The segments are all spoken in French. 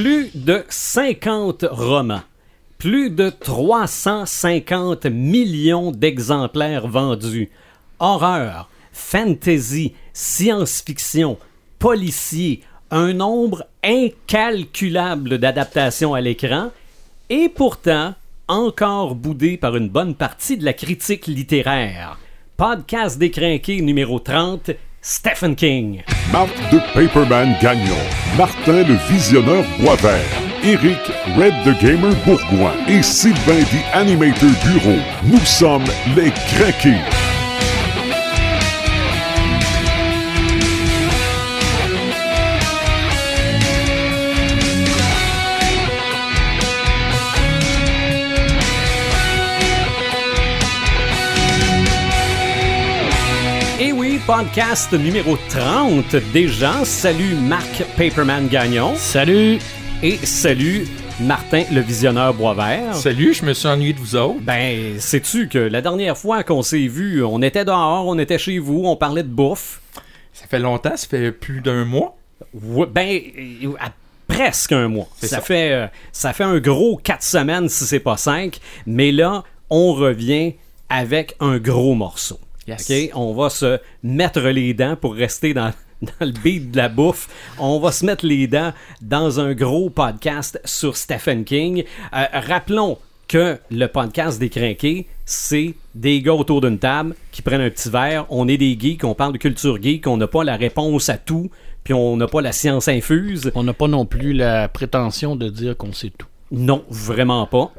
Plus de 50 romans, plus de 350 millions d'exemplaires vendus. Horreur, fantasy, science-fiction, policier, un nombre incalculable d'adaptations à l'écran, et pourtant encore boudé par une bonne partie de la critique littéraire. Podcast décrinqué numéro 30, Stephen King. Marc de Paperman Gagnon, Martin le Visionneur Boisvert, Eric Red the Gamer Bourgoin et Sylvain the Animator Bureau. Nous sommes les Craqués. Podcast numéro 30 déjà. Salut Marc Paperman Gagnon. Salut! Et salut Martin le Visionneur Boisvert. Salut, je me suis ennuyé de vous autres. Ben, sais-tu que la dernière fois qu'on s'est vu, on était dehors, on était chez vous, on parlait de bouffe? Ça fait longtemps, ça fait plus d'un mois. Ouais, ben, euh, à presque un mois. Ça. Fait, euh, ça fait un gros quatre semaines si c'est pas cinq. Mais là, on revient avec un gros morceau. Yes. OK? On va se mettre les dents pour rester dans, dans le beat de la bouffe. On va se mettre les dents dans un gros podcast sur Stephen King. Euh, rappelons que le podcast des crinqués, c'est des gars autour d'une table qui prennent un petit verre. On est des geeks, on parle de culture geek, on n'a pas la réponse à tout, puis on n'a pas la science infuse. On n'a pas non plus la prétention de dire qu'on sait tout. Non, vraiment pas.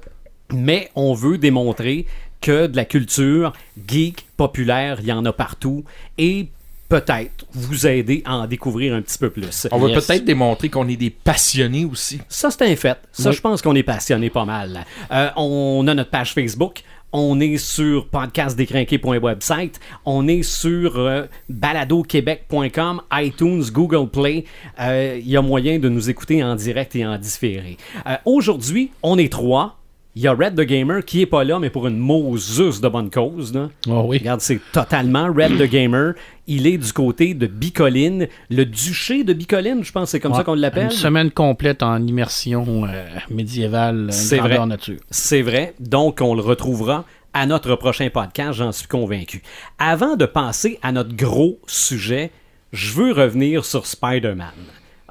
Mais on veut démontrer que de la culture geek populaire, il y en a partout. Et peut-être vous aider à en découvrir un petit peu plus. On va Yes. peut-être démontrer qu'on est des passionnés aussi. Ça, c'est un fait. Ça, Oui. je pense qu'on est passionné pas mal. Euh, on a notre page Facebook. On est sur podcastdécrinqué.website. On est sur euh, baladoquebec.com, iTunes, Google Play. Euh, Il y a moyen de nous écouter en direct et en différé. Euh, Aujourd'hui, on est trois. Il y a Red the Gamer qui est pas là, mais pour une Moses de bonne cause. Là. Oh oui. Regarde, c'est totalement Red the Gamer. Il est du côté de Bicoline, le duché de Bicoline, je pense c'est comme ça qu'on l'appelle. Une semaine complète en immersion euh, médiévale, C'est vrai. nature. C'est vrai. Donc, on le retrouvera à notre prochain podcast, j'en suis convaincu. Avant de passer à notre gros sujet, je veux revenir sur Spider-Man.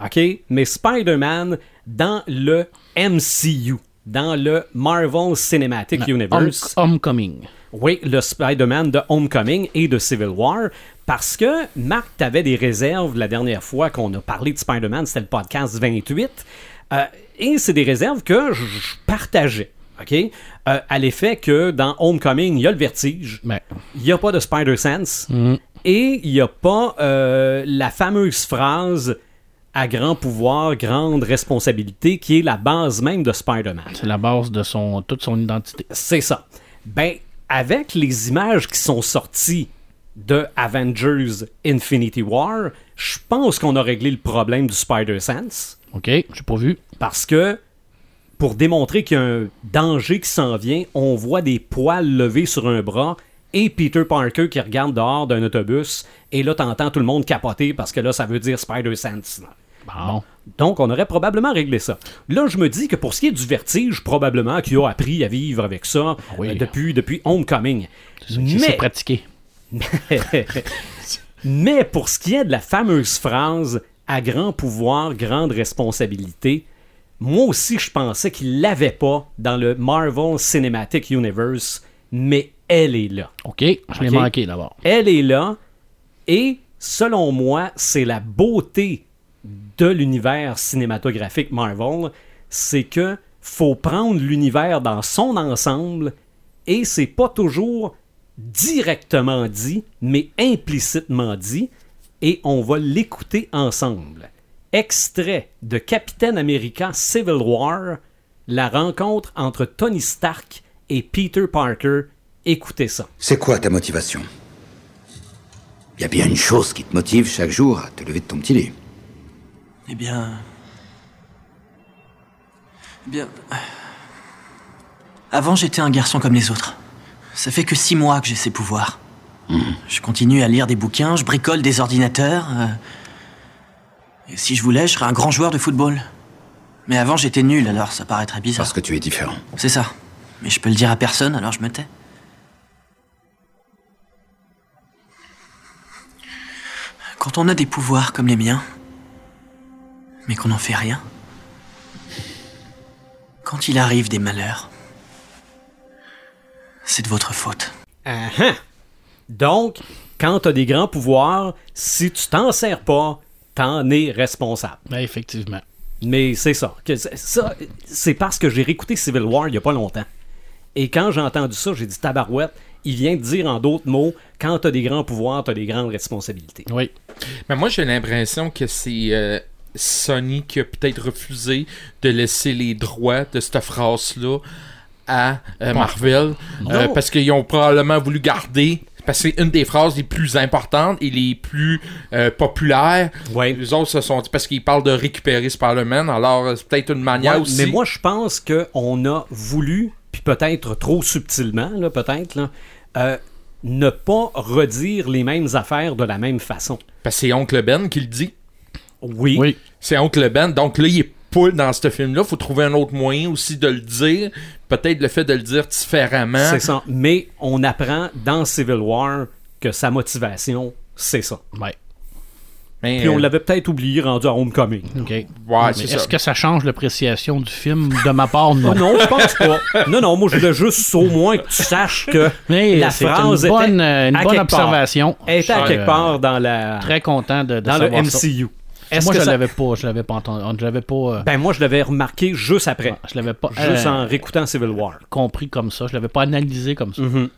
OK? Mais Spider-Man dans le MCU, dans le Marvel Cinematic Universe. Home- Homecoming. Oui, le Spider-Man de Homecoming et de Civil War. Parce que, Marc, tu avais des réserves la dernière fois qu'on a parlé de Spider-Man, c'était le podcast 28. Euh, et c'est des réserves que je partageais. OK? Euh, à l'effet que dans Homecoming, il y a le vertige, Ben, il n'y a pas de Spider-Sense mhm. et il n'y a pas euh, la fameuse phrase à grand pouvoir, grande responsabilité qui est la base même de Spider-Man. c'est la base de son, toute son identité. C'est ça. Ben, avec les images qui sont sorties de Avengers Infinity War, je pense qu'on a réglé le problème du Spider-Sense. OK, j'ai pas vu. Parce que, pour démontrer qu'il y a un danger qui s'en vient, on voit des poils levés sur un bras et Peter Parker qui regarde dehors d'un autobus. Et là, t'entends tout le monde capoter parce que là, ça veut dire Spider-Sense. Bon. Donc, on aurait probablement réglé ça. Là, je me dis que pour ce qui est du vertige, probablement qu'il a appris à vivre avec ça Oui. euh, depuis, depuis Homecoming. C'est Mais, pratiqué. mais pour ce qui est de la fameuse phrase à grand pouvoir, grande responsabilité, moi aussi, je pensais qu'il l'avait pas dans le Marvel Cinematic Universe, mais elle est là. OK, je l'ai OK? manqué d'abord. Elle est là et selon moi, c'est la beauté de l'univers cinématographique Marvel, c'est que faut prendre l'univers dans son ensemble et c'est pas toujours directement dit, mais implicitement dit et on va l'écouter ensemble. Extrait de Captain America Civil War, la rencontre entre Tony Stark et Peter Parker. Écoutez ça. C'est quoi ta motivation? Il y a bien une chose qui te motive chaque jour à te lever de ton petit lit. Eh bien. Eh bien. Avant, j'étais un garçon comme les autres. Ça fait que six mois que j'ai ces pouvoirs. Je continue à lire des bouquins, je bricole des ordinateurs. euh, Et si je voulais, je serais un grand joueur de football. Mais avant, j'étais nul, alors ça paraîtrait bizarre. Parce que tu es différent. C'est ça. Mais je peux le dire à personne, alors je me tais. Quand on a des pouvoirs comme les miens, mais qu'on n'en fait rien, quand il arrive des malheurs, c'est de votre faute. Ah, ah. Donc, quand t'as des grands pouvoirs, si tu t'en sers pas, t'en es responsable. Ben, effectivement. Mais c'est ça. Que ça, c'est parce que j'ai réécouté Civil War il y a pas longtemps. Et quand j'ai entendu ça, j'ai dit tabarouette. Il vient de dire en d'autres mots, quand t'as des grands pouvoirs, t'as des grandes responsabilités. Oui. Mais moi, j'ai l'impression que c'est euh, Sony qui a peut-être refusé de laisser les droits de cette phrase-là à euh, Marvel. euh, parce qu'ils ont probablement voulu garder. Parce que c'est une des phrases les plus importantes et les plus euh, populaires. Ouais. Les autres se sont dit parce qu'ils parlent de récupérer Spider-Man. Alors, euh, c'est peut-être une manière Ouais, aussi. Mais moi, je pense qu'on a voulu, puis peut-être trop subtilement, là, peut-être, là, euh, ne pas redire les mêmes affaires de la même façon. Parce que c'est Oncle Ben qui le dit. Oui. Oui. C'est Oncle Ben. Donc là, il est pas dans ce film-là. faut trouver un autre moyen aussi de le dire. Peut-être le fait de le dire différemment. C'est ça. Mais on apprend dans Civil War que sa motivation, c'est ça. Ouais. Mais, Puis on euh, l'avait peut-être oublié rendu à Homecoming. OK. Ouais, Mais c'est Est-ce que ça change l'appréciation du film? De ma part? Non. Non, je pense pas. Non, non, moi je voulais juste au moins que tu saches que Mais la phrase une bonne, était euh, une à bonne quelque part. observation. était à quelque euh, part dans la Très content de, de dans le savoir ça. Est-ce Moi, que je ça- l'avais pas. Je l'avais pas entendu. Je l'avais pas. euh, Ben moi je l'avais remarqué juste après. je l'avais pas Juste euh, en réécoutant Civil War. compris comme ça. Je l'avais pas analysé comme ça. Mhm.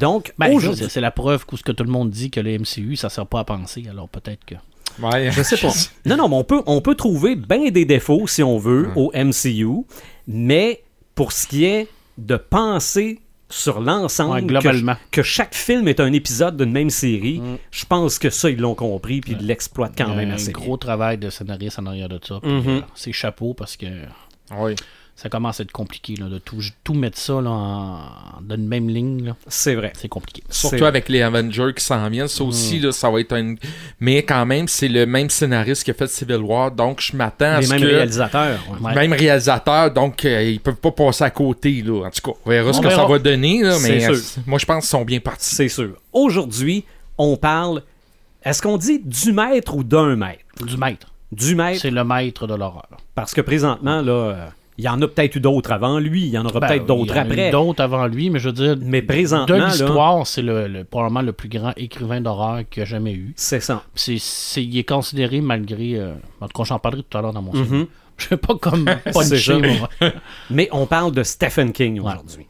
Donc, Ben, aujourd'hui, c'est- c'est la preuve que ce que tout le monde dit que le MCU, ça sert pas à penser. Alors peut-être que. Ouais. je sais pas. Non, non, mais on peut, on peut trouver bien des défauts, si on veut, au MCU, mais pour ce qui est de penser sur l'ensemble, Ouais, que- globalement. que, chaque film est un épisode d'une même série, je pense que ça, ils l'ont compris, puis ils l'exploitent quand Il y a même un assez bien. gros travail de scénariste en arrière de ça. Mhm. euh, c'est chapeau parce que Ouais. Ça commence à être compliqué là, de tout, tout mettre ça là, en, dans une même ligne. C'est vrai. C'est compliqué. Surtout avec les Avengers qui s'en viennent. Ça aussi, là, ça va être un. Mais quand même, c'est le même scénariste qui a fait Civil War. Donc, je m'attends à ce que. réalisateurs. ouais. Ouais. Même réalisateur, donc euh, ils peuvent pas passer à côté. Là. En tout cas, on verra ce que ça va donner. Là, C'est mais sûr. euh, moi, je pense qu'ils sont bien partis. C'est sûr. Aujourd'hui, on parle. Est-ce qu'on dit du maître ou d'un maître? Du maître. Du maître. C'est le maître de l'horreur. Parce que présentement, là, euh, il y en a peut-être eu d'autres avant lui, il y en aura Ben, peut-être il d'autres y en a eu après. D'autres avant lui, mais je veux dire, Mais présentement, de l'histoire, c'est le, le- probablement le plus grand écrivain d'horreur qu'il a jamais eu. c'est ça. C'est, c'est- il est considéré malgré. euh, en tout cas, j'en parlerai tout à l'heure dans mon Mhm. film. Je vais pas comme puncher. moi. Mais on parle de Stephen King aujourd'hui.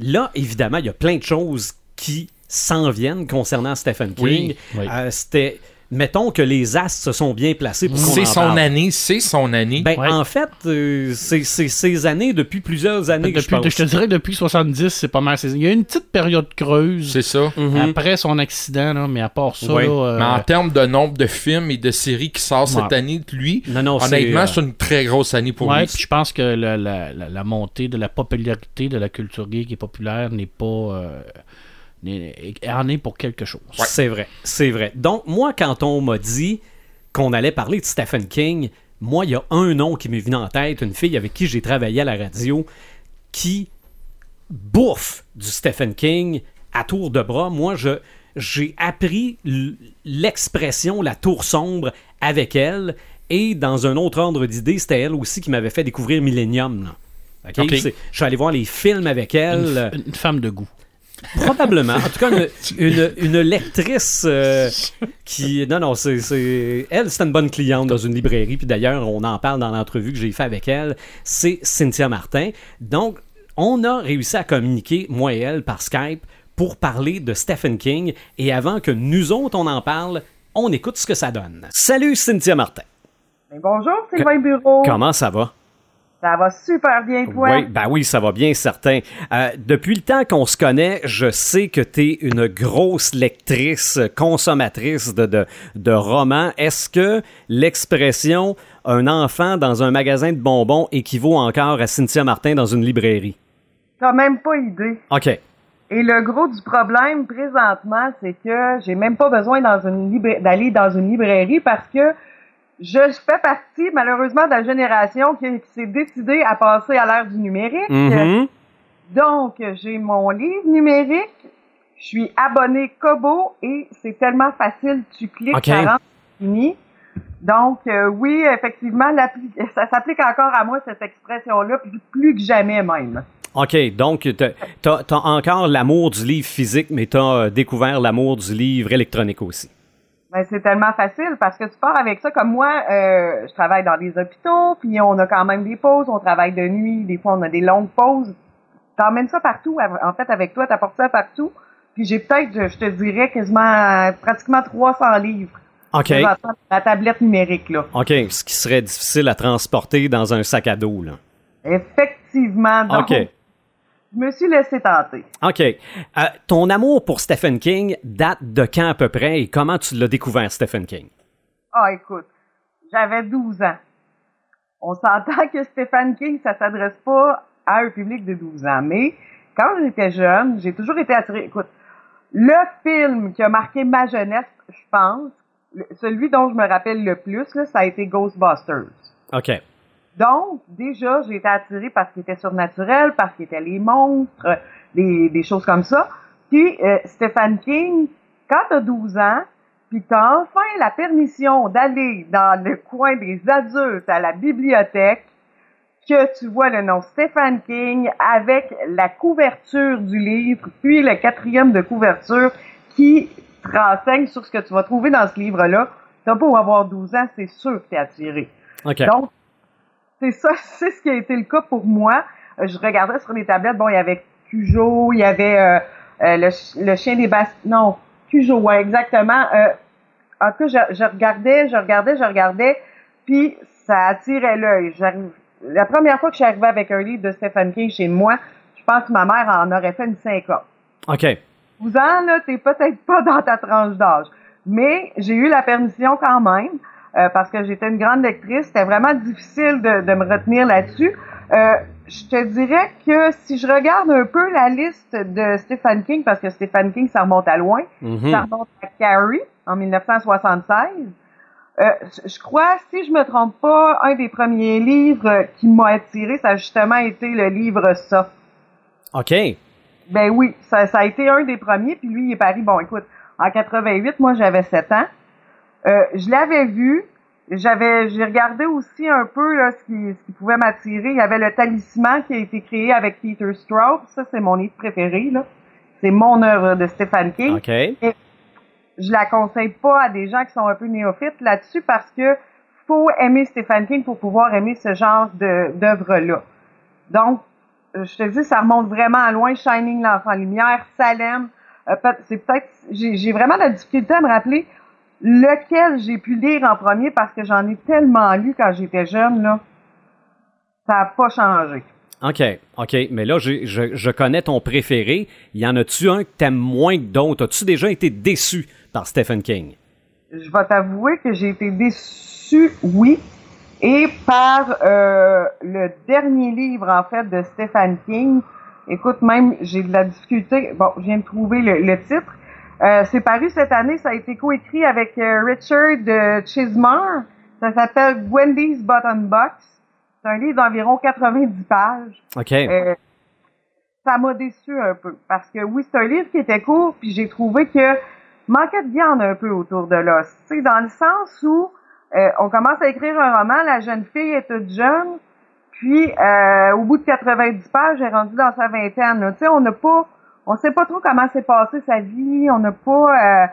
Là, évidemment, il y a plein de choses qui s'en viennent concernant Stephen King. Oui, oui. Euh, C'était. Mettons que les astres se sont bien placés pour qu'on C'est son parle. année, c'est son année. Ben, Ouais. en fait, euh, c'est c'est ces années, depuis plusieurs années que je Depuis, pense. je te dirais depuis 70, c'est pas mal. C'est- Il y a une petite période creuse c'est ça. Mhm. après son accident, là, mais à part ça, Ouais. là, euh, Mais en termes de nombre de films et de séries qui sortent cette année, lui, Non, non, c'est, honnêtement, euh, c'est une très grosse année pour ouais, lui. puis je pense que la, la- la- la montée de la popularité de la culture geek et populaire n'est pas. Est pour quelque chose. C'est vrai, c'est vrai. Donc, moi, quand on m'a dit qu'on allait parler de Stephen King, moi, il y a un nom qui m'est venu en tête, une fille avec qui j'ai travaillé à la radio, qui bouffe du Stephen King à tour de bras. Moi, je j'ai appris l'expression la tour sombre avec elle. Et dans un autre ordre d'idée, c'était elle aussi qui m'avait fait découvrir Millennium. là. Je suis allé voir les films avec elle. Une, une femme de goût. Probablement. En tout cas, une, une, une lectrice euh, qui. Non, non, c'est. Elle, c'est une bonne cliente dans une librairie. Puis d'ailleurs, on en parle dans l'entrevue que j'ai fait avec elle. C'est Cynthia Martin. Donc, on a réussi à communiquer, moi et elle, par Skype, pour parler de Stephen King. Et avant que nous autres, on en parle, on écoute ce que ça donne. Salut, Cynthia Martin. Mais bonjour, Sylvain Bureau. Comment ça va? Ça va super bien, toi? Oui, ben oui, ça va bien, certain. Euh, depuis le temps qu'on se connaît, je sais que tu es une grosse lectrice, consommatrice de, de, de romans. Est-ce que l'expression un enfant dans un magasin de bonbons équivaut encore à Cynthia Martin dans une librairie? T'as même pas idée. OK. Et le gros du problème présentement, c'est que j'ai même pas besoin dans une libra- d'aller dans une librairie parce que je fais partie, malheureusement, de la génération qui, qui s'est décidée à passer à l'ère du numérique. Mhm. Donc, j'ai mon livre numérique. Je suis abonné Kobo et c'est tellement facile. Tu cliques, Ok. ça rentre, c'est fini. Donc, euh, oui, effectivement, ça s'applique encore à moi, cette expression-là, plus, plus que jamais même. OK, donc tu as, encore l'amour du livre physique, mais tu as découvert l'amour du livre électronique aussi. Ben, c'est tellement facile parce que tu pars avec ça. Comme moi, euh, je travaille dans des hôpitaux, puis on a quand même des pauses, on travaille de nuit, des fois on a des longues pauses. T'emmènes ça partout, en fait, avec toi, t'apportes ça partout. Puis j'ai peut-être, je te dirais, quasiment, pratiquement 300 livres. OK. La tablette numérique, là. OK, ce qui serait difficile à transporter dans un sac à dos, là. Effectivement. Donc, OK. Je me suis laissé tenter. OK. Euh, ton amour pour Stephen King date de quand à peu près et comment tu l'as découvert, Stephen King? Ah, écoute, j'avais 12 ans. On s'entend que Stephen King, ça s'adresse pas à un public de 12 ans. Mais quand j'étais jeune, j'ai toujours été attirée. Écoute, le film qui a marqué ma jeunesse, je pense, celui dont je me rappelle le plus, là, ça a été Ghostbusters. OK. Donc, déjà, j'ai été attirée parce qu'il était surnaturel, parce qu'il était les monstres, des, des choses comme ça. Puis, euh, Stephen King, quand t'as 12 ans, puis t'as enfin la permission d'aller dans le coin des adultes à la bibliothèque, que tu vois le nom Stephen King avec la couverture du livre, puis le quatrième de couverture qui te renseigne sur ce que tu vas trouver dans ce livre-là. T'as beau avoir 12 ans, c'est sûr que t'es attiré. Donc, c'est ça, c'est ce qui a été le cas pour moi. Euh, Je regardais sur les tablettes, bon, il y avait Cujo, il y avait euh, euh, le, ch- le chien des basses. Non, Cujo, ouais, exactement. Euh, en tout cas, je, je regardais, je regardais, je regardais, puis ça attirait l'œil. J'arrive- La première fois que je suis arrivée avec un livre de Stephen King chez moi, je pense que ma mère en aurait fait une 50. OK. 12 ans, là, t'es peut-être pas dans ta tranche d'âge. Mais j'ai eu la permission quand même, euh, parce que j'étais une grande lectrice. C'était vraiment difficile de, de me retenir là-dessus. Euh, je te dirais que si je regarde un peu la liste de Stephen King, parce que Stephen King, ça remonte à loin, Mhm. ça remonte à Carrie en 1976. Euh, je- je crois, si je me trompe pas, un des premiers livres qui m'a attiré, ça a justement été le livre Ça. OK. Ben oui, ça, ça a été un des premiers, puis lui, il est paru, bon, écoute, en 88, moi, j'avais 7 ans. Euh, je l'avais vu, j'avais, j'ai regardé aussi un peu là, ce, qui, ce qui pouvait m'attirer. Il y avait le talisman qui a été créé avec Peter Straub. Ça, c'est mon livre préféré, là. C'est mon œuvre de Stephen King. OK. Je la conseille pas à des gens qui sont un peu néophytes là-dessus parce que faut aimer Stephen King pour pouvoir aimer ce genre de, d'œuvre-là. Donc, euh, je te dis, ça remonte vraiment à loin. Shining, l'enfant lumière, Salem. Euh, c'est peut-être, j'ai, j'ai vraiment de la difficulté à me rappeler lequel j'ai pu lire en premier parce que j'en ai tellement lu quand j'étais jeune, là. Ça n'a pas changé. OK. OK. Mais là, je, je connais ton préféré. Y en a-tu un que t'aimes moins que d'autres? As-tu déjà été déçu par Stephen King? je vais t'avouer que j'ai été déçu, oui, et par euh, le dernier livre, en fait, de Stephen King. Écoute, même, j'ai de la difficulté. Bon, je viens de trouver le, le titre. Euh, c'est paru cette année, ça a été coécrit avec euh, Richard euh. Ça s'appelle Wendy's Button Box. C'est un livre d'environ 90 pages. OK. Euh, ça m'a déçu un peu. Parce que oui, c'est un livre qui était court, puis j'ai trouvé que manquait de viande un peu autour de l'os. Tu sais, dans le sens où euh, on commence à écrire un roman, la jeune fille est toute jeune, puis euh, au bout de 90 pages, elle est rendue dans sa vingtaine. Tu sais, on n'a pas, on sait pas trop comment s'est passée sa vie, on n'a pas. euh,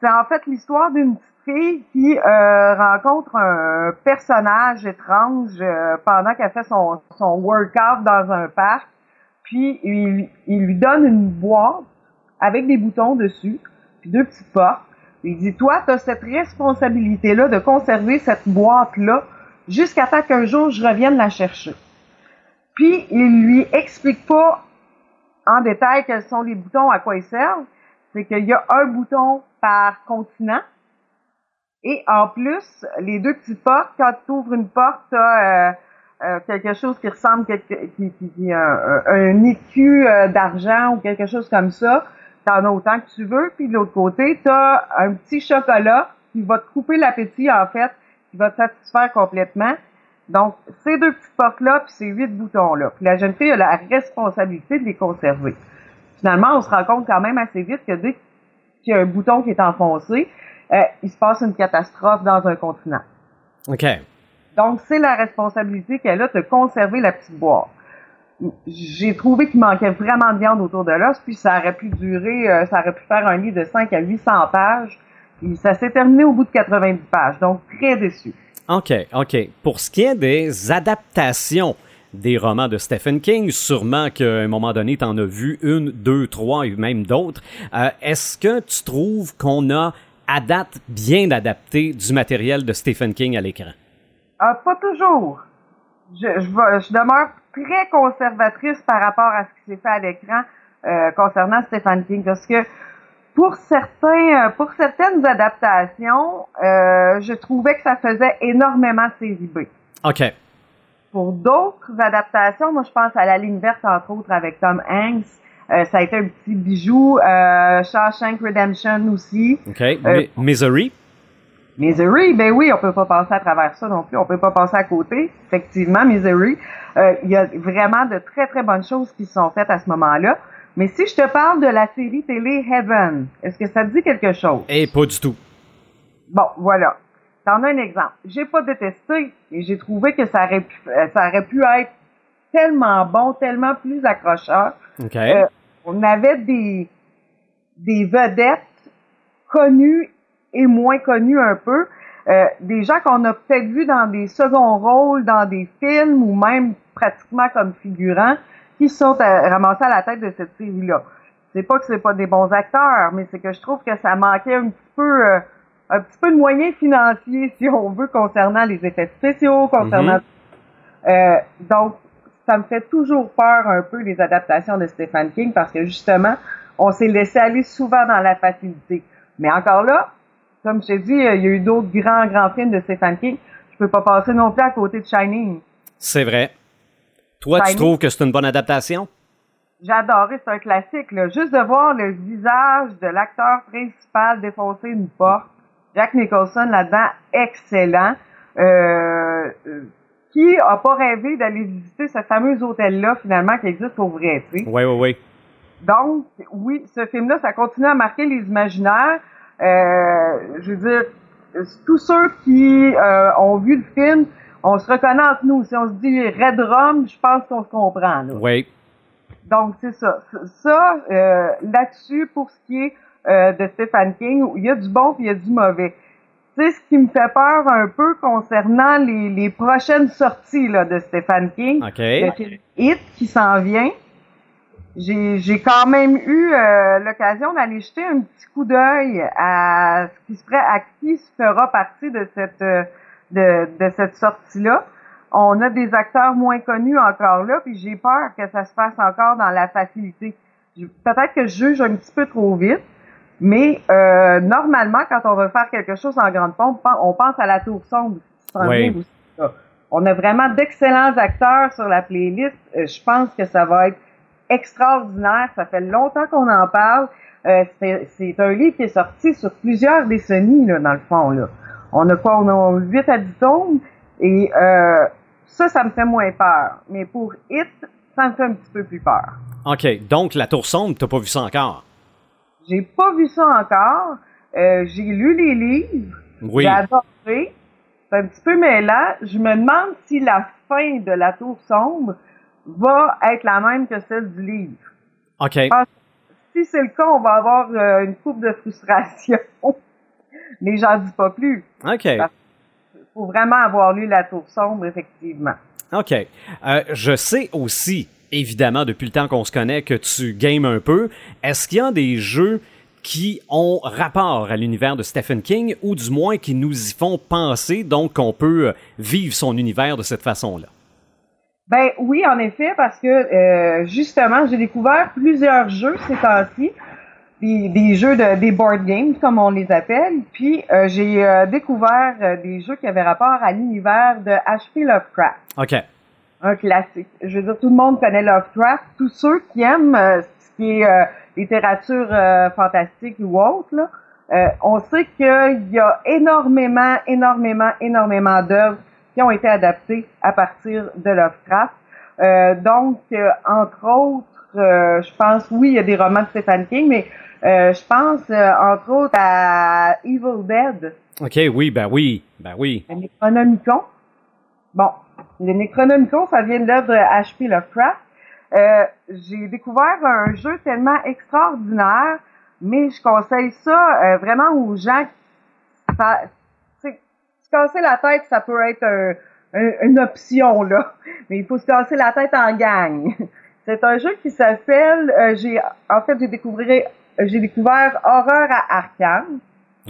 c'est en fait l'histoire d'une petite fille qui euh, rencontre un personnage étrange euh, pendant qu'elle fait son, son workout dans un parc. Puis il, lui donne une boîte avec des boutons dessus, puis deux petites portes. Il dit Toi, tu as cette responsabilité-là de conserver cette boîte-là jusqu'à temps qu'un jour je revienne la chercher. Puis il lui explique pas en détail quels sont les boutons, à quoi ils servent. C'est qu'il y a un bouton par continent. Et en plus, les deux petites portes, quand tu ouvres une porte, tu as quelque chose qui ressemble quelque, qui, qui, qui- un, un écu euh, d'argent ou quelque chose comme ça. Tu en as autant que tu veux. Puis de l'autre côté, tu as un petit chocolat qui va te couper l'appétit, en fait, qui va te satisfaire complètement. Donc, ces deux petites portes-là, puis ces huit boutons-là. Puis la jeune fille a la responsabilité de les conserver. Finalement, on se rend compte quand même assez vite que dès qu'il y a un bouton qui est enfoncé, euh, il se passe une catastrophe dans un continent. OK. Donc, c'est la responsabilité qu'elle a de conserver la petite boîte. J'ai trouvé qu'il manquait vraiment de viande autour de l'os, puis ça aurait pu durer, euh, ça aurait pu faire un livre de 5 à 800 pages. Et ça s'est terminé au bout de 90 pages, donc très déçu. OK, OK. Pour ce qui est des adaptations des romans de Stephen King, sûrement qu'à un moment donné, tu en as vu une, deux, trois et même d'autres. Euh, Est-ce que tu trouves qu'on a à bien adapté du matériel de Stephen King à l'écran? Ah, pas toujours. Je demeure très conservatrice par rapport à ce qui s'est fait à l'écran euh, concernant Stephen King, parce que pour certains, euh, pour certaines adaptations, euh, je trouvais que ça faisait énormément série B. OK. Pour d'autres adaptations, moi je pense à La Ligne verte entre autres avec Tom Hanks. Euh, ça a été un petit bijou. Euh, Shawshank Redemption aussi. OK. Mi- Misery? Misery, ben oui, on peut pas passer à travers ça non plus. On peut pas passer à côté. Effectivement, Misery. Euh, Il y a vraiment de très très bonnes choses qui sont faites à ce moment-là. Mais si je te parle de la série télé Heaven, est-ce que ça te dit quelque chose? Eh, pas du tout. Bon, voilà. T'en as un exemple. J'ai pas détesté et j'ai trouvé que ça aurait pu, euh, ça aurait pu être tellement bon, tellement plus accrocheur. OK. Euh, on avait des, des vedettes connues et moins connues un peu. Euh, des gens qu'on a peut-être vus dans des seconds rôles, dans des films ou même pratiquement comme figurants, qui sont euh, ramassés à la tête de cette série-là. C'est pas que c'est pas des bons acteurs, mais c'est que je trouve que ça manquait un petit peu, euh, un petit peu de moyens financiers, si on veut, concernant les effets spéciaux, concernant. Euh, donc, ça me fait toujours peur un peu les adaptations de Stephen King parce que justement, on s'est laissé aller souvent dans la facilité. Mais encore là, comme je t'ai dit, il y a eu d'autres grands, grands films de Stephen King. Je peux pas passer non plus à côté de Shining. C'est vrai. Toi, tu trouves que c'est une bonne adaptation? J'ai adoré, c'est un classique. Là. Juste de voir le visage de l'acteur principal défoncer une porte. Jack Nicholson là-dedans, excellent. Euh, euh, qui a pas rêvé d'aller visiter ce fameux hôtel-là, finalement, qui existe pour vrai, tu sais? Oui, oui, oui. Donc, oui, ce film-là, ça continue à marquer les imaginaires. Euh, je veux dire, tous ceux qui euh, ont vu le film, on se reconnaît entre nous. Si on se dit Red Rum, je pense qu'on se comprend. Là. Oui. Donc, c'est ça. Ça, euh, là-dessus, pour ce qui est euh, de Stephen King, il y a du bon puis il y a du mauvais. Tu sais, ce qui me fait peur un peu concernant les, les prochaines sorties là, de Stephen King, OK. le film Hit qui s'en vient, j'ai j'ai quand même eu euh, l'occasion d'aller jeter un petit coup d'œil à ce qui se à qui se fera partie de cette euh, de, de cette sortie-là. On a des acteurs moins connus encore là, puis j'ai peur que ça se fasse encore dans la facilité. Peut-être que je juge un petit peu trop vite, mais euh, normalement, quand on veut faire quelque chose en grande pompe, on pense à la tour sombre. Oui. On a vraiment d'excellents acteurs sur la playlist. Euh, je pense que ça va être extraordinaire. Ça fait longtemps qu'on en parle. Euh, c'est c'est un livre qui est sorti sur plusieurs décennies, là, dans le fond. Là. On a quoi? On a 8 à 10 tomes. Et euh, ça, ça me fait moins peur. Mais pour Hit, ça me fait un petit peu plus peur. OK. Donc, La Tour Sombre, t'as pas vu ça encore? J'ai pas vu ça encore. Euh, j'ai lu les livres. Oui. J'ai adoré. C'est un petit peu mêlant. Je me demande si la fin de la tour sombre va être la même que celle du livre. OK. pense- Si c'est le cas, on va avoir euh, une coupe de frustration. Mais j'en dis pas plus. OK. faut vraiment avoir lu la tour sombre, effectivement. OK. Euh, je sais aussi, évidemment, depuis le temps qu'on se connaît, que tu games un peu. Est-ce qu'il y a des jeux qui ont rapport à l'univers de Stephen King ou du moins qui nous y font penser, donc qu'on peut euh, vivre son univers de cette façon-là? Ben oui, en effet, parce que euh, justement, j'ai découvert plusieurs jeux ces temps-ci, des, des jeux de des board games comme on les appelle, puis euh, j'ai euh, découvert euh, des jeux qui avaient rapport à l'univers de H.P. Lovecraft, OK. un classique. Je veux dire, tout le monde connaît Lovecraft, tous ceux qui aiment euh, ce qui est euh, littérature euh, fantastique ou autre, là, Euh, on sait qu'il y a énormément, énormément, énormément d'œuvres qui ont été adaptées à partir de Lovecraft. Euh, donc, euh, entre autres, euh, je pense, oui, il y a des romans de Stephen King, mais euh, je pense, euh, entre autres, à Evil Dead, OK, oui, ben oui, ben oui. le Necronomicon. Bon, le Necronomicon, ça vient de l'œuvre H.P. Lovecraft. Euh, j'ai découvert un jeu tellement extraordinaire, mais je conseille ça euh, vraiment aux gens qui se casser la tête, ça peut être un- un- une option, là. Mais il faut se casser la tête en gang. C'est un jeu qui s'appelle, euh, j'ai, en fait, j'ai découvert, j'ai découvert Horreur à Arkham.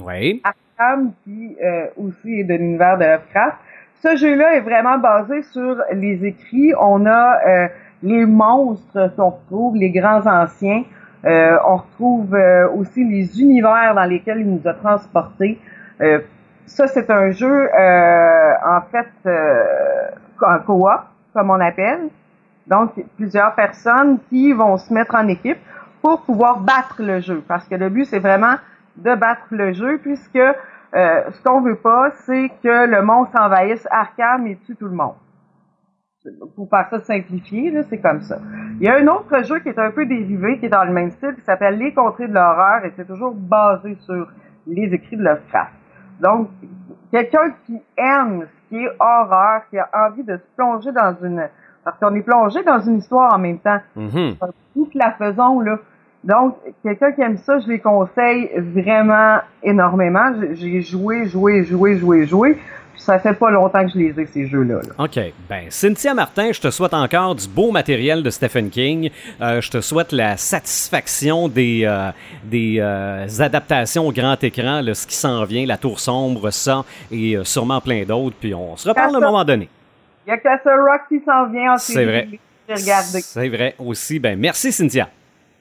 Oui. Arkham, qui euh, aussi est de l'univers de Lovecraft. Ce jeu-là est vraiment basé sur les écrits. On a euh, les monstres qu'on retrouve, les grands anciens. Euh, on retrouve euh, aussi les univers dans lesquels il nous a transportés. Euh, ça, c'est un jeu, euh, en fait, euh, en coop, comme on appelle. Donc, plusieurs personnes qui vont se mettre en équipe pour pouvoir battre le jeu. Parce que le but, c'est vraiment de battre le jeu, puisque euh, ce qu'on veut pas, c'est que le monstre envahisse Arkham et tue tout le monde. Pour faire ça simplifié, là, c'est comme ça. Il y a un autre jeu qui est un peu dérivé, qui est dans le même style, qui s'appelle Les Contrées de l'horreur, et c'est toujours basé sur les écrits de Lovecraft. Donc, quelqu'un qui aime ce qui est horreur, qui a envie de se plonger dans une... Parce qu'on est plongé dans une histoire en même temps Mhm. qui la faisons, là. Donc, quelqu'un qui aime ça, je les conseille vraiment énormément. J'ai- joué, joué, joué, joué, joué. Puis ça fait pas longtemps que je les ai, ces jeux-là. là. OK. Ben, Cynthia Martin, je te souhaite encore du beau matériel de Stephen King. Euh, je te souhaite la satisfaction des, euh, des euh, adaptations au grand écran, là, ce qui s'en vient, La Tour Sombre, ça, et sûrement plein d'autres. Puis on se reparle à un moment donné. Il y a Castle Rock qui s'en vient en C'est vrai. C'est vrai aussi. Ben, merci Cynthia.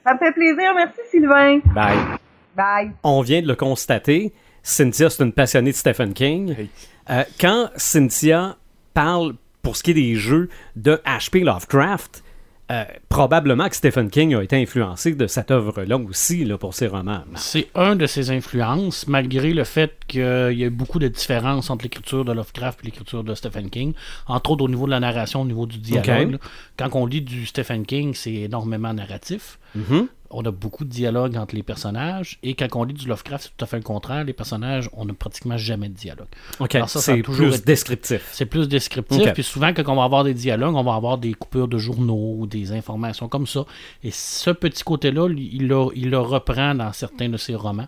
Ça me fait plaisir. Merci, Sylvain. Bye. Bye. On vient de le constater. Cynthia, c'est une passionnée de Stephen King. Euh, quand Cynthia parle, pour ce qui est des jeux, de H.P. Lovecraft, euh, probablement que Stephen King a été influencé de cette œuvre-là aussi là, pour ses romans. C'est un de ses influences, malgré le fait qu'il y a beaucoup de différences entre l'écriture de Lovecraft et l'écriture de Stephen King, entre autres au niveau de la narration, au niveau du dialogue. Quand on lit du Stephen King, c'est énormément narratif. Mhm. On a beaucoup de dialogue entre les personnages, et quand on lit du Lovecraft, c'est tout à fait le contraire. Les personnages, on n'a pratiquement jamais de dialogue. OK, Alors ça, ça a c'est toujours plus été- descriptif. C'est plus descriptif. Puis souvent, quand on va avoir des dialogues, on va avoir des coupures de journaux ou des informations comme ça. Et ce petit côté-là, il le, il le reprend dans certains de ses romans.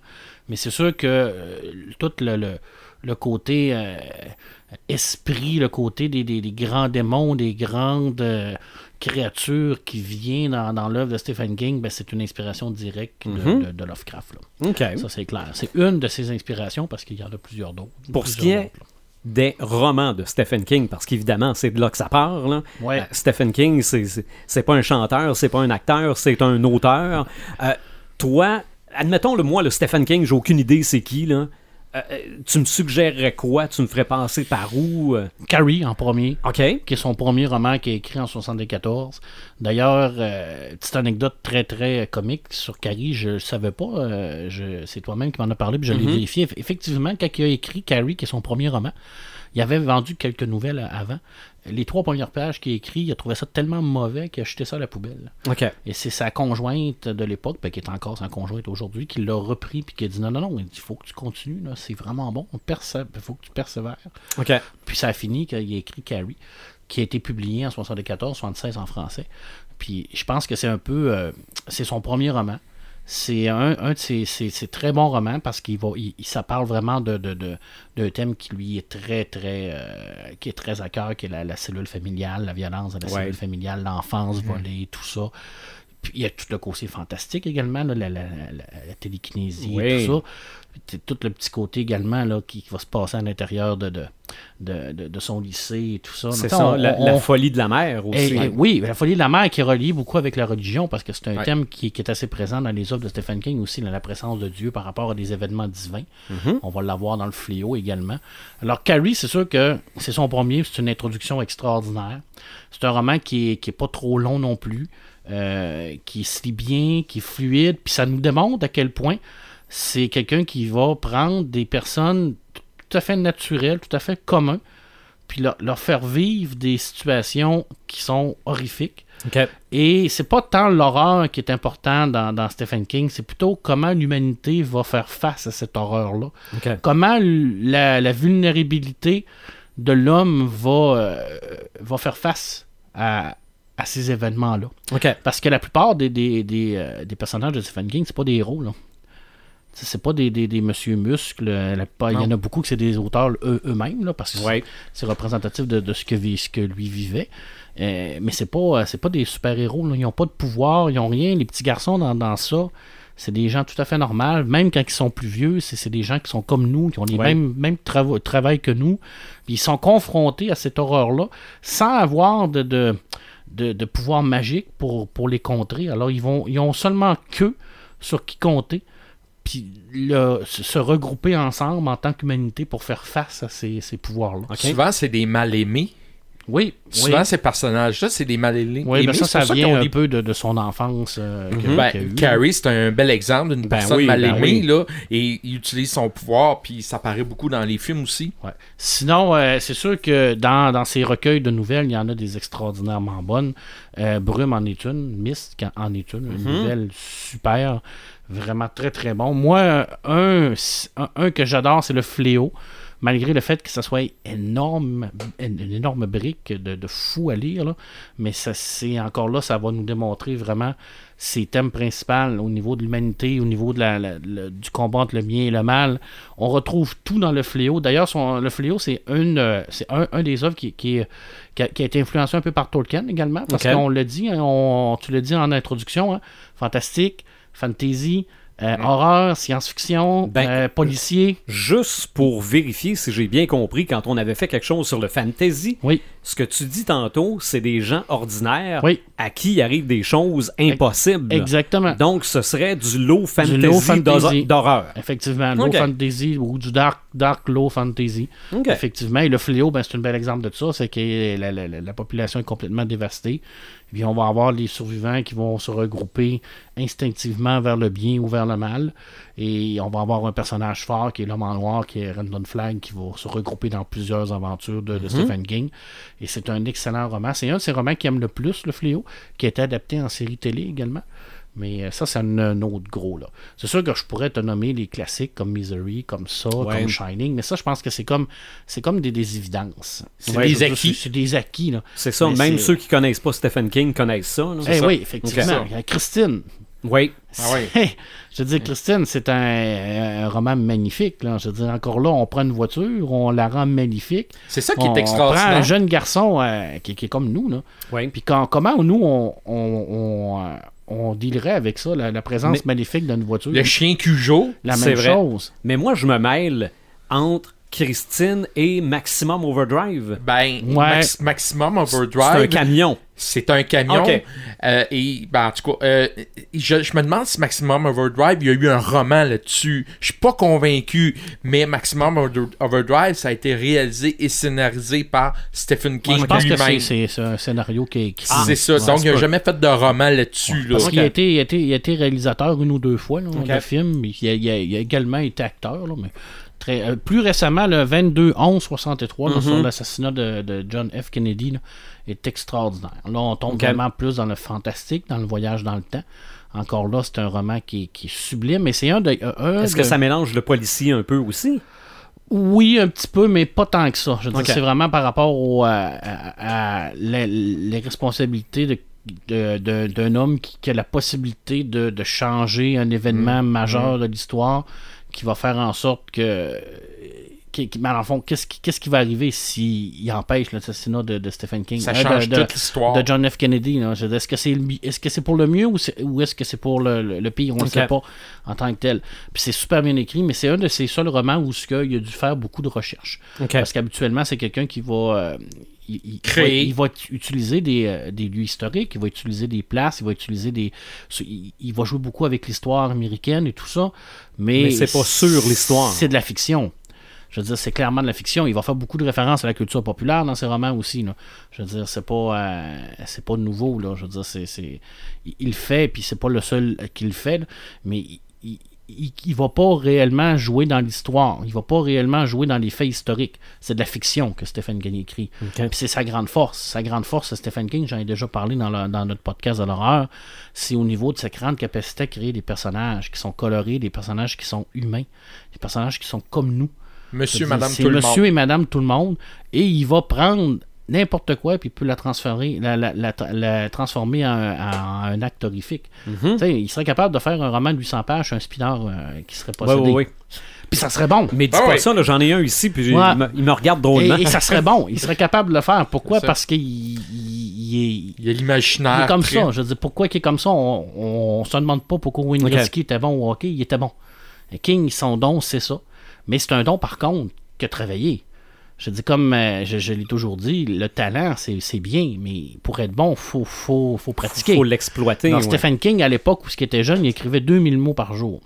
Mais c'est sûr que euh, tout le, le, le côté euh, esprit, le côté des, des- des grands démons, des grandes euh, créatures qui vient dans, dans l'œuvre de Stephen King, ben, c'est une inspiration directe de, Mhm. de- de Lovecraft. là. Ça, c'est clair. C'est une de ses inspirations parce qu'il y en a plusieurs d'autres. Pour ce qui est des romans de Stephen King, parce qu'évidemment, c'est de là que ça part. là. Ouais. Euh, Stephen King, c'est- pas un chanteur, c'est pas un acteur, c'est un auteur. Euh, toi, admettons le moi, le Stephen King, j'ai aucune idée c'est qui. Là. Euh, euh, tu me suggérerais quoi? Tu me ferais passer par où? euh? Carrie en premier. OK. qui est son premier roman qui est écrit en 74. D'ailleurs, euh, petite anecdote très très comique sur Carrie, je ne savais pas, euh, je- c'est toi-même qui m'en as parlé, puis je l'ai vérifié. Eff- Effectivement, quand il a écrit Carrie, qui est son premier roman, il avait vendu quelques nouvelles avant. Les trois premières pages qu'il a écrit, il a trouvé ça tellement mauvais qu'il a jeté ça à la poubelle. Et c'est sa conjointe de l'époque, ben, qui est encore sa conjointe aujourd'hui, qui l'a repris puis qui a dit non, non, non, il dit, faut que tu continues, là, c'est vraiment bon, il faut que tu persévères. Puis ça a fini qu'il a écrit Carrie, qui a été publié en 74, 76 en français. Puis je pense que c'est un peu. euh, c'est son premier roman. C'est un, un de ses, ses- ses très bons romans parce qu'il va, il, ça parle vraiment de, de, de- d'un thème qui lui est très, très, euh, qui est très à cœur, qui est la, la cellule familiale, la violence de la Ouais. cellule familiale, l'enfance volée, tout ça. Puis il y a tout le côté fantastique également, là, la, la, télékinésie Oui. tout ça. Tout le petit côté également là, qui, qui va se passer à l'intérieur de, de, de, de- de son lycée et tout ça. C'est ça, on- la, on- la folie de la mer aussi. et- et oui, la folie de la mer qui est reliée beaucoup avec la religion parce que c'est un Ouais. thème qui, qui est assez présent dans les œuvres de Stephen King aussi, dans la présence de Dieu par rapport à des événements divins. On va l'avoir dans le fléau également. Alors, Carrie, c'est sûr que c'est son premier, c'est une introduction extraordinaire. C'est un roman qui est, qui est pas trop long non plus, euh, qui se lit bien, qui est fluide, puis ça nous démontre à quel point c'est quelqu'un qui va prendre des personnes tout à fait naturelles, tout à fait communes, puis leur, leur faire vivre des situations qui sont horrifiques. Et c'est pas tant l'horreur qui est important dans, dans Stephen King, c'est plutôt comment l'humanité va faire face à cette horreur-là. Comment la, la vulnérabilité de l'homme va, euh, va faire face à, à ces événements-là. Parce que la plupart des, des, des, euh, des personnages de Stephen King, c'est pas des héros, là. C'est pas des, des, des monsieur muscles. euh, Il y en a beaucoup que c'est des auteurs eux- eux-mêmes, parce que Ouais. c'est représentatif de, de ce, que, ce que lui vivait. Euh, mais c'est pas, euh, pas des super-héros. Ils n'ont pas de pouvoir, ils n'ont rien. Les petits garçons dans, dans ça, c'est des gens tout à fait normaux. Même quand ils sont plus vieux, c'est, des gens qui sont comme nous, qui ont les Ouais. mêmes, mêmes travo- travail que nous. Puis ils sont confrontés à cette horreur-là sans avoir de, de, de, de pouvoir magique pour, pour les contrer. Alors ils, vont, ils ont seulement que sur qui compter. Puis le- se regrouper ensemble en tant qu'humanité pour faire face à ces, ces pouvoirs-là. Souvent, c'est des mal-aimés. Oui, Souvent, oui. ces personnages-là, c'est des mal-aimés. Oui, ben ça, ça vient un peu de, de son enfance euh, que- Ben, eu. Carrie, c'est un bel exemple d'une Ben personne oui, mal ben aimée, oui. là, et il utilise son pouvoir, puis ça paraît beaucoup dans les films aussi. Ouais. Sinon, euh, c'est sûr que dans, dans ces recueils de nouvelles, il y en a des extraordinairement bonnes. Euh, Brume en est une, Mist en est une, une nouvelle super, vraiment très très bon. Moi, un, un, que j'adore, c'est le Fléau. Malgré le fait que ça soit énorme, une, énorme brique de, de fou à lire, là. mais ça, c'est encore là, ça va nous démontrer vraiment ses thèmes principaux au niveau de l'humanité, au niveau de la, du combat entre le bien et le mal. On retrouve tout dans le fléau. D'ailleurs, son- le fléau, c'est une, c'est un, un des œuvres qui, qui, qui a, qui a été influencé un peu par Tolkien également, parce qu'on l'a dit, hein, on, tu l'as dit en introduction, hein, fantastique, fantasy, euh, horreur, science-fiction, Ben, euh, policier. Juste pour vérifier si j'ai bien compris, quand on avait fait quelque chose sur le fantasy, Oui, ce que tu dis tantôt, c'est des gens ordinaires Oui. à qui arrivent des choses impossibles. exactement. Donc, ce serait du low fantasy, low fantasy. d'hor- d'horreur. Effectivement, low fantasy ou du dark, dark low fantasy. Effectivement, et le fléau, ben, c'est un bel exemple de ça, c'est que la- la- la population est complètement dévastée. Et puis on va avoir les survivants qui vont se regrouper instinctivement vers le bien ou vers le mal. Et on va avoir un personnage fort qui est l'homme en noir, qui est Random Flag, qui va se regrouper dans plusieurs aventures de, de Stephen King. Et c'est un excellent roman. C'est un de ces romans qui aime le plus, le fléau, qui a été adapté en série télé également. Mais euh, ça, c'est un, un autre gros. là. C'est sûr que je pourrais te nommer les classiques comme Misery, comme ça, Ouais. comme Shining, mais ça, je pense que c'est comme c'est comme des, des évidences. C'est Ouais, des acquis. C'est des acquis. Là. C'est ça, Mais même ceux qui connaissent pas Stephen King connaissent ça. là. Eh ça. oui, effectivement. Euh, Christine. Oui. Ah oui. je veux dire, Christine, c'est un, un roman magnifique. Là. Je veux dire, encore là, on prend une voiture, on la rend magnifique. C'est ça qui on, est on prend un extraordinaire. jeune garçon euh, qui, qui est comme nous. Là. Oui. Puis quand, comment nous, on, on, on, on dealerait avec ça, la, la présence Mais- maléfique d'une voiture? Le chien Cujo, la c'est même vrai. chose. Mais moi, je me mêle entre Christine et Maximum Overdrive. ben, Ouais. Max- Maximum C'est un Overdrive, camion. C'est un camion. Euh, et, ben, en tout cas, euh, je, je me demande si Maximum Overdrive, il y a eu un roman là-dessus. Je suis pas convaincu, mais Maximum Over- Overdrive, ça a été réalisé et scénarisé par Stephen King Moi, je pense que c'est- un scénario qui, qui c'est ça. Ouais, Donc, il n'a jamais fait de roman là-dessus. là. Parce qu'il a Ok. été, il a, été, il a été réalisateur une ou deux fois là, Ok. de films. Il a, il a- il a également été acteur. là, mais très, euh, plus récemment, le 22 11 63 là, Mhm. sur l'assassinat de, de John F. Kennedy là, est extraordinaire. Là, on tombe vraiment plus dans le fantastique, dans le voyage dans le temps. Encore là, c'est un roman qui, est- qui est sublime. Et c'est un de. un Est-ce de- que ça mélange le policier un peu aussi? Oui, un petit peu, mais pas tant que ça. Je veux dire, Ok. c'est vraiment par rapport au, à, à- à les, les responsabilités de d'un homme qui, qui a la possibilité de, de changer un événement majeur de l'histoire qui va faire en sorte que qui, qui- mais le fond, qu'est-ce qui, va arriver s'il empêche l'assassinat de, de Stephen King? Ça euh, change de, toute l'histoire. de John F. Kennedy. Est-ce que c'est pour le mieux ou, est-ce que c'est pour le, le- le pire? On ne Ok. sait pas en tant que tel. Puis c'est super bien écrit, mais c'est un de ces seuls romans où il a dû faire beaucoup de recherches. Parce qu'habituellement, c'est quelqu'un qui va. euh, il, il- Créer. il va, il va utiliser des, euh, des lieux historiques, il va utiliser des places, il va utiliser des. Il, va jouer beaucoup avec l'histoire américaine et tout ça. Mais, Mais c'est pas sur l'histoire. C'est de la fiction. Je veux dire, c'est clairement de la fiction. Il va faire beaucoup de références à la culture populaire dans ses romans aussi. là. Je veux dire, c'est pas, euh, c'est pas nouveau. Là. Je veux dire, c'est, il le fait, puis c'est pas le seul euh, qui le fait. là. Mais il- il- il va pas réellement jouer dans l'histoire. Il va pas réellement jouer dans les faits historiques. C'est de la fiction que Stephen King écrit. Puis c'est sa grande force. Sa grande force, Stephen King, j'en ai déjà parlé dans, le- dans notre podcast de l'horreur, c'est au niveau de sa grande capacité à créer des personnages qui sont colorés, des personnages qui sont humains, des personnages qui sont comme nous. Monsieur, madame, c'est tout le monsieur monde. et madame tout le monde. Et il va prendre n'importe quoi puis il peut la transférer, la, la- la- la transformer en, en un acte horrifique. Mhm. Tu sais, Il serait capable de faire un roman de 800 pages, un spinner euh, qui serait Ouais, possédé. ouais, ouais. Puis ça serait bon. Mais dis Ah pas ouais. ça, là, j'en ai un ici, puis Ouais. il, me, il me regarde drôlement. Et, et ça serait bon. Il serait capable de le faire. Pourquoi? Parce qu'il il- il est, Il y a l'imaginaire. il est comme ça. Je veux dire, pourquoi il est comme ça? On, on, on se demande pas pourquoi Wayne Ok. Gretzky était bon au hockey. Il était bon. King, son don, c'est ça. Mais c'est un don, par contre, que travailler. Je dis comme euh, je, je l'ai toujours dit, le talent, c'est c'est bien, mais pour être bon, il faut, faut, faut pratiquer. faut l'exploiter. Ouais. Stephen King, à l'époque où il était jeune, il écrivait 2000 mots par jour.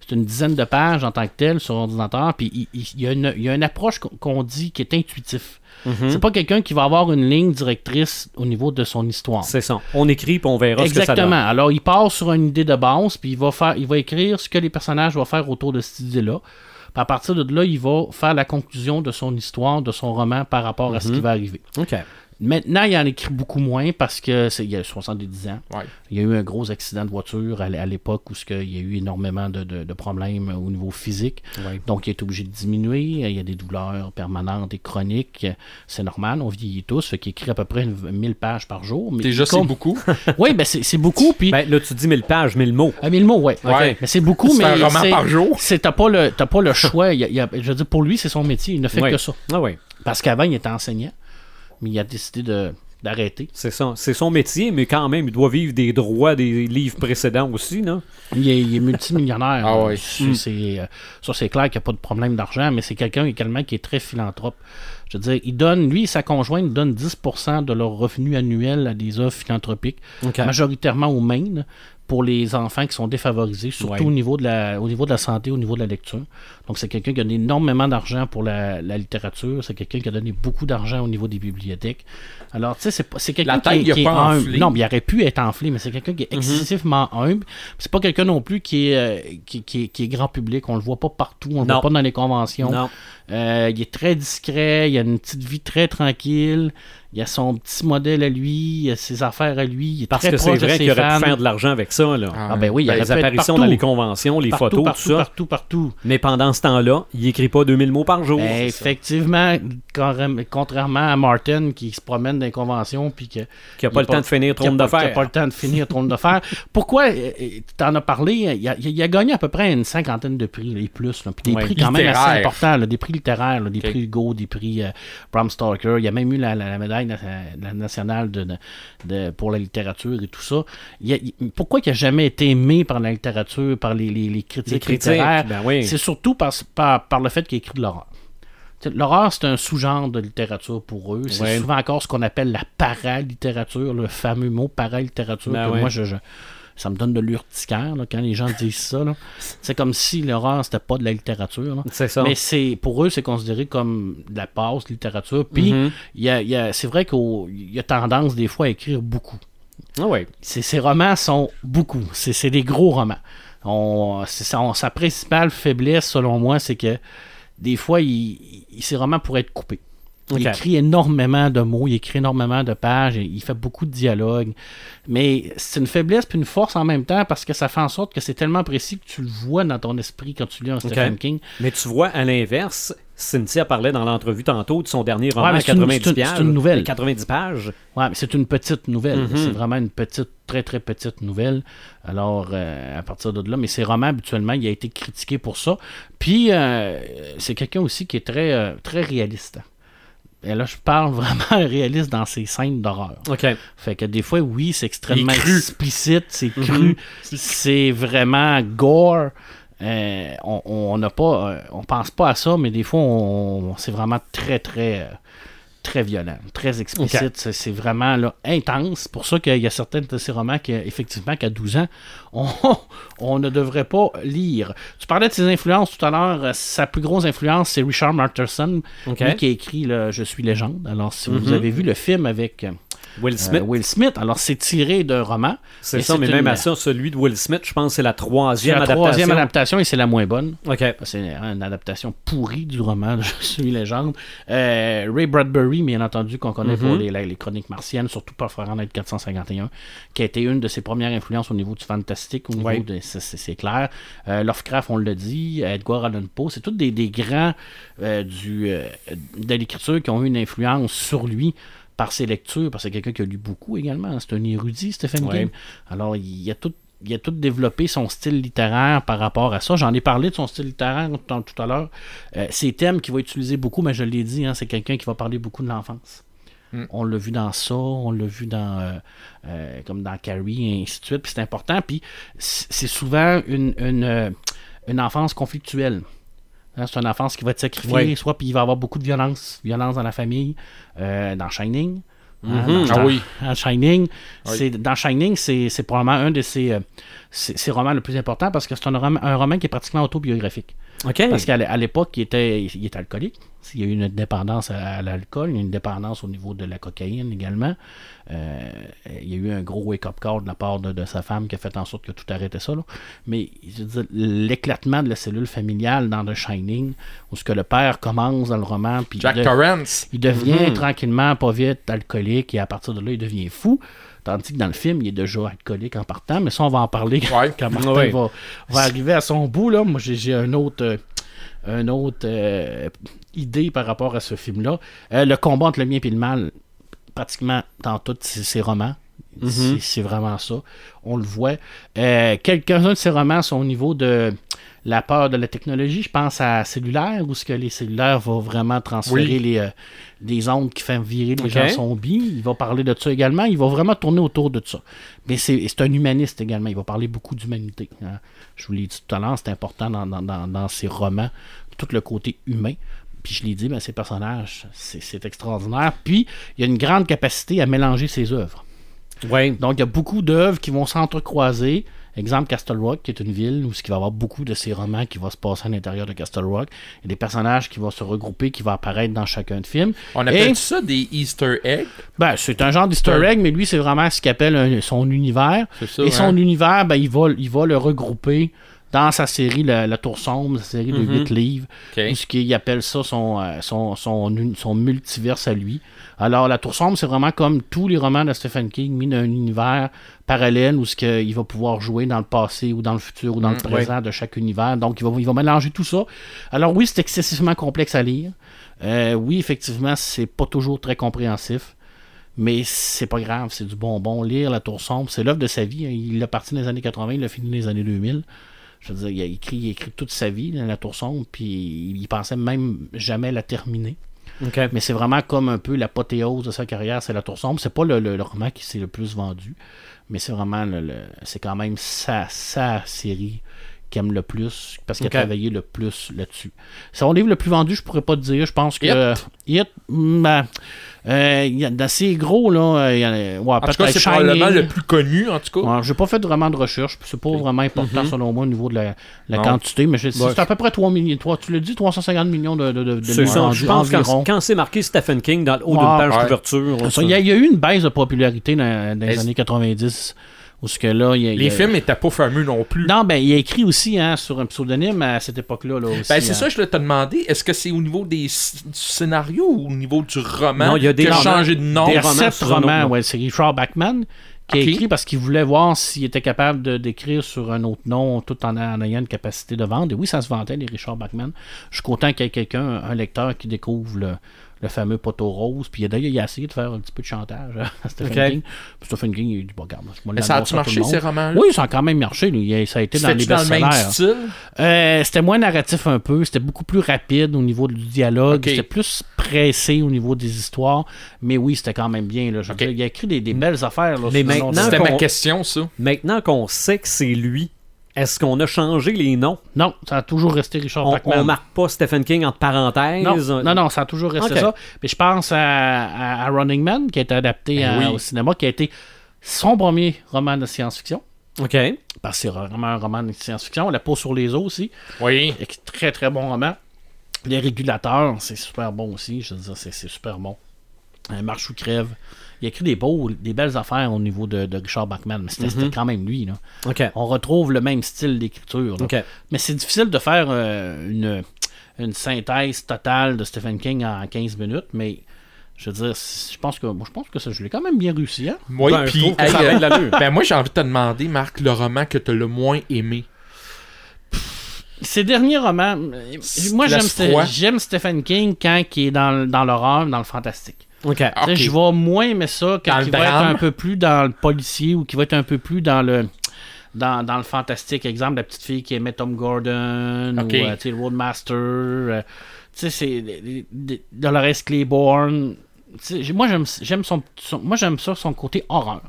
C'est une dizaine de pages en tant que tel sur ordinateur, puis il, il- il y, a une, il y a une approche qu'on- dit qui est intuitif. Mhm. C'est pas quelqu'un qui va avoir une ligne directrice au niveau de son histoire. C'est ça. On écrit, puis on verra ce que ça Exactement. donne. Alors, il part sur une idée de base, puis il va faire, il va écrire ce que les personnages vont faire autour de cette idée-là. Puis à partir de là, il va faire la conclusion de son histoire, de son roman par rapport à ce Mhm. qui va arriver. OK. Maintenant, il en écrit beaucoup moins parce que c'est il y a 70 ans. Ouais. Il y a eu un gros accident de voiture à, l'époque où ce il y a eu énormément de, de- de problèmes au niveau physique. Ouais. Donc, il est obligé de diminuer. Il y a des douleurs permanentes et chroniques. C'est normal, on vieillit tous. Fait qu'il écrit à peu près une- 1000 pages par jour. Mais Déjà, c'est beaucoup. Oui, ben c'est c'est beaucoup. Puis, Ben, là, tu dis 1000 pages, 1000 mots. ah, 1000 mots, ouais. Ouais. C'est beaucoup, C'est mais. un roman c'est- par jour. c'est- T'as pas, le- t'as pas le choix. Il y a- il y a- je veux dire, pour lui, c'est son métier. Il ne fait que ça. Ah ouais, Parce qu'avant, il était enseignant. Mais il a décidé de- d'arrêter. c'est ça. C'est son métier, mais quand même, il doit vivre des droits des livres précédents aussi, non? Il est, il est multimillionnaire. Ah ouais. C'est- c'est, euh, ça, c'est clair qu'il n'y a pas de problème d'argent, mais c'est quelqu'un également qui est très philanthrope. Je veux dire, il donne, lui et sa conjointe donnent 10% de leur revenu annuel à des œuvres philanthropiques, majoritairement au Maine, pour les enfants qui sont défavorisés, surtout Ouais. au, niveau de la, au niveau de la santé, au niveau de la lecture. Donc, c'est quelqu'un qui a donné énormément d'argent pour la, la littérature. C'est quelqu'un qui a donné beaucoup d'argent au niveau des bibliothèques. Alors, tu sais, c'est quelqu'un qui, qui est pas humble. Non, mais il aurait pu être enflé, mais c'est quelqu'un qui est excessivement humble. C'est pas quelqu'un non plus qui est, euh, qui, qui est, qui est grand public. On le voit pas partout. On le Non. voit pas dans les conventions. Non. Euh, il est très discret. Il a une petite vie très tranquille. Il a son petit modèle à lui. Il a ses affaires à lui. Il est Parce très que c'est vrai qu'il aurait fans. pu faire de l'argent avec ça, là. Ah. Ah ben oui, il Ben, les apparitions partout. dans les conventions, les partout, photos, partout, tout ça. partout, partout. Mais pendant ce temps-là, il écrit pas 2000 mots par jour. Ben, effectivement, contrairement à Martin qui se promène dans les conventions puis que Qui a il pas le temps de finir Trône pas- de qui pas le temps de finir Trône fer. Pourquoi euh, euh, Tu en as parlé, il a, il a gagné à peu près une cinquantaine de prix, et plus. là. Puis des Ouais. prix quand même assez importants, là, des prix littéraires, là, des prix Hugo, des prix euh, Bram Stoker. Il y a même eu la, la- la médaille nationale de, de- de- pour la littérature et tout ça. Il a- il- pourquoi il n'a jamais été aimé par la littérature, par les, les- les critiques, Les critiques, littéraires? ben oui. C'est surtout par, par, par le fait qu'il écrit de l'horreur. L'horreur, c'est un sous-genre de littérature pour eux. C'est Ouais. souvent encore ce qu'on appelle la paralittérature, le fameux mot paralittérature. Ben que ouais. Moi, je, je- ça me donne de l'urticaire quand les gens disent ça. C'est comme si l'horreur, c'était pas de la littérature. C'est ça. Mais c'est pour eux, c'est considéré comme de la passe littérature. Puis, il y a- y a- c'est vrai qu'il y a tendance des fois à écrire beaucoup. Ah ouais. Ces, romans sont beaucoup. C'est des gros romans. On, sa principale faiblesse, selon moi, c'est que des fois, il, il- ces romans pourraient être coupés. Il écrit énormément de mots, il écrit énormément de pages, il fait beaucoup de dialogues. Mais c'est une faiblesse puis une force en même temps parce que ça fait en sorte que c'est tellement précis que tu le vois dans ton esprit quand tu lis un Stephen King. Mais tu vois, à l'inverse, Cynthia parlait dans l'entrevue tantôt de son dernier roman Ouais, à c'est une- 90 c'est une- pages. c'est une nouvelle. 90 pages. Ouais, mais c'est une petite nouvelle. Mhm. C'est vraiment une petite, très très petite nouvelle. Alors, euh, à partir de là, mais ses romans, habituellement, il a été critiqué pour ça. Puis, euh, c'est quelqu'un aussi qui est très, euh, très réaliste. Et là, je parle vraiment réaliste dans ses scènes d'horreur. OK. Fait que des fois, oui, c'est extrêmement explicite, c'est cru, c'est vraiment gore. Euh, on on n'a pas, euh, on pense pas à ça, mais des fois, on, c'est vraiment très, très, euh, très violent, très explicite. C'est- vraiment là, intense. C'est pour ça qu'il y a certains de ces romans qui, effectivement, qu'à 12 ans, on, on ne devrait pas lire. Tu parlais de ses influences tout à l'heure. Euh, Sa plus grosse influence, c'est Richard Marterson, OK. lui qui a écrit le Je suis légende. Alors, si vous Mhm. avez vu le film avec. Will euh, Smith. Will Smith. Alors, c'est tiré d'un roman. c'est ça, mais une- même à ça, celui de Will Smith, je pense c'est la troisième la adaptation. troisième adaptation et c'est la moins bonne. OK. C'est une adaptation pourrie du roman Je suis légende. Euh, Ray Bradbury, bien entendu, qu'on connaît pour Mhm. les, les chroniques martiennes, surtout par Fahrenheit 451, qui a été une de ses premières influences au niveau du fantastique, au niveau Ouais. de. c'est- clair. Euh, Lovecraft, on l'a dit. Edgar Allan Poe, c'est tous des, des grands du, de l'écriture qui ont eu une influence sur lui par ses lectures, parce que c'est quelqu'un qui a lu beaucoup également. C'est un érudit, Stephen Ouais. King. Alors, il a tout il a tout développé son style littéraire par rapport à ça. J'en ai parlé de son style littéraire tout, à l'heure. Euh, ces thèmes qu'il va utiliser beaucoup, mais je l'ai dit, hein, c'est quelqu'un qui va parler beaucoup de l'enfance. Mm. On l'a vu dans ça, on l'a vu dans euh, euh, comme dans Carrie, et ainsi de suite. Puis c'est important. Puis c'est souvent une, une, euh, une enfance conflictuelle. Hein, c'est une enfance qui va être sacrifiée, soit puis il va y avoir beaucoup de violence, violence dans la famille, euh, dans Shining. hein, Mhm. dans- Ah oui. dans Shining, Oui. dans Shining, c'est c'est probablement un de ses, euh, ses- ses romans le plus important parce que c'est un un roman qui est pratiquement autobiographique. Parce qu'à l'époque, il était, il était alcoolique. Il y a eu une dépendance à, l'alcool, il une dépendance au niveau de la cocaïne également. Euh, il y a eu un gros wake-up call de la part de, de sa femme qui a fait en sorte que tout arrêtait ça. là. Mais l'éclatement de la cellule familiale dans The Shining, où ce que le père commence dans le roman, puis Jack de- Torrance. il devient Mhm. tranquillement, pas vite, alcoolique et à partir de là, il devient fou. Tandis que dans le film, il est déjà alcoolique en partant, mais ça, on va en parler Ouais. quand Martin Ouais. va, va arriver à son bout. Là. Moi, j'ai un autre, euh, un autre euh, idée par rapport à ce film-là. Euh, le combat entre le bien et le mal, pratiquement dans tous ses, ses romans. C'est- C'est vraiment ça. On le voit. Quelques-uns de ces romans sont au niveau de la peur de la technologie. Je pense à Cellulaire, où ce que les cellulaires vont vraiment transférer Oui. les, euh, les ondes qui font virer les gens zombies. Il va parler de ça également. Il va vraiment tourner autour de ça. Mais c'est un humaniste également. Il va parler beaucoup d'humanité. hein. Je vous l'ai dit tout à l'heure, c'est important dans, dans, dans, dans ses romans, tout le côté humain. Puis je l'ai dit, ben, ses personnages, c'est c'est extraordinaire. Puis il y a une grande capacité à mélanger ses œuvres. Ouais. Donc, il y a beaucoup d'œuvres qui vont s'entrecroiser. Exemple, Castle Rock, qui est une ville où il va y avoir beaucoup de ces romans qui vont se passer à l'intérieur de Castle Rock. Il y a des personnages qui vont se regrouper, qui vont apparaître dans chacun de films. On Et- appelle ça des Easter eggs? Ben, c'est un genre d'easter egg, mais lui, c'est vraiment ce qu'il appelle un- son univers. Ça, Et hein? son univers, ben, il, va, il va le regrouper dans sa série La, La Tour Sombre, sa série de 8 livres, Ok. où ce qu'il appelle ça son, euh, son, son, multiverse à lui. Alors, La Tour Sombre, c'est vraiment comme tous les romans de Stephen King mis dans un univers parallèle où ce que il va pouvoir jouer dans le passé ou dans le futur ou dans le présent de chaque univers. Donc, il va, il va mélanger tout ça. Alors, oui, c'est excessivement complexe à lire. Euh, oui, effectivement, c'est pas toujours très compréhensif. Mais c'est pas grave, c'est du bonbon. Lire La Tour Sombre, c'est l'œuvre de sa vie. hein. Il l'a parti dans les années 80, il l'a fini dans les années 2000. Je veux dire, il a écrit, il a écrit toute sa vie, La Tour Sombre, puis il pensait même jamais la terminer. Mais c'est vraiment comme un peu l'apothéose de sa carrière, c'est La Tour Sombre. C'est pas le, le- le roman qui s'est le plus vendu, mais c'est vraiment le, c'est quand même sa, sa série qu'il aime le plus, parce qu'il a travaillé le plus là-dessus. Son livre le plus vendu, je pourrais pas te dire. Je pense que. Ben, euh, il y a d'assez gros, là. euh, il y en a- ouais, En tout cas, c'est Shining. probablement le plus connu, en tout cas. Ouais, j'ai pas fait vraiment de recherche, puis c'est pas vraiment important Mhm. selon moi au niveau de la, quantité, mais je- c'est Ouais. à peu près 3 millions. tu l'as dit, 350 millions de, de, de, de C'est ça. vendus Je pense environ. quand, quand c'est marqué Stephen King dans le haut Ouais, d'une page ça- Il y, a, il y a eu une baisse de popularité dans, dans les années 90. Où ce que là, il Les films n'étaient pas fameux non plus. Non, ben, il a écrit aussi hein, sur un pseudonyme à cette époque-là. Là, aussi, Ben, c'est hein. ça, je te demander. Est-ce que c'est au niveau des du scénario ou au niveau du roman Non, il y a des qui a romans- changé de nom? Il y a romans sept romans, nom. ouais, c'est Richard Bachman qui a écrit parce qu'il voulait voir s'il était capable de d'écrire sur un autre nom tout en, en ayant une capacité de vente. Et oui, ça se vendait, les Richard Bachman. Je suis content qu'il y ait quelqu'un, un lecteur, qui découvre le, le fameux poteau rose. Puis d'ailleurs, il a essayé de faire un petit peu de chantage à Stephen Ok. King. Puis Stephen King, il a dit, bon, regarde, moi, Mais ça le marché, ces romans-là? Oui, ça a quand même marché. Il- Ça a été dans les C'était-tu dans le même best-sellers. style? Euh, c'était moins narratif un peu, c'était beaucoup plus rapide au niveau du dialogue, c'était plus pressé au niveau des histoires, mais oui, c'était quand même bien. Là. Je dire, il a écrit des, des belles affaires. Là, Mais maintenant C'était ma question, ça. Maintenant qu'on sait que c'est lui, est-ce qu'on a changé les noms? Non, ça a toujours resté Richard On, Bachman. on marque pas Stephen King entre parenthèses? non, non, non, ça a toujours resté ça. Mais je pense à, à- à Running Man, qui a été adapté Ben à- oui. au cinéma, qui a été son premier roman de science-fiction. OK. Parce que c'est vraiment un roman de science-fiction. La peau sur les os aussi. Oui. Et qui- Très, très bon roman. Les régulateurs, c'est super bon aussi. Je veux dire, c'est super bon. Euh, Marche ou crève il a écrit des beaux, des belles affaires au niveau de, de Richard Bachman, mais c'était c'était quand même lui. Là. OK. On retrouve le même style d'écriture. Mais c'est difficile de faire euh, une, une synthèse totale de Stephen King en 15 minutes, mais je veux dire, je pense que moi, je pense que ça, je l'ai quand même bien réussi. Hein? Oui, Ben, puis hey, euh, de l'allure. ben moi j'ai envie de te demander, Marc, le roman que tu as le moins aimé. Ses derniers romans, euh, moi j'aime Stephen King quand il est dans, dans l'horreur, dans le fantastique. OK. Je vais moins aimer ça quand il va être un peu plus dans le policier ou qui va être un peu plus dans le dans, dans le fantastique. Exemple, la petite fille qui aimait Tom Gordon Ok. ou euh, tu sais, le Roadmaster. euh, tu sais, c'est Dolores Claiborne. Moi, j'aime j'aime son, son- moi j'aime ça, son côté horreur.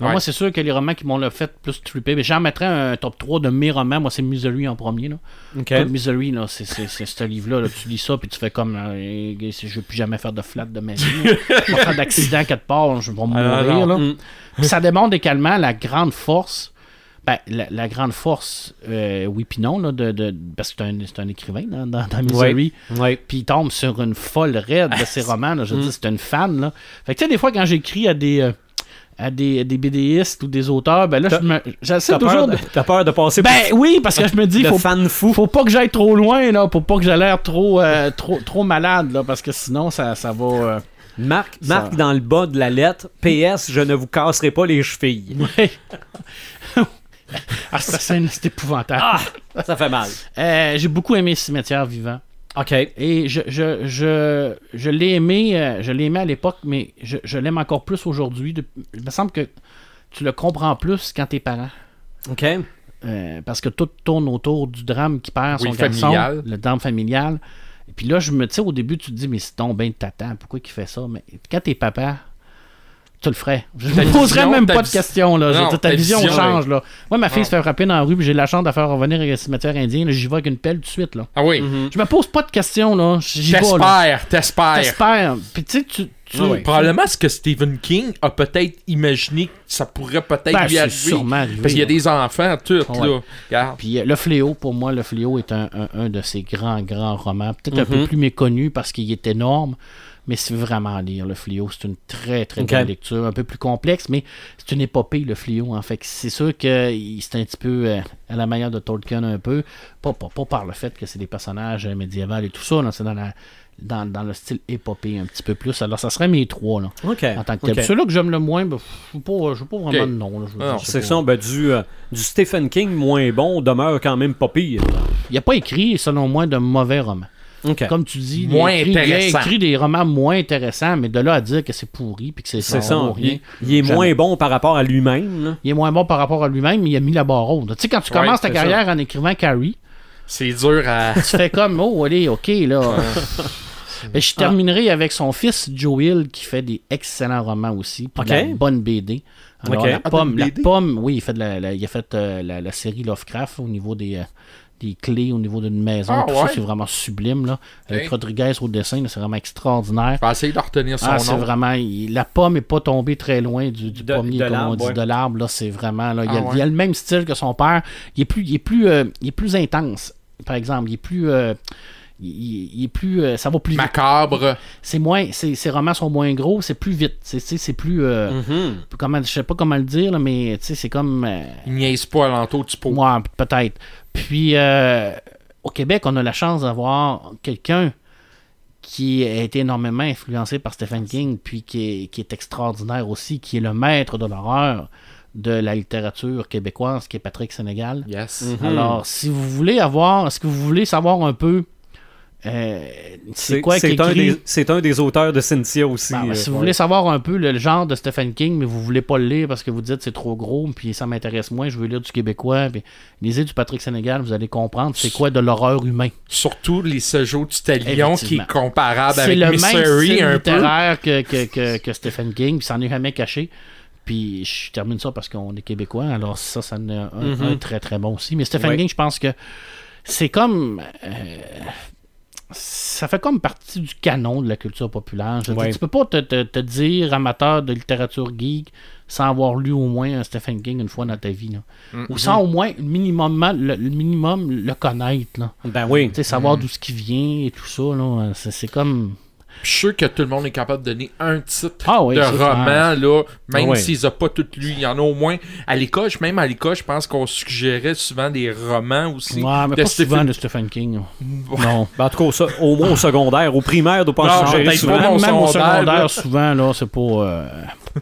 Alors, Ouais. Moi, c'est sûr que les romans qui m'ont le fait plus tripper, mais j'en mettrais un top 3 de mes romans. Moi, c'est Misery en premier. Là. OK. Écoute, Misery, là, c'est, ce livre-là. là, tu lis ça, puis tu fais comme. euh, je veux plus jamais faire de flat de ma vie. je vais faire d'accident quelque part, je vais mourir. Ah, là. Mm. Ça démontre également la grande force. Ben, la, la grande force, euh, oui, puis non, là, de, de- parce que c'est un, un écrivain dans, dans, dans Misery. Puis il tombe sur une folle raide de ses romans. là. Je veux Mm. dire, c'est une fan. Là. Fait que tu sais, des fois, quand j'écris à des. euh, à des, des BDistes ou des auteurs, ben là, je me- j'essaie toujours de, t'as peur de passer ben oui, parce que je me dis, faut, le fan fou. faut pas que j'aille trop loin, là, pour pas que j'ai l'air trop, euh, trop, trop malade, là, parce que sinon, ça, ça va. euh, Marc, Ça- Marc dans le bas de la lettre, PS, je ne vous casserai pas les chevilles. ouais. ah, ça, c'est c'est épouvantable. Ça fait mal. Euh, j'ai beaucoup aimé Cimetière Vivant. OK. Et je, je, je, je l'ai aimé, euh, je l'ai aimé à l'époque, mais je, je l'aime encore plus aujourd'hui. Il me semble que tu le comprends plus quand t'es parent. OK. Euh, parce que tout tourne autour du drame qui perd Oui, son garçon, familial. le drame familial. Et puis là, je me tu au début, tu te dis, mais c'est ton ben de tata, pourquoi il fait ça? Mais quand t'es papa, tu le ferais. Je ne poserais vision, même pas de questions. Là. Non, ta, ta vision, vision, change. Là. Moi, ma fille Non. se fait frapper dans la rue, puis j'ai la chance de faire revenir le cimetière indien. J'y vais avec une pelle tout de suite. Là. Ah oui. Je me pose pas de questions. là. T'espères, t'espères. T'espères. Puis tu sais, tu. tu- Ah oui. Probablement ce que Stephen King a peut-être imaginé que ça pourrait peut-être Ben, lui arriver. sûrement arrivé, Parce qu'il y a des enfants, tout, Ouais. là. Puis euh, Le Fléau, pour moi, Le Fléau est un, un- un de ces grands, grands romans. Peut-être un Mhm. peu plus méconnu parce qu'il est énorme, mais c'est vraiment à lire, Le Fléau. C'est une très, très Ok. belle lecture, un peu plus complexe, mais c'est une épopée, Le Fléau, en fait. C'est sûr que c'est un petit peu euh, à la manière de Tolkien, un peu. Pas, pas, pas par le fait que c'est des personnages euh, médiévaux et tout ça, c'est dans, la, dans, dans le style épopée un petit peu plus. Alors, ça serait mes trois, là, OK. en tant que tel. OK. Ceux-là que j'aime le moins, ben, je ne pas, vraiment Ok. de nom. là, veux Ah non, dire, C'est pas- ça, ben, du, euh, du Stephen King moins bon demeure quand même pas pire. Il n'a pas écrit, selon moi, de mauvais romans. Comme tu dis, Moins il, a écrit, il a écrit des romans moins intéressants, mais de là à dire que c'est pourri puis que c'est ça, ça. vaut Il, rien. il est Jamais. moins bon par rapport à lui-même. Il est moins bon par rapport à lui-même, mais il a mis la barre haute. Tu sais, quand tu Ouais, commences ta carrière en écrivant Carrie, C'est dur à. tu fais comme, oh, allez, ok, là. Mais je terminerai avec son fils, Joe Hill, qui fait des excellents romans aussi, puis de la bonne BD. Alors, Ok. la Ah, pomme, la pomme, oui, il, fait de la, la- il a fait euh, la, la série Lovecraft au niveau des, euh, des clés, au niveau d'une maison. Ah, tout ouais? ça, c'est vraiment sublime. Là. Avec Ok. Rodriguez au dessin, c'est vraiment extraordinaire. Je vais essayer de retenir son Ah, c'est nom. vraiment. il- la pomme est pas tombée très loin du, du De- pommier, de comme on l'arbre, dit, ouais. de l'arbre. Là, c'est vraiment. Là, il, y a, Ah, ouais. il y a le même style que son père. Il est plus, il est plus, euh, il est plus intense. Par exemple, il est plus. euh, il, est plus. euh, ça va plus vite. Macabre. C'est moins. Ses, ses romans sont moins gros, c'est plus vite. C'est, plus. euh, Mhm. comment, je sais pas comment le dire, là, mais tu sais, c'est comme. euh, Il niaise pas alentour du pot. Ouais, peut-être. Puis, euh, au Québec, on a la chance d'avoir quelqu'un qui a été énormément influencé par Stephen King, puis qui est, qui est extraordinaire aussi, qui est le maître de l'horreur de la littérature québécoise, qui est Patrick Sénégal. Yes. Mhm. Alors, si vous voulez avoir, est-ce que vous voulez savoir un peu euh, c'est quoi c'est un, des- c'est un des auteurs de Cynthia aussi. ben, ben, euh, si vous ouais. voulez savoir un peu le, genre de Stephen King, mais vous voulez pas le lire parce que vous dites c'est trop gros, puis ça m'intéresse moins, je veux lire du québécois, puis lisez du Patrick Sénégal, vous allez comprendre c'est quoi de l'horreur humain. Surtout les séjours du Talion qui est comparable C'est avec le même Mystery style un peu. littéraire que, que, que, que Stephen King, puis ça n'en est jamais caché. Puis je termine ça parce qu'on est québécois, alors ça, ça en est un, un très très bon aussi. Mais Stephen Ouais. King, je pense que c'est comme. euh, ça fait comme partie du canon de la culture populaire. Je Ouais. tu peux pas te, te- te dire amateur de littérature geek sans avoir lu au moins un Stephen King une fois dans ta vie. là. Mm-hmm. Ou sans au moins minimum le, le minimum le connaître. Là. Ben oui. Tu sais, savoir d'où ce qui vient et tout ça, c'est, c'est Je suis sûr que tout le monde est capable de donner un titre Ah oui, de roman, clair. là, même Ah ouais. s'ils n'ont pas tout lu. Il y en a au moins à l'école. je- Même à l'école, je pense qu'on suggérait souvent des romans aussi. Ouais, mais de pas Stephen- souvent de Stephen King. Non. Ben, en tout cas, au moins au secondaire, au primaire, doit pas suggérer souvent. Même, même au secondaire, là. souvent, là, c'est pas. euh,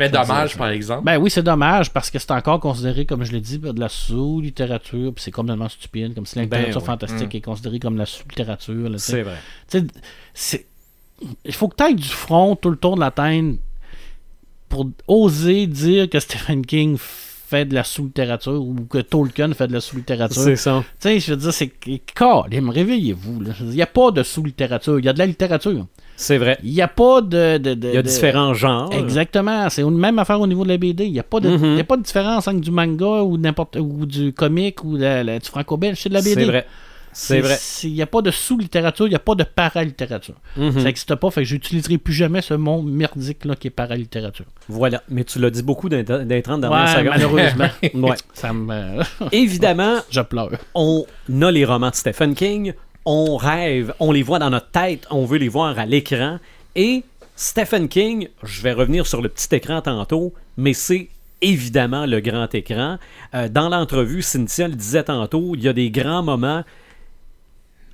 Mais dommage, par exemple. Ben oui, c'est dommage parce que c'est encore considéré, comme je l'ai dit, de la sous-littérature. Puis c'est complètement stupide, comme si la Ben littérature ouais. fantastique est considérée comme la sous-littérature. C'est vrai. Tu sais, c'est- Il faut que tu ailles du front tout le tour de la tête pour oser dire que Stephen King fait de la sous-littérature ou que Tolkien fait de la sous-littérature. C'est ça. Tu sais, je veux dire, c'est. Calme, réveillez-vous. Il n'y a pas de sous-littérature, il y a de la littérature. C'est vrai. Il n'y a pas de. de- de- Il y a de- différents genres. Exactement. C'est une même affaire au niveau de la BD. Il n'y a, pas de- Mhm. y a pas de différence entre du manga ou n'importe ou du comique ou la- la- du franco-belge. C'est de la BD. C'est vrai. C'est vrai. Il n'y a pas de sous-littérature, il n'y a pas de paralittérature. Mhm. Ça n'existe pas, fait que j'utiliserai plus jamais ce mot merdique là, qui est paralittérature. Voilà. Mais tu l'as dit beaucoup dans dans les 30 dernières Ouais, secondes. malheureusement. Ouais. Ça me... Évidemment, Je pleure. on a les romans de Stephen King, on rêve, on les voit dans notre tête, on veut les voir à l'écran. Et Stephen King, je vais revenir sur le petit écran tantôt, mais c'est évidemment le grand écran. Euh, dans l'entrevue, Cynthia le disait tantôt, il y a des grands moments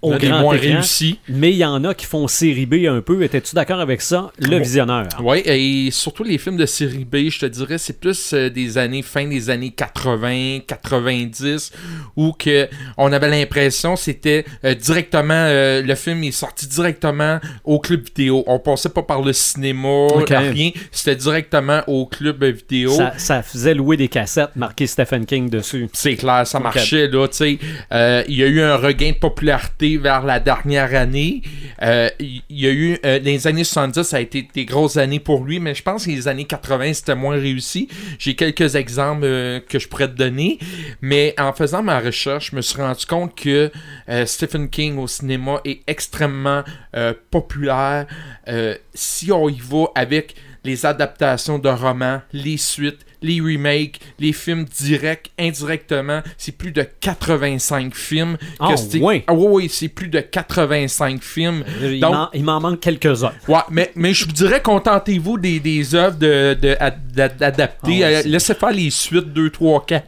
au des moins écran, réussis. mais il y en a qui font série B un peu. Étais-tu d'accord avec ça, le Bon. visionneur? Oui, et surtout les films de série B, je te dirais, c'est plus euh, des années, fin des années 80, 90, où que on avait l'impression c'était euh, directement, euh, le film est sorti directement au club vidéo. On passait pas par le cinéma, Ok. rien, c'était directement au club vidéo. Ça, ça faisait louer des cassettes marquées Stephen King dessus. C'est clair, ça marchait là, tu sais. Euh, Il y a eu un regain de popularité vers la dernière année. Euh, Il y a eu, euh, les années 70, ça a été des grosses années pour lui, mais je pense que les années 80, c'était moins réussi. J'ai quelques exemples euh, que je pourrais te donner, mais en faisant ma recherche, je me suis rendu compte que euh, Stephen King au cinéma est extrêmement euh, populaire. Euh, si on y va avec les adaptations de romans, les suites, les remakes, les films directs, indirectement, c'est plus de 85 films. que Ah. Ah oui, oui, c'est plus de 85 films. Il Donc- m'en- il m'en manque quelques-uns. Ouais, mais, mais je vous dirais, contentez-vous des, des œuvres de, de, d'adapter. Ah, Euh, laissez faire les suites 2, 3, 4.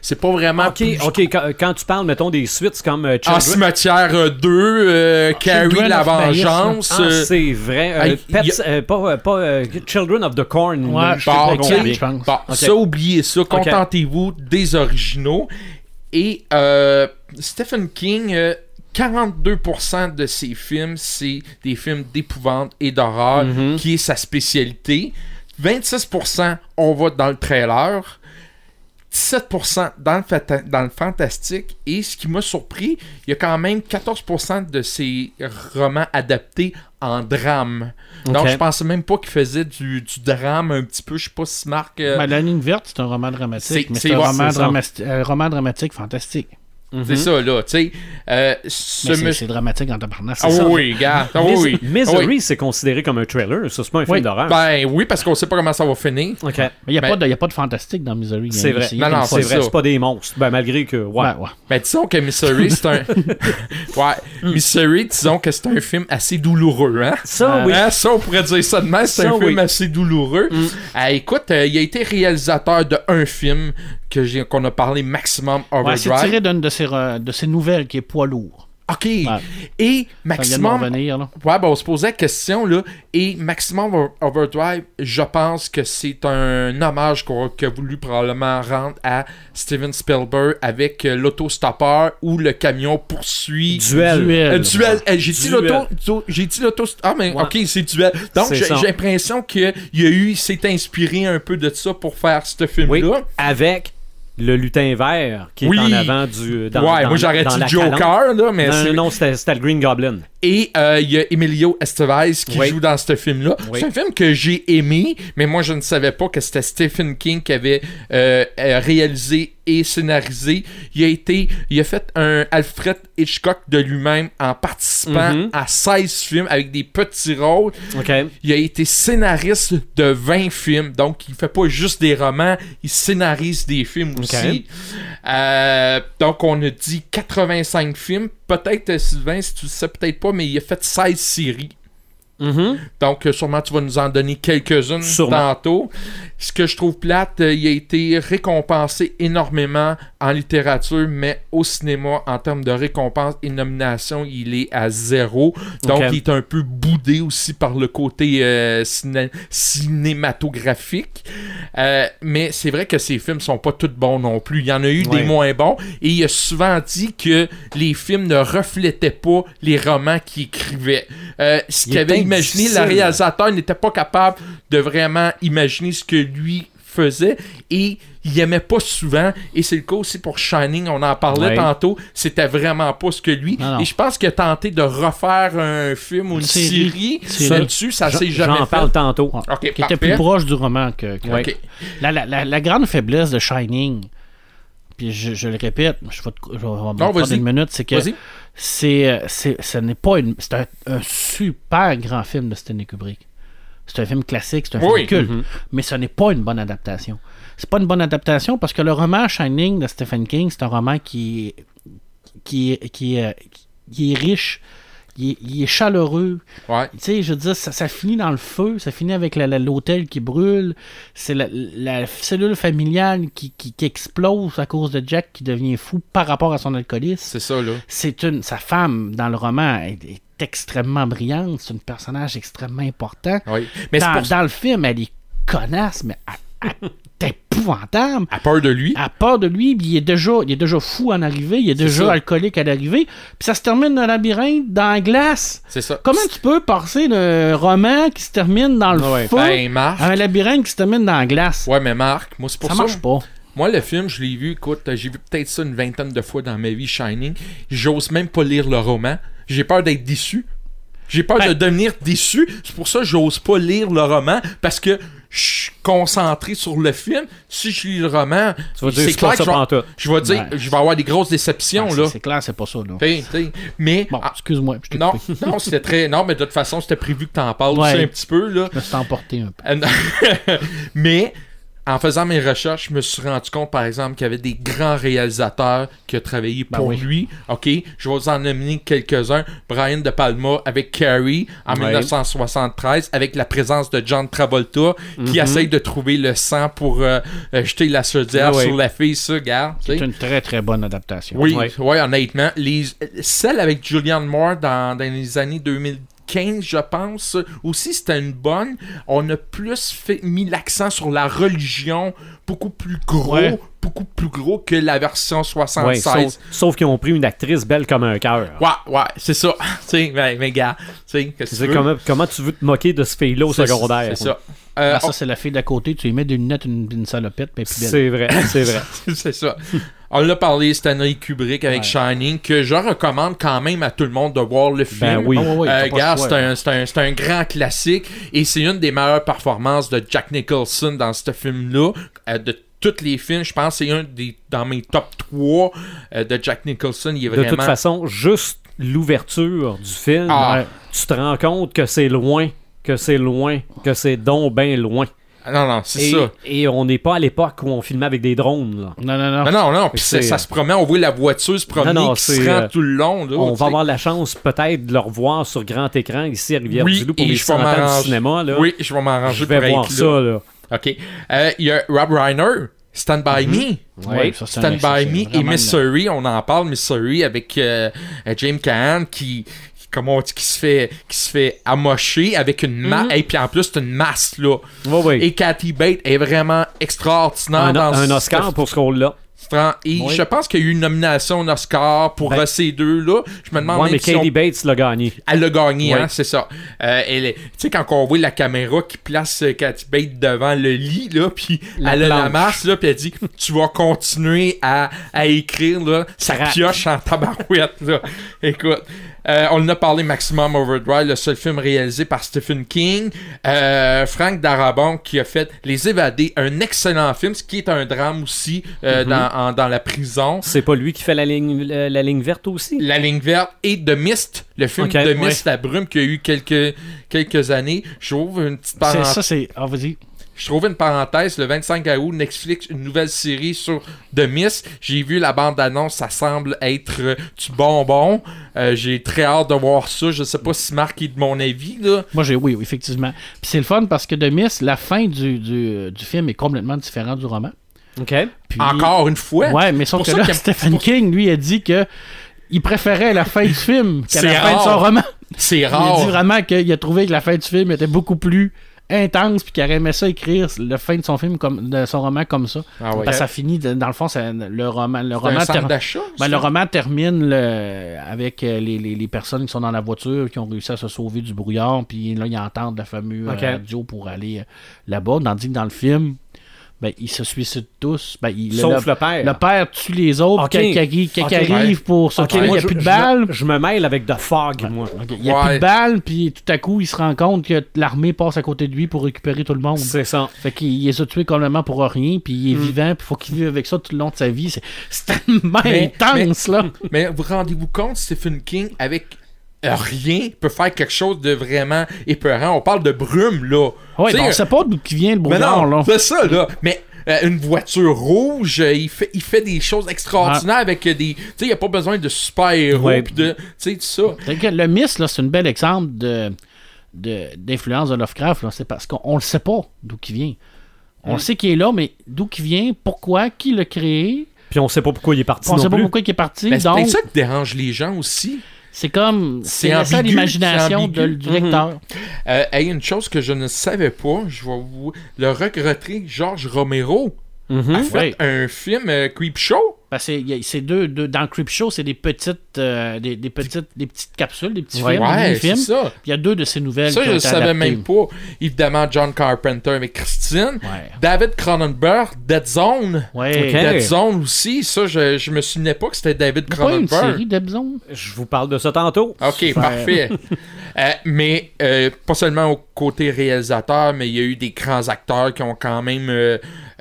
C'est pas vraiment. Ok, plus- ok. Quand, quand tu parles, mettons, des suites, comme euh, En cimetière euh, 2, euh, Carrie Children la of Maïs, Ah, vengeance. euh, c'est vrai. Euh, Hey, Pets- y a- euh, pas, euh, pas, euh, Children of the Corn. Ouais, je Bon, je pense. Bon, ça, oubliez ça. Contentez-vous des originaux. Et euh, Stephen King, euh, 42% de ses films, c'est des films d'épouvante et d'horreur, Mhm. qui est sa spécialité. 26%, on va dans le trailer. 17% dans le, fata- dans le fantastique. Et ce qui m'a surpris, il y a quand même 14% de ses romans adaptés en drame. Donc, je pensais même pas qu'il faisait du, du drame un petit peu. Je sais pas si Marc. euh, Ben, La ligne verte, c'est un roman dramatique, C'est- mais c'est- c'est un ouais, roman, c'est ça. dramati- euh, roman dramatique fantastique. C'est ça, là. Tu sais, euh, c'est- dramatique en tabarnak. Ah c'est ça. oui, gars. Ah oui. Misery, Ah oui. c'est considéré comme un trailer. Ça, c'est pas un film Oui. d'horreur. Ben oui, parce qu'on sait pas comment ça va finir. Ok. Mais il n'y a, Ben- pas de- y a pas de fantastique dans Misery. C'est vrai. Non, C'est vrai, c'est pas des monstres. Ben, malgré que. Ouais. Ouais, ouais. Ben disons que Mystery, c'est un. ouais, Mystery, disons que c'est un film assez douloureux, hein? Ça, oui. Hein, ça, on pourrait dire ça de même, c'est un film oui. Assez douloureux. Ah, écoute, euh, il a été réalisateur de un film que j'ai qu'on a parlé Maximum Ouais, c'est Overdrive. tiré d'une de ses, de ses nouvelles qui est poids lourd. OK. Et Ça vient de me Maximum revenir, là. Ouais, ben on se posait la question, là. Et Maximum Over- Overdrive, je pense que c'est un hommage qu'on qu'a voulu probablement rendre à Steven Spielberg avec euh, l'autostoppeur où le camion poursuit. Duel. Euh, duel. Euh, j'ai dit Duel. l'auto. auto- J'ai dit l'auto. Ah, mais Ouais. ok, c'est duel. Donc, C'est j'ai l'impression qu'il y a eu. Il s'est inspiré un peu de ça pour faire ce Oui. film-là. Avec le lutin vert qui Oui. est en avant du. Dans, ouais, dans- moi j'aurais dit Joker, là, mais Non, non, non, c'était le Green Goblin. Et euh, il y a Emilio Estevez qui Oui. joue dans ce film-là. Oui. C'est un film que j'ai aimé, mais moi je ne savais pas que c'était Stephen King qui avait euh, euh, réalisé et scénarisé. Il a été, il a fait un Alfred Hitchcock de lui-même en participant Mhm. à 16 films avec des petits rôles. OK. Il a été scénariste de 20 films, donc il fait pas juste des romans, il scénarise des films aussi. Euh, donc on a dit 85 films. Peut-être, euh, Sylvain, si tu le sais peut-être pas, mais il a fait 16 séries. Mhm. Donc, euh, sûrement, tu vas nous en donner quelques-unes tantôt. Ce que je trouve plate, euh, il a été récompensé énormément en littérature, mais au cinéma, en termes de récompense et nomination, il est à zéro. Donc, il est un peu boudé aussi par le côté euh, ciné- cinématographique. Euh, mais c'est vrai que ces films sont pas tous bons non plus. Il y en a eu des moins bons. Et il a souvent dit que les films ne reflétaient pas les romans qu'il écrivait. Euh, ce Il qu'il avait imaginé, le réalisateur n'était pas capable de vraiment imaginer ce que lui faisait et il aimait pas souvent et c'est le cas aussi pour Shining on en parlait Ouais. tantôt c'était vraiment pas ce que lui Non, non. et je pense qu'il a tenté de refaire un film ou une Série. ça dessus ça s'est jamais J'en fait parle tantôt. Ouais. Qui était plus proche du roman que. La, la- la- la grande faiblesse de Shining, puis je, je le répète, je vais, te- je vais Non, une minute, c'est que c'est, ce n'est pas une, c'est un, un super grand film de Stanley Kubrick. C'est un film classique, c'est un Oui. film culte, Mhm. mais ce n'est pas une bonne adaptation. C'est pas une bonne adaptation parce que le roman Shining de Stephen King, c'est un roman qui est, qui qui est, qui est riche, il est, il est chaleureux, ouais tu sais, je veux dire, ça, ça finit dans le feu, ça finit avec l'hôtel qui brûle, c'est la, la cellule familiale qui, qui- qui explose à cause de Jack qui devient fou par rapport à son alcoolisme. c'est ça là C'est une, sa femme dans le roman est, est extrêmement brillante, c'est un personnage extrêmement important. oui mais Dans, pour dans le film, elle est connasse, mais elle, elle est épouvantable. à peur de lui À part de lui, il est déjà, il est déjà fou en arrivée, il est déjà ça. alcoolique à l'arrivée, puis ça se termine dans un labyrinthe, dans la glace. c'est ça Comment tu peux passer d'un roman qui se termine dans le Ouais. feu ben Marc à un labyrinthe qui se termine dans la glace? ouais mais Marc moi c'est pour ça ça, marche pas. Moi, le film, je l'ai vu, écoute, j'ai vu peut-être ça une vingtaine de fois dans ma vie, Shining. J'ose même pas lire le roman. J'ai peur d'être déçu. J'ai peur Ben- de devenir déçu. C'est pour ça que j'ose pas lire le roman, parce que je suis concentré sur le film. Si je lis le roman, c'est clair que je vais, pantoute. je vais dire, je vais avoir des grosses déceptions, Ah, là. c'est- clair, c'est pas ça. Là. T'sais, t'sais. Mais, Bon, ah, excuse-moi, non, non, c'était très, non, mais de toute façon, c'était prévu que t'en parles Ouais. aussi un petit peu, là. Je me suis emporté un peu. Euh. Mais en faisant mes recherches, je me suis rendu compte, par exemple, qu'il y avait des grands réalisateurs qui ont travaillé Ben pour oui. lui. OK, je vais vous en nominer quelques-uns. Brian De Palma avec Carrie en Ouais. 1973, avec la présence de John Travolta, qui Mhm. essaye de trouver le sang pour euh, euh, jeter la chaudière ouais. sur la fille, ça, gars. C'est une très très bonne adaptation. Oui, Ouais. ouais, honnêtement. Les, celle avec Julianne Moore dans, dans les années 2015, je pense, aussi c'était une bonne. On a plus fait, mis l'accent sur la religion, beaucoup plus gros, Ouais. beaucoup plus gros que la version Ouais, 76. sauf sauf qu'ils ont pris une actrice belle comme un cœur. Ouais, ouais, c'est ça. tu sais, mais, mais gars, que tu comment, comment tu veux te moquer de ce fille-là au secondaire? C'est ça. Euh, Ah, ça, c'est la fille d'à côté, tu lui mets des lunettes, une, une salopette, est plus belle. C'est vrai, c'est vrai. c'est ça. On l'a parlé, Stanley Kubrick avec Ouais. Shining, que je recommande quand même à tout le monde de voir le film. Ben oui. Euh, gars, choix, c'est un, c'est un- c'est un grand classique et c'est une des meilleures performances de Jack Nicholson dans ce film-là. Euh, de tous les films, je pense que c'est un des dans mes top 3 euh, de Jack Nicholson. Il est De toute façon, juste l'ouverture du film, Ah. tu te rends compte que c'est loin, que c'est loin, que c'est donc bien loin. Ah, Non, non, c'est Et, ça. et on n'est pas à l'époque où on filmait avec des drones. là. Non, non, non. Non, non, non. Puis ça se promet, on voit la voiture se promener, Non, non, qui se rend euh, tout le long. Là, on va sais. avoir la chance peut-être de le revoir sur grand écran ici à Oui, Rivière-du-Loup pour les je vais 100 ans du m'arranger. cinéma. Là. Oui, je vais m'arranger je vais pour voir être ça. là. Là. OK. Euh, Il y a Rob Reiner, Stand By Me. Ouais, ça, Stand By Me et Missouri, on en parle, Missouri, avec euh, James Caan qui, comment on dit, qui se fait qui se fait amocher avec une masse. Et puis en plus, c'est une masse, là. Oui, oui. Et Kathy Bates est vraiment extraordinaire un, dans un ce- Oscar pour ce rôle-là. Et Oui. je pense qu'il y a eu une nomination au Oscar pour Ben- euh, ces deux-là. Je me demande Ouais, même mais si on- Katie Bates l'a gagné. elle l'a gagné, Oui. hein, c'est ça. Euh, elle Tu sais, quand on voit la caméra qui place euh, Cathy Bates devant le lit, là, puis La elle a la masse, là, puis elle dit Tu vas continuer à, à écrire, là, ça Crac. pioche en tabarouette, là. Écoute. euh, on en a parlé Maximum Overdrive, le seul film réalisé par Stephen King. Euh, Frank Darabont qui a fait Les Évadés, un excellent film, ce qui est un drame aussi euh, dans, en- dans la prison. C'est pas lui qui fait la ligne, la, la ligne verte aussi? La ligne verte et The Mist, le film Ok, The ouais. Mist, la brume qui a eu quelques, quelques années. J'ouvre une petite C'est- parenthèse. Ça, c'est. Ah, vas-y. je trouve une parenthèse, le 25 août, Netflix, une nouvelle série sur The Mist. J'ai vu la bande-annonce, ça semble être euh, du bonbon. Euh, J'ai très hâte de voir ça. Je sais pas si Marc est de mon avis, là. Moi, j'ai oui, oui, effectivement. Puis c'est le fun parce que The Mist, la fin du, du, du film est complètement différente du roman. OK. Puis- Encore une fois. Ouais, mais sauf pour que ça là, a- Stephen pour- King, lui, a dit que il préférait la fin du film qu'à C'est la fin de son roman. C'est Il a rare. dit vraiment qu'il a trouvé que la fin du film était beaucoup plus intense puis qu'il aurait aimé ça écrire la fin de son film comme de son roman comme ça. Ah ouais. Parce que ça finit dans le fond ça- le roman le C'est un roman ter- ben, ça? le roman termine le- avec euh, les, les- les personnes qui sont dans la voiture qui ont réussi à se sauver du brouillard puis là ils entendent le fameux euh, Ok. radio pour aller euh, là-bas tandis que dans le film ben, ils se suicident tous. Ben, il- Sauf le père. Le père tue les autres. Ok. Quand il arrive, pour se OK, tuer, il moi, n'y a je- plus de balles. me- Je me mêle avec The Fog, moi. Il n'y a Ouais. plus de balles, puis tout à coup, il se rend compte que l'armée passe à côté de lui pour récupérer tout le monde. C'est ça. Fait qu'il il les a tués complètement pour rien, puis il est vivant, puis faut qu'il vive avec ça tout le long de sa vie. C'est- tellement Mais- intense, là. Mais vous rendez-vous compte, Stephen King, avec rien, peut faire quelque chose de vraiment épeurant. On parle de brume, là. Donc on sait pas d'où qui vient le Mais brouillard, non, là. c'est ça, là. Mais euh, une voiture rouge, euh, il, fait, il fait des choses extraordinaires avec euh, des... Tu sais, il n'y a pas besoin de super-héros, Ouais. de... Tu sais, tout ça. Le Mist, là, c'est un bel exemple de d'influence de, Lovecraft. là. C'est parce qu'on on le sait pas d'où qui vient. On le sait qu'il est là, mais d'où qui vient, pourquoi, qui l'a créé, Puis on sait pas pourquoi il est parti on non sait pas pourquoi il est parti. Ben, c'est donc, ça qui dérange les gens aussi. C'est comme. C'est laissé à l'imagination du. Euh, hey, une chose que je ne savais pas, je vais vous... Le regretté George Romero Mhm. a fait Ouais. un film euh, Creep Show. Parce que c'est deux, deux- dans Creep Show, c'est des petites, euh, des, des petites, des petites capsules, des petits Ouais. films, des Ouais, mini-films. c'est ça. Il y a deux de ces nouvelles. Ça, qui je ont ne été savais adaptées. même pas. Évidemment, John Carpenter avec Christine. Ouais. David Cronenberg, Dead Zone. Dead Zone aussi. Ça, je, je me souvenais pas que c'était David Il y a pas une Cronenberg. série d'Ebzone? Je vous parle de ça tantôt. Ok, parfait. Euh, mais euh, pas seulement au côté réalisateur, mais il y a eu des grands acteurs qui ont quand même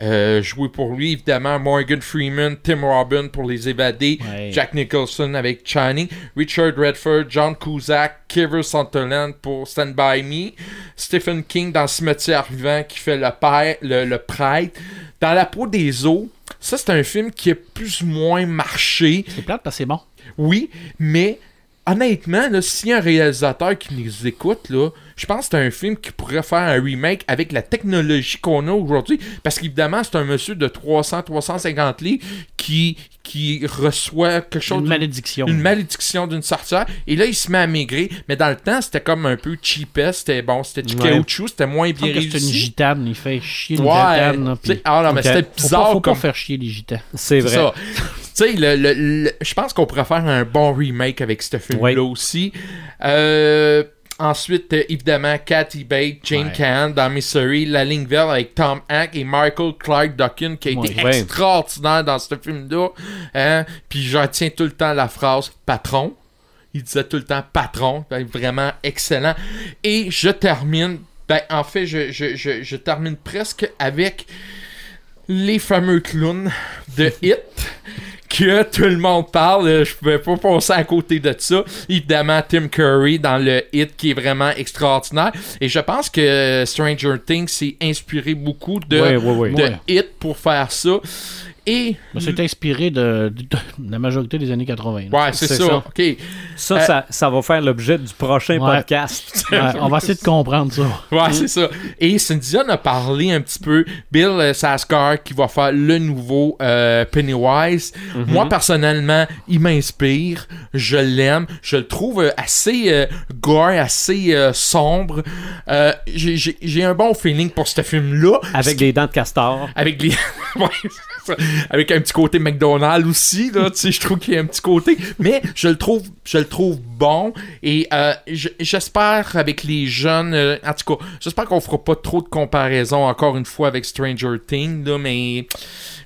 euh, joué pour lui. Évidemment, Morgan Freeman, Tim Robbins pour Les Évadés, Ouais. Jack Nicholson avec Channing, Richard Redford, John Cusack, Kiefer Sutherland pour Stand By Me, Stephen King dans Cimetière Vivant qui fait le père, le, le prêtre. Dans la peau des eaux, ça c'est un film qui a plus ou moins marché. C'est plate parce que c'est bon. Oui, mais honnêtement, là, s'il y a un réalisateur qui nous écoute, là, je pense que c'est un film qui pourrait faire un remake avec la technologie qu'on a aujourd'hui. Parce qu'évidemment, c'est un monsieur de 300-350 livres qui, qui reçoit quelque chose. Une d'une- malédiction. Une malédiction d'une sorcière. Et là, il se met à maigrir. Mais dans le temps, c'était comme un peu cheapest. C'était bon, c'était du Ouais. caoutchouc. C'était moins bien que c'est une réussi. gitane. Il fait chier une Ouais. gitane. là, puis- ah non, mais c'était Faut pas, bizarre faut pas comme faire chier les gitans. C'est vrai. ça. tu sais, le, le- le- je pense qu'on pourrait faire un bon remake avec ce film-là aussi. Euh, ensuite, évidemment, Kathy Bates, Jane Ouais. Can dans Mystery, La Ligne Verte avec Tom Hanks et Michael Clark Duncan qui a été Ouais. extraordinaire dans ce film-là. Hein? Puis je retiens tout le temps la phrase patron. Il disait tout le temps patron. Ben, vraiment excellent. Et je termine. Ben, en fait, je, je, je, je termine presque avec les fameux clowns de Hit que tout le monde parle. Euh, Je pouvais pas passer à côté de ça. Évidemment, Tim Curry dans le Hit qui est vraiment extraordinaire. Et je pense que Stranger Things s'est inspiré beaucoup de, Ouais, ouais, ouais. de. Hit pour faire ça. Et Mais C'est inspiré de, de- de la majorité des années 80. là. ouais, c'est ça. ça. OK. Ça, Euh, ça, ça va faire l'objet du prochain Ouais. podcast. Ouais, on va essayer de comprendre ça. Ouais, c'est ça. Et Cindy en a parlé un petit peu. Bill euh, Saskar qui va faire le nouveau euh, Pennywise. Moi, personnellement, il m'inspire. Je l'aime. Je le trouve assez euh, gore, assez euh, sombre. Euh, j'ai- J'ai j'ai un bon feeling pour ce film-là. Avec des dents de castor. Avec les. Avec un petit côté McDonald's aussi, là, tu sais, je trouve qu'il y a un petit côté. Mais je le trouve, je le trouve bon. Et euh, je- j'espère avec les jeunes. euh, en tout cas, j'espère qu'on fera pas trop de comparaisons encore une fois avec Stranger Things, là, mais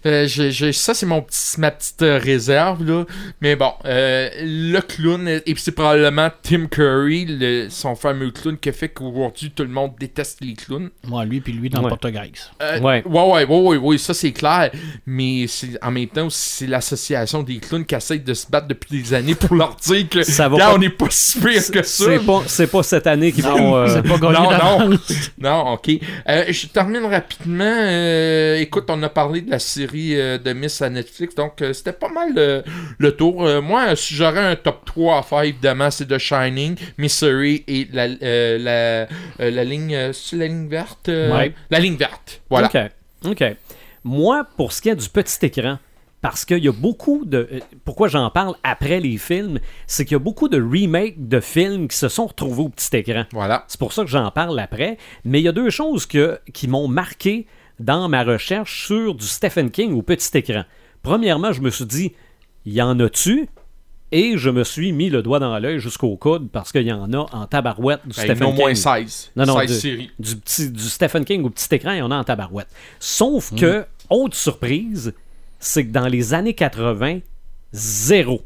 Euh, j'ai- j'ai- ça, c'est mon petit, ma petite euh, réserve, là. Mais bon, euh, le clown, et puis c'est probablement Tim Curry, le- son fameux clown, qui a fait qu'aujourd'hui, tout le monde déteste les clowns. Moi, lui, puis lui dans Ouais. le portugais. Euh, Ouais. ouais, ouais, ouais, ouais, ouais, ça c'est clair. Mais c'est en même temps, c'est l'association des clowns qui essaie de se battre depuis des années pour leur dire que Ça va pas- on n'est pas si pire que ça. C'est pas, c'est pas cette année qu'ils vont. euh, C'est pas gagné non, non. Non, ok. Euh, je termine rapidement. Euh, écoute, on a parlé de la série euh, de Miss à Netflix, donc euh, c'était pas mal euh, le tour. Moi, si j'aurais un top 3 à faire, évidemment, c'est The Shining, Misery et la, la, euh, la ligne. la ligne verte Ouais. La ligne verte. Voilà. OK. OK. Moi, pour ce qui est du petit écran, parce qu'il y a beaucoup de. Pourquoi j'en parle après les films, c'est qu'il y a beaucoup de remakes de films qui se sont retrouvés au petit écran. Voilà. C'est pour ça que j'en parle après. Mais il y a deux choses que, qui m'ont marqué dans ma recherche sur du Stephen King au petit écran. Premièrement, je me suis dit, y en a-tu? Et je me suis mis le doigt dans l'œil jusqu'au coude parce qu'il y en a en tabarouette du Ben, Stephen au King. moins 16. Non, non, 16 de- séries. du, petit, du Stephen King au petit écran, il y en a en tabarouette. Sauf Mm. que, autre surprise, c'est que dans les années 80, zéro.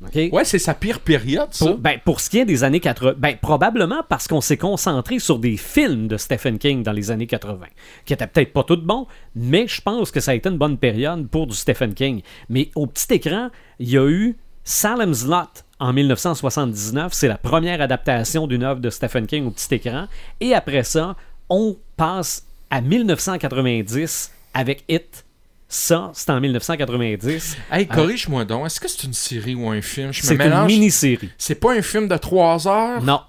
Ouais, c'est sa pire période, ça. Pour, ben, pour ce qui est des années 80, ben, probablement parce qu'on s'est concentré sur des films de Stephen King dans les années 80, qui étaient peut-être pas tous bons, mais je pense que ça a été une bonne période pour du Stephen King. Mais au petit écran, il y a eu Salem's Lot en 1979, c'est la première adaptation d'une œuvre de Stephen King au petit écran, et après ça, on passe à 1990 avec It. Ça, c'est en 1990. Hey, corrige-moi donc. Est-ce que c'est une série ou un film? Je me C'est une mélange. mini-série. C'est pas un film de 3 heures? Non.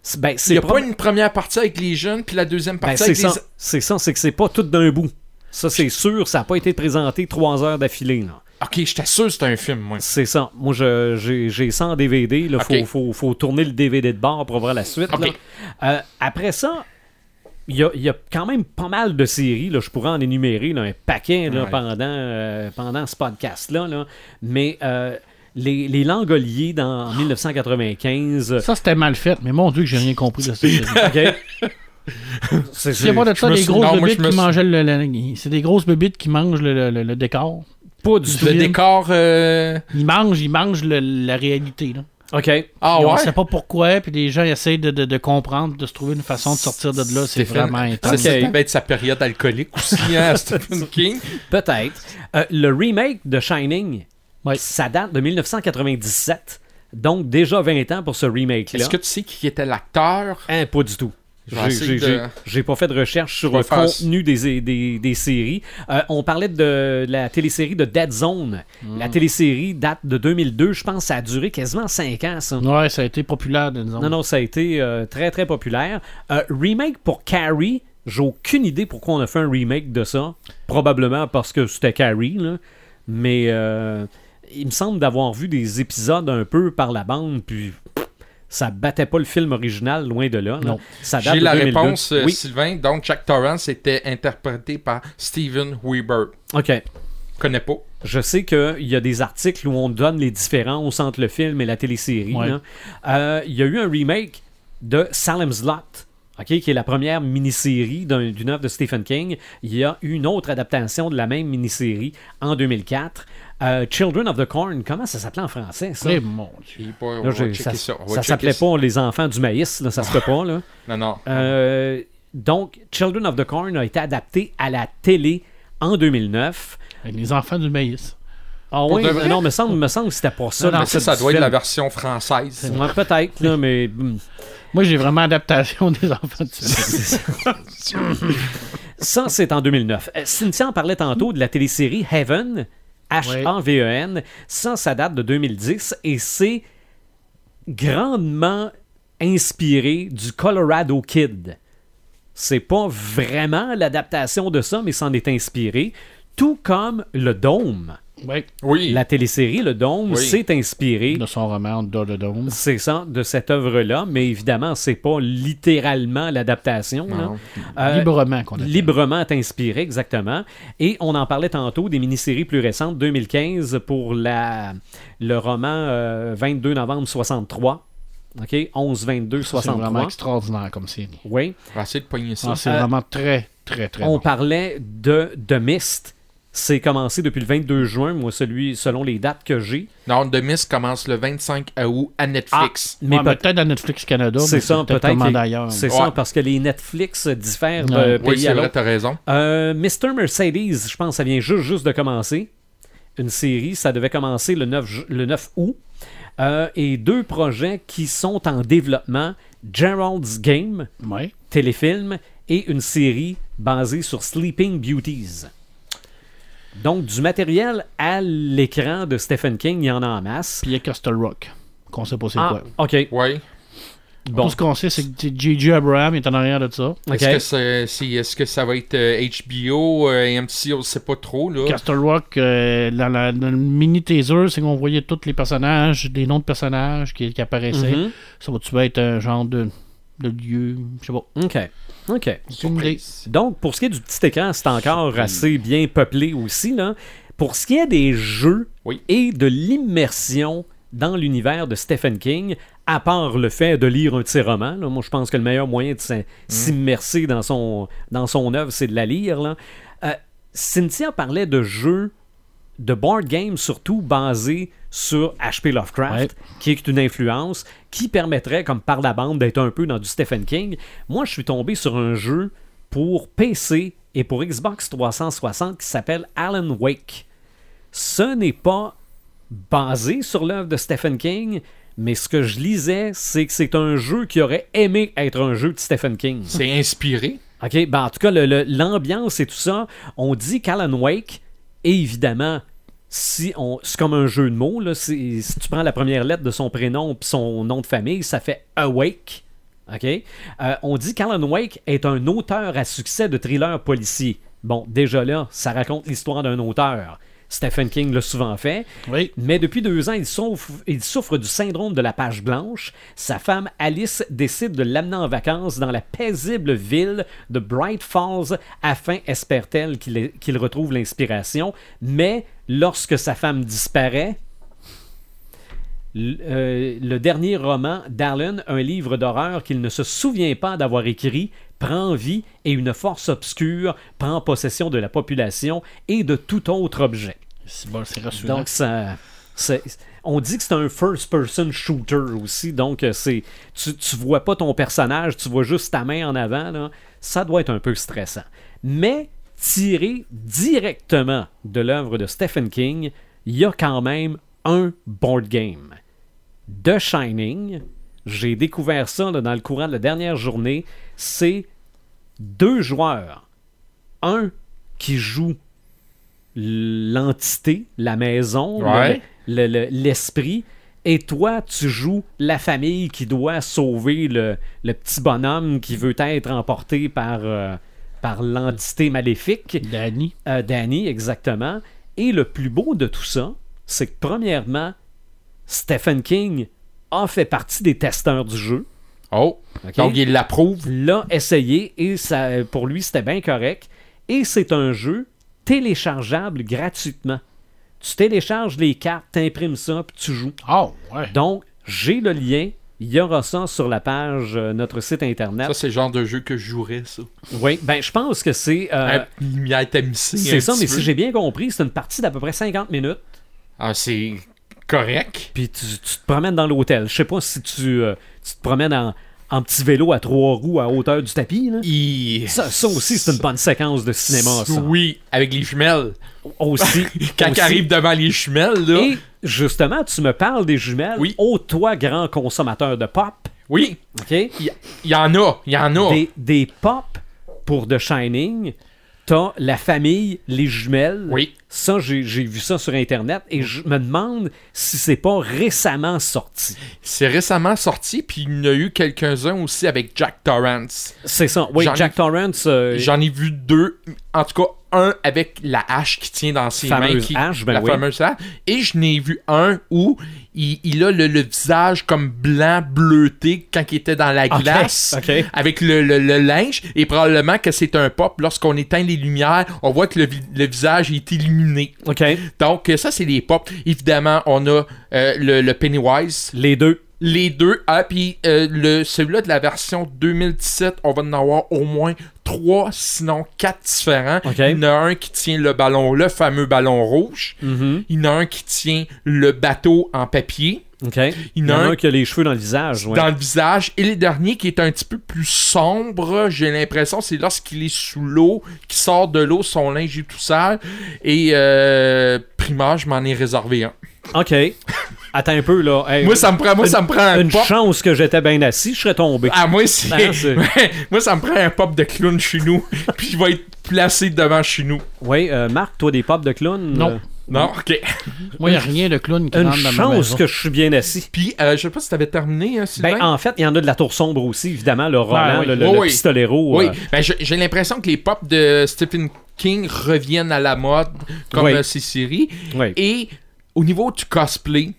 C'est- Ben, Il c'est n'y a prob- pas une première partie avec les jeunes, puis la deuxième Ben, partie c'est avec ça. les... C'est ça, c'est que c'est pas tout d'un bout. Ça, c'est sûr, ça n'a pas été présenté trois heures d'affilée. là. Ok, j'étais sûr que c'était un film, moi. C'est ça. Moi, je- j'ai j'ai ça en DVD. Il faut, Ok. faut, faut tourner le DVD de bord pour voir la suite. Ok. Euh, après ça, il y a, il y a quand même pas mal de séries. Là. Je pourrais en énumérer là, un paquet là, Ouais. pendant, euh, pendant ce podcast-là. là. Mais euh, les, les Langoliers dans en 1995. Ça, c'était mal fait, mais mon Dieu, que j'ai rien compris de ça. OK? C'est- a pas de ça, des grosses bébites qui mangeaient le, le- C'est des grosses bébites qui mangent le, le- le- le décor. pas du tout. Le décor... euh, Ils mangent, ils mangent le- la réalité. Là. OK. Ah On ouais? sait pas pourquoi, puis les gens essayent de, de- de comprendre, de se trouver une façon de sortir de là. C'est vraiment Ça, intense. ça peut être sa période alcoolique aussi, hein, Stephen King. Peut-être. Euh, le remake de Shining, ça date de 1997. Donc, déjà 20 ans pour ce remake-là. Est-ce que tu sais qui était l'acteur? Hein, pas du tout. J'ai- de- pas fait de recherche sur le contenu des, des, des séries. Euh, on parlait de la télésérie de Dead Zone. Hmm. La télésérie date de 2002. Je pense que ça a duré quasiment 5 ans, ça. Ouais, ça a été populaire, disons. Non, non, ça a été euh, très, très populaire. Euh, remake pour Carrie, j'ai aucune idée pourquoi on a fait un remake de ça. Probablement parce que c'était Carrie, là. Mais euh, il me semble d'avoir vu des épisodes un peu par la bande, puis ça battait pas le film original, loin de là. Non. Ça date J'ai la 2002. réponse, euh, Oui, Sylvain. Donc, Jack Torrance était interprété par Steven Weber. ok. Connais pas. Je sais qu'il y a des articles où on donne les différences entre le film et la télésérie. Ouais. Euh, Il y a eu un remake de Salem's Lot, ok, qui est la première mini-série d'un- d'une œuvre de Stephen King. Il y a eu une autre adaptation de la même mini-série en 2004. Euh, Children of the Corn, comment ça s'appelait en français, ça? Eh, mon Dieu. Là, j'ai- ça s'appelait pas Les Enfants du Maïs, là, ça se peut pas. Là. Non, non. Euh, donc, Children of the Corn a été adapté à la télé en 2009. Avec Les enfants du maïs. Ah Pour oui, de vrai? non, me semble, me semble que c'était pas ça. Non, non, le Mais ça, titre ça du doit être la version française. Ouais, peut-être, là, mais. hmm. Moi, j'ai vraiment adaptation des enfants du maïs. Ça, c'est en 2009. Euh, Cynthia en parlait tantôt de la télésérie Heaven, H-A-V-E-N. Ça, ça date de 2010 et c'est grandement inspiré du Colorado Kid. C'est pas vraiment l'adaptation de ça, mais c'en est inspiré. Tout comme le Dôme. Oui, Oui. La télésérie Le Dôme Oui. s'est inspiré de son roman Dome. C'est ça, de cette œuvre-là, mais évidemment, c'est pas littéralement l'adaptation. Euh, Librement qu'on appelle. librement inspiré, exactement. Et on en parlait tantôt des mini-séries plus récentes, 2015 pour la, le roman euh, 22 novembre 63. OK? 11, 22, C'est vraiment 63. extraordinaire comme série. Oui. On va essayer de pogner ça. Ah, c'est Euh, vraiment très, très, très On bon. parlait de, de Mist, c'est commencé depuis le 22 juin, moi, celui selon les dates que j'ai. Non, The Mist commence le 25 août à Netflix. Mais Ouais, peut- peut-être à Netflix Canada, c'est mais ça, peut-être. C'est Ouais. ça, parce que les Netflix diffèrent de oui, c'est à vrai, t'as raison. Euh, Mr. Mercedes, je pense que ça vient juste, juste de commencer. Une série, ça devait commencer le 9, ju- le 9 août. Euh, et deux projets qui sont en développement Gerald's Game, Ouais. téléfilm, et une série basée sur Sleeping Beauties. Donc, du matériel à l'écran de Stephen King, il y en a en masse. Puis il y a Castle Rock, qu'on sait pas c'est Ah, quoi. ok. Oui. Bon. Tout ce qu'on sait, c'est que J.J. Abraham est en arrière de ça. Ok. Est-ce que, c'est- c'est- est-ce que ça va être euh, HBO, euh, AMC, on ne sait pas trop. Là. Castle Rock, euh, dans, la- dans le mini teaser, c'est qu'on voyait tous les personnages, des noms de personnages qui, qui apparaissaient. Mhm. Ça va-tu être un genre de, de lieu Je sais pas. OK. OK. Idée. Donc, pour ce qui est du petit écran, c'est encore assez bien peuplé aussi. Là. Pour ce qui est des jeux Oui. et de l'immersion dans l'univers de Stephen King, à part le fait de lire un de ses romans, là, moi je pense que le meilleur moyen de s'im- s'immerser dans son, dans son œuvre, c'est de la lire. Là. Euh, Cynthia parlait de jeux, de board games surtout basés sur H.P. Lovecraft, qui est une influence qui permettrait, comme par la bande, d'être un peu dans du Stephen King. Moi, je suis tombé sur un jeu pour PC et pour Xbox 360 qui s'appelle Alan Wake. Ce n'est pas basé sur l'œuvre de Stephen King, mais ce que je lisais, c'est que c'est un jeu qui aurait aimé être un jeu de Stephen King. C'est inspiré. OK, ben en tout cas, l'ambiance et tout ça, on dit qu'Alan Wake, évidemment, si on, c'est comme un jeu de mots, là, si, si tu prends la première lettre de son prénom puis son nom de famille, ça fait Awake. OK? Euh, on dit qu'Alan Wake est un auteur à succès de thrillers policiers. Bon, déjà là, ça raconte l'histoire d'un auteur. Stephen King l'a souvent fait. Oui. Mais depuis deux ans, il souffre, il souffre du syndrome de la page blanche. Sa femme Alice décide de l'amener en vacances dans la paisible ville de Bright Falls afin, espère-t-elle, qu'il qu'il retrouve l'inspiration. Mais lorsque sa femme disparaît, l- euh, le dernier roman d'Allen, un livre d'horreur qu'il ne se souvient pas d'avoir écrit, prend vie et une force obscure prend possession de la population et de tout autre objet. Bon. Donc, ça, on dit que c'est un first-person shooter aussi. Donc, euh, c'est tu, tu vois pas ton personnage, tu vois juste ta main en avant. là. Ça doit être un peu stressant. Mais tiré directement de l'œuvre de Stephen King, il y a quand même un board game. The Shining, j'ai découvert ça là, dans le courant de la dernière journée. C'est deux joueurs. Un qui joue l'entité, la maison, le- le- l'esprit. et toi, tu joues la famille qui doit sauver le, le petit bonhomme qui veut être emporté par, euh, par l'entité maléfique. Danny. Euh, Danny, exactement. Et le plus beau de tout ça, c'est que premièrement, Stephen King a fait partie des testeurs du jeu. Oh. Donc, il l'approuve. l'a essayé et ça, pour lui, c'était bien correct. Et c'est un jeu téléchargeable gratuitement. Tu télécharges les cartes, t'imprimes ça, puis tu joues. Oh, ouais. Donc, j'ai le lien. Il y aura ça sur la page, euh, notre site internet. Ça, c'est le genre de jeu que je jouerais, ça. oui, ben je pense que c'est. euh, c'est ça, mais peu. si j'ai bien compris, c'est une partie d'à peu près 50 minutes. Ah, c'est correct. Puis tu, tu te promènes dans l'hôtel. Je sais pas si tu, euh, tu te promènes en, en petit vélo à trois roues à hauteur du tapis. là. Il- Ça, ça aussi, c'est une bonne séquence de cinéma, ça. Oui, avec les jumelles. Aussi. Quand aussi. il arrive devant les jumelles, là. Et justement, tu me parles des jumelles. Oui. Oh, toi, grand consommateur de pop, Oui, OK? il il y, en a. Il y en a. Des, des pop pour The Shining, t'as la famille, les jumelles. Oui. Ça, j'ai j'ai vu ça sur Internet et je me demande si c'est pas récemment sorti. C'est récemment sorti, puis il y en a eu quelques-uns aussi avec Jack Torrance. C'est ça. Oui, ai- Jack Torrance, euh, J'en ai vu deux. En tout cas, un avec la hache qui tient dans ses Fameuse mains. Qui, hache, ben la oui. fameuse hache. Et je n'ai vu un où il, il a le, le visage comme blanc bleuté quand il était dans la glace. Avec le, le- le linge. Et probablement que c'est un pop. Lorsqu'on éteint les lumières, on voit que le, vi- le visage est illuminé. OK. Donc, ça, c'est les pop. Évidemment, on a euh, le, le Pennywise. Les deux. Les deux. Ah, puis euh, le, celui-là de la version 2017, on va en avoir au moins trois, sinon quatre différents. Ok. Il y en a un qui tient le ballon, le fameux ballon rouge. Mhm. Il y en a un qui tient le bateau en papier. Il y en a un qui a les cheveux dans le visage. ouais. dans le visage. Et le dernier qui est un petit peu plus sombre, j'ai l'impression, c'est lorsqu'il est sous l'eau, qu'il sort de l'eau, son linge est tout sale. Et euh, primaire, je m'en ai réservé un. OK. Attends un peu, là. Hey, Moi, ça me prend, moi, ça me prend un une pop. chance que j'étais bien assis, je serais tombé. Ah, moi, c'est... C'est- moi, ça me prend un pop de clown chez nous. puis il va être placé devant chez nous. Oui, euh, Marc, toi, des pop de clown? Non. euh, Non, ok. Moi, il n'y a rien de clown qui une rentre dans ma chance maison. que je suis bien assis. Puis, euh, je sais pas si t'avais terminé, hein, Sylvain? Ben, en fait, il y en a de la tour sombre aussi, évidemment, le Roland, oui. le, le- Oui, le oui. pistolero. Oui, euh, ben, je- j'ai l'impression que les pop de Stephen King reviennent à la mode, comme Oui. ces séries. oui. Et au niveau du cosplay,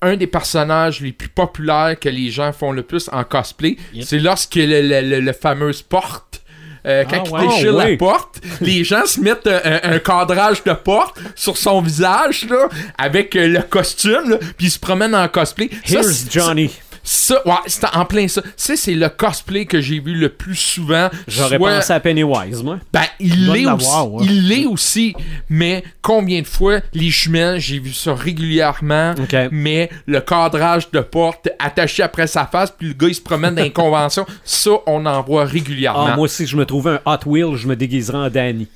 un des personnages les plus populaires que les gens font le plus en cosplay, Yep. c'est lorsque le, le, le- le fameuse porte. euh, quand Ah, il ouais. déchire Ah, la porte, les gens se mettent un, un- un cadrage de porte sur son visage là, avec euh, le costume, là, puis ils se promènent en cosplay. Here's c'est- Johnny. Ça, ouais, c'est en plein ça. Ça, c'est le cosplay que j'ai vu le plus souvent. J'aurais Soit- pensé à Pennywise, moi. ben, il l'est aussi. ouais. Il l'est aussi. Mais combien de fois, les jumelles, j'ai vu ça régulièrement. Mais le cadrage de porte attaché après sa face, puis le gars, il se promène dans les conventions. Ça, on en voit régulièrement. Ah, moi, si je me trouvais un Hot Wheel, je me déguiserais en Danny.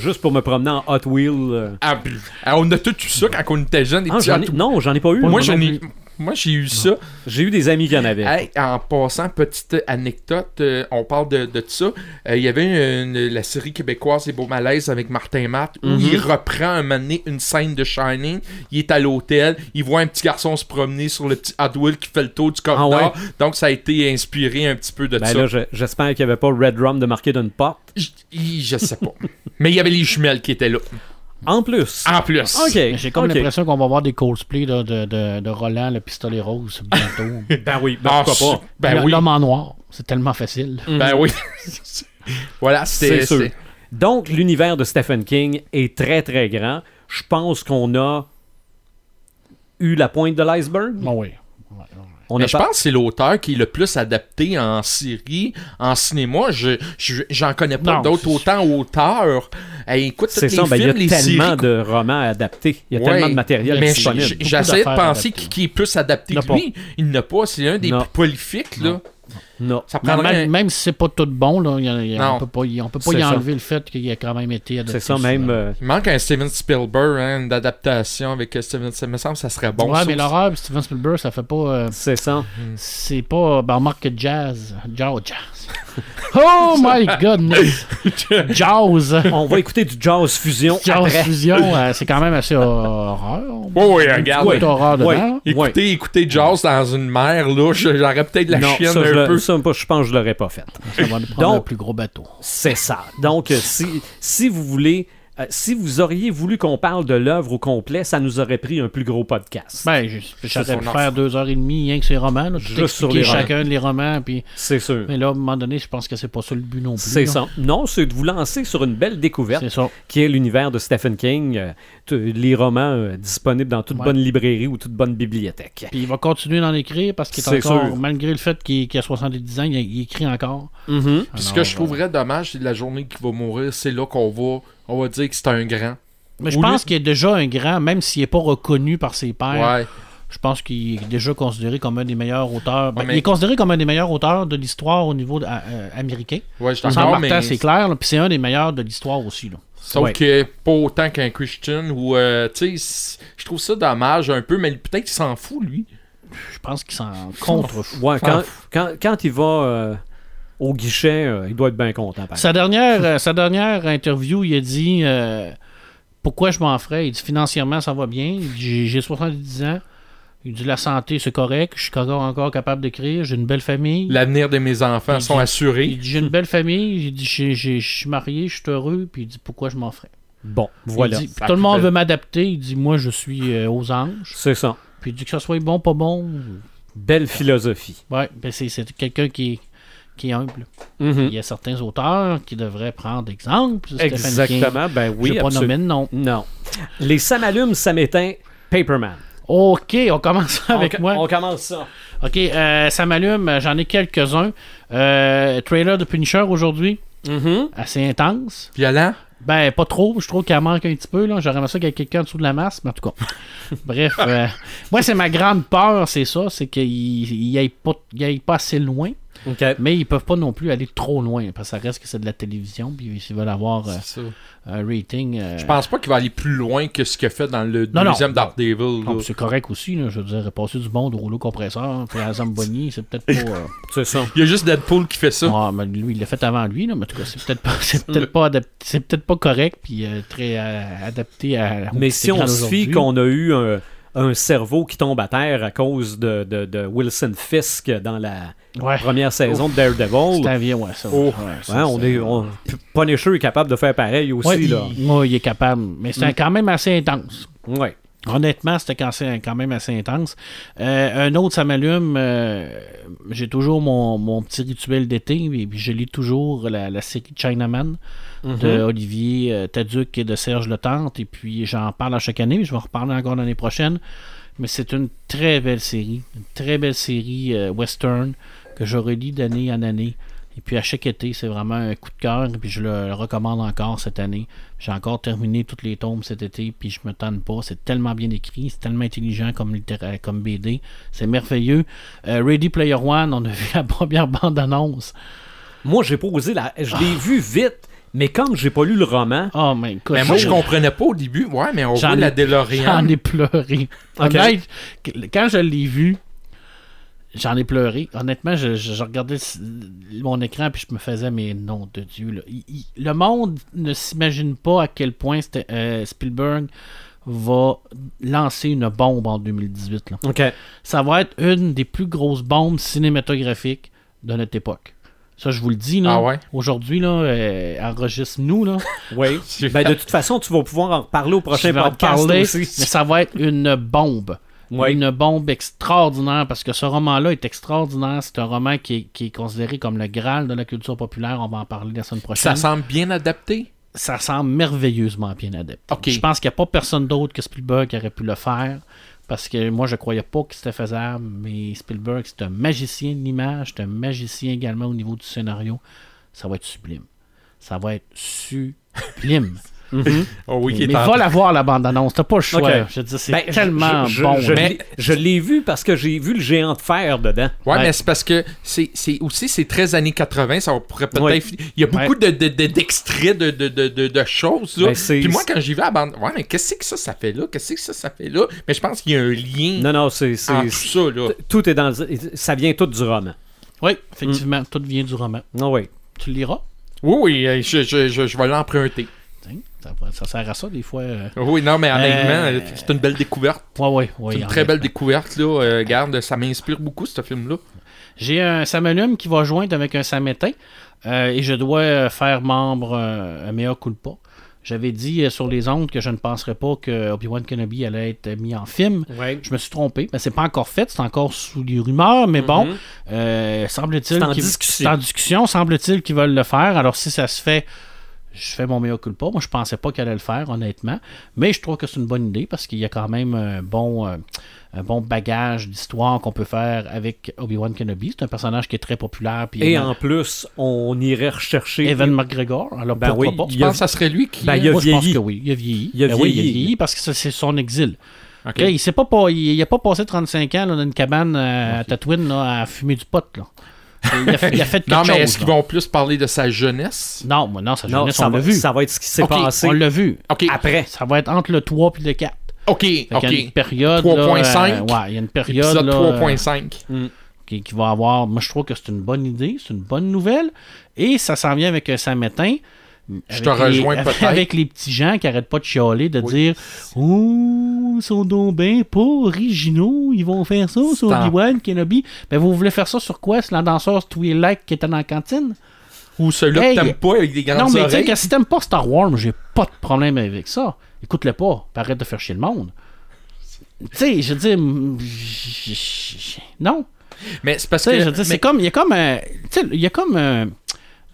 Juste pour me promener en Hot Wheel. euh. Ah, ah, on a tout eu ça quand on était jeunes. des Ah, ai- Non, j'en ai pas eu. Moi, j'en ai... Moi, j'ai eu ça. J'ai eu des amis qui en avaient. Hey, en passant, petite anecdote, euh, on parle de, de ça. Euh, Il y avait une- une- la série québécoise Les Beaux Malaises avec Martin Matt où Mhm. il reprend un moment donné une scène de Shining. Il est à l'hôtel, il voit un petit garçon se promener sur le petit Wheel qui fait le tour du corridor. Donc ça a été inspiré un petit peu de Ben ça. là, je- j'espère qu'il n'y avait pas Red Rum de marqué d'une porte. Je, je sais pas. Mais il y avait les jumelles qui étaient là. En plus. En plus. OK. J'ai comme l'impression qu'on va voir des cosplays de, de, de Roland, le pistolet rose, bientôt. Ben oui, ben pourquoi pas? Ben oui. L'homme en noir, c'est tellement facile. Ben oui. voilà, c'était. C'est sûr. Donc, l'univers de Stephen King est très, très grand. Je pense qu'on a eu la pointe de l'iceberg. Bon, oui. Ouais, ouais. On Mais a je pas- pense que c'est l'auteur qui est le plus adapté en série, en cinéma. Je, je- j'en connais pas d'autres autant auteurs. Hey, écoute, C'est les ben, il y a tellement séries. de romans adaptés. Il y a Ouais, tellement de matériel mais disponible. j- j'essayais de penser qui, qui est plus adapté Il que lui. Il n'a pas. C'est un des Non. plus prolifiques. Là. Non. Ça Mais prendrait. Même, même si c'est pas tout bon, là, il y a- il y a- Non. on peut pas, y- on peut pas y ça. enlever le fait qu'il a quand même été adapté. C'est ça, même. euh, Il manque un Steven Spielberg, hein, une adaptation avec euh, Steven Ça me semble que ça serait bon. ouais, ça mais l'horreur, Steven Spielberg, ça fait pas. euh, c'est ça. c'est pas. Ben, on remarque que jazz. Jazz. jazz. Oh my goodness! Jazz! On va écouter du jazz fusion Jazz après. fusion, euh, c'est quand même assez horreur. Ouais, ouais, regarde. Beaucoup d'horreur Ouais. Écoutez, écoutez Jazz dans une mer, là, j'aurais peut-être la non, chienne ça, un peu. ça, je pense que je l'aurais pas fait. Ça va nous prendre Donc- un plus gros bateau. C'est ça. Donc, si, si vous voulez, euh, si vous auriez voulu qu'on parle de l'œuvre au complet, ça nous aurait pris un plus gros podcast. Ben, je- j'aurais pu faire deux heures et demie rien que ces romans. Là, Juste sur les chacun de les romans. Puis... C'est sûr. Mais là, à un moment donné, je pense que c'est pas ça le but non plus. C'est ça. Non, c'est de vous lancer sur une belle découverte qui est l'univers de Stephen King, euh, les romans euh, disponibles dans toute Ouais. bonne librairie ou toute bonne bibliothèque. Puis il va continuer d'en écrire parce qu'il est, C'est encore, sûr. malgré le fait qu'il a 70 ans, il, il écrit encore. Mhm. Puis ce que je trouverais dommage, c'est la journée qu'il va mourir, c'est là qu'on va, on va dire que c'est un grand. Mais je Au lieu- pense qu'il est déjà un grand, même s'il n'est pas reconnu par ses pairs. Ouais. Je pense qu'il est déjà considéré comme un des meilleurs auteurs. Ben, Ouais, mais- Il est considéré comme un des meilleurs auteurs de l'histoire au niveau de- euh, euh, américain. Ouais, je suis Sans d'accord, Martin, mais. c'est clair. là, Puis c'est un des meilleurs de l'histoire aussi. Là. Sauf Ouais. que pas autant qu'un Christian ou. euh, tu sais, c- je trouve ça dommage un peu, mais peut-être qu'il s'en fout, lui. Je pense qu'il s'en contre. Ouais, quand, quand, quand il va euh, au guichet, euh, il doit être bien content. par Sa dernière, euh, sa dernière interview, il a dit euh, Pourquoi je m'en ferais? Il dit Financièrement, ça va bien. Il dit, J'ai j'ai 70 ans. Il dit La santé, c'est correct. Je suis encore, encore capable d'écrire. J'ai une belle famille. L'avenir de mes enfants Il sont dit- assurés. Il dit J'ai une belle famille. Il dit Je suis marié, je suis heureux. Puis il dit Pourquoi je m'en ferais? Bon, voilà. Il dit, Tout le monde veut m'adapter. Il dit Moi, je suis euh, aux anges. C'est ça. Puis il dit que ça soit bon, pas bon. Belle philosophie. Ouais, ben c'est c'est quelqu'un qui est, qui est humble. Mhm. Il y a certains auteurs qui devraient prendre exemple. King. Exactement. Ben Je oui, vais pas absolument. nommer de nom. Non. Les ça m'allume, ça m'éteint. Paperman. Ok, on commence avec on, moi. on commence ça. Ok, euh, ça m'allume. J'en ai quelques-uns. Euh, trailer de Punisher aujourd'hui. Mhm. Assez intense. Violent? Ben, pas trop. Je trouve qu'elle manque un petit peu. là. J'aurais aimé ça qu'il y ait quelqu'un en dessous de la masse. Mais en tout cas. Bref. euh, moi, c'est ma grande peur, c'est ça. C'est qu'il il aille pas, il aille pas assez loin. Mais ils peuvent pas non plus aller trop loin. Parce que ça reste que c'est de la télévision. Puis s'ils veulent avoir euh, un rating. euh, Je pense pas qu'il va aller plus loin que ce qu'il a fait dans le Non, deuxième Daredevil. ah, là. c'est correct aussi. Là, je veux dire, passer du monde au rouleau compresseur. Puis à Zamboni, c'est peut-être pas. euh, C'est ça. Il y a juste Deadpool qui fait ça. Ah, mais lui, il l'a fait avant lui, là, mais en tout cas, c'est peut-être pas, c'est peut-être pas, peut-être pas correct, puis euh, très euh, adapté à. Mais si on se fie qu'on a eu un, un cerveau qui tombe à terre à cause de, de- de Wilson Fisk dans la Ouais. première saison de Daredevil, C'est un vieux, ouais, ça. Oh. ouais, ça, on est, on- Punisher est capable de faire pareil aussi. Ouais, là. il, ouais, il est capable, mais c'est un- quand même assez intense. Ouais. Honnêtement, c'était quand même assez intense. Euh, un autre, ça m'allume. euh, J'ai toujours mon, mon petit rituel d'été, et puis je lis toujours la, la série Chinaman de Olivier euh, Taduc et de Serge Letente. Et puis j'en parle à chaque année, mais je vais en reparler encore l'année prochaine. Mais c'est une très belle série, une très belle série euh, western que je relis d'année en année. Et puis à chaque été, c'est vraiment un coup de cœur. Et puis je le recommande encore cette année. J'ai encore terminé toutes les tomes cet été. Puis je me tanne pas. C'est tellement bien écrit. C'est tellement intelligent comme, comme BD. C'est merveilleux. Euh, Ready Player One, on a vu la première bande-annonce. Moi, j'ai posé la. Je l'ai vu vite, mais comme j'ai pas lu le roman, Oh, mais écoute, Mais moi, je comprenais pas au début. Ouais, mais on J'en voit ai- la J'en ai pleuré. Honnête, quand je l'ai vu, j'en ai pleuré. Honnêtement, je, je- je regardais mon écran puis je me faisais, mais non de Dieu. là. Il- il- le monde ne s'imagine pas à quel point euh, Spielberg va lancer une bombe en 2018. là. OK. Ça va être une des plus grosses bombes cinématographiques de notre époque. Ça, je vous le dis, là. Ah ouais? Aujourd'hui, là, euh, enregistre-nous, là. Oui. ben, de toute façon, tu vas pouvoir en parler au prochain podcast parler, aussi. mais ça va être une bombe. Une bombe extraordinaire parce que ce roman-là est extraordinaire. C'est un roman qui est, qui est considéré comme le Graal de la culture populaire. On va en parler la semaine prochaine. Ça semble bien adapté? Ça semble merveilleusement bien adapté. Je pense qu'il n'y a pas personne d'autre que Spielberg qui aurait pu le faire. Parce que moi, je croyais pas que c'était faisable. Mais Spielberg, c'est un magicien de l'image. C'est un magicien également au niveau du scénario. Ça va être sublime. Ça va être sublime. Oh oui, il est mais va la voir, la bande-annonce. T'as pas le choix. Ok. Je veux dire, c'est Ben, tellement je, je- bon. Je, l'ai- je l'ai vu parce que j'ai vu le géant de fer dedans. Ouais, Ouais. mais c'est parce que c'est c'est aussi c'est très années 80, ça pourrait peut-être Ouais. il y a beaucoup de de- de- d'extraits de, de, de, de, de choses là. Ben, c'est- Puis moi quand j'y vais à la bande, ouais, mais qu'est-ce que ça ça fait là? Qu'est-ce que ça ça fait là? Mais je pense qu'il y a un lien Non, non, c'est. ça là. tout est dans. le- Ça vient tout du roman. Oui, effectivement, tout vient du roman. Ah oui. Tu le liras? Oui oui, euh, je, je, je, je vais l'emprunter. Ça, ça sert à ça des fois. euh. Oui, non, mais honnêtement, Euh, c'est une belle découverte. Ouais, ouais, ouais. C'est une très belle découverte là. Euh, Regarde, ça m'inspire beaucoup ce film là. J'ai un Samuelum qui va joindre avec un Samétain euh, et je dois euh, faire membre euh, un mea culpa. J'avais dit sur les ondes que je ne penserais pas que Obi-Wan Kenobi allait être mis en film. Ouais. Je me suis trompé. Mais c'est pas encore fait, c'est encore sous les rumeurs, mais bon, euh, semble-t-il c'est en discussion, semble-t-il qu'ils veulent le faire. Alors si ça se fait, je fais mon mea culpa. Moi, je pensais pas qu'elle allait le faire, honnêtement. Mais je trouve que c'est une bonne idée parce qu'il y a quand même un bon, euh, un bon bagage d'histoire qu'on peut faire avec Obi-Wan Kenobi. C'est un personnage qui est très populaire. Puis Et en plus, on irait rechercher. Evan McGregor. Alors Ben pourquoi oui, pas? Tu penses que ça serait lui qui Ben, il a Moi, je pense vieilli. que oui. Il a vieilli. Il a Ben oui, il a vieilli. vieilli parce que c'est son exil. Il s'est pas, pas, il, il a pas passé 35 ans là, dans une cabane euh, à Tatooine là, à fumer du pot. Là. Il, a fait, il a fait quelque Non, mais chose. est-ce qu'ils là. vont plus parler de sa jeunesse? Non, mais non, sa Non, jeunesse, ça on l'a va, vu. ça va être ce qui s'est Ok, passé On l'a vu. OK. après. Ça va être entre le 3 et le 4. OK, OK. y a une période. 3.5. là, euh, ouais, il y a une période. Épisode là, 3.5. euh, qui, qui va avoir. Moi, je trouve que c'est une bonne idée, c'est une bonne nouvelle. Et ça s'en vient avec un Samétain. Je te Avec les- rejoins peut-être. Avec les petits gens qui arrêtent pas de chialer, de Oui. dire Oh, ils sont donc ben pas originaux, ils vont faire ça sur Obi-Wan, Kenobi. Ben, vous voulez faire ça sur quoi? C'est la danseuse Twi'lek qui était dans la cantine? Ou celui-là Hey, que t'aimes pas avec des grandes Non, mais tu sais, oreilles? si t'aimes pas Star Wars, j'ai pas de problème avec ça. Écoute-le pas, arrête de faire chier le monde. Tu sais, je veux dire. j- j- Non. Mais c'est parce que. je mais- c'est comme. Il y a comme un. Tu sais, il y a comme un,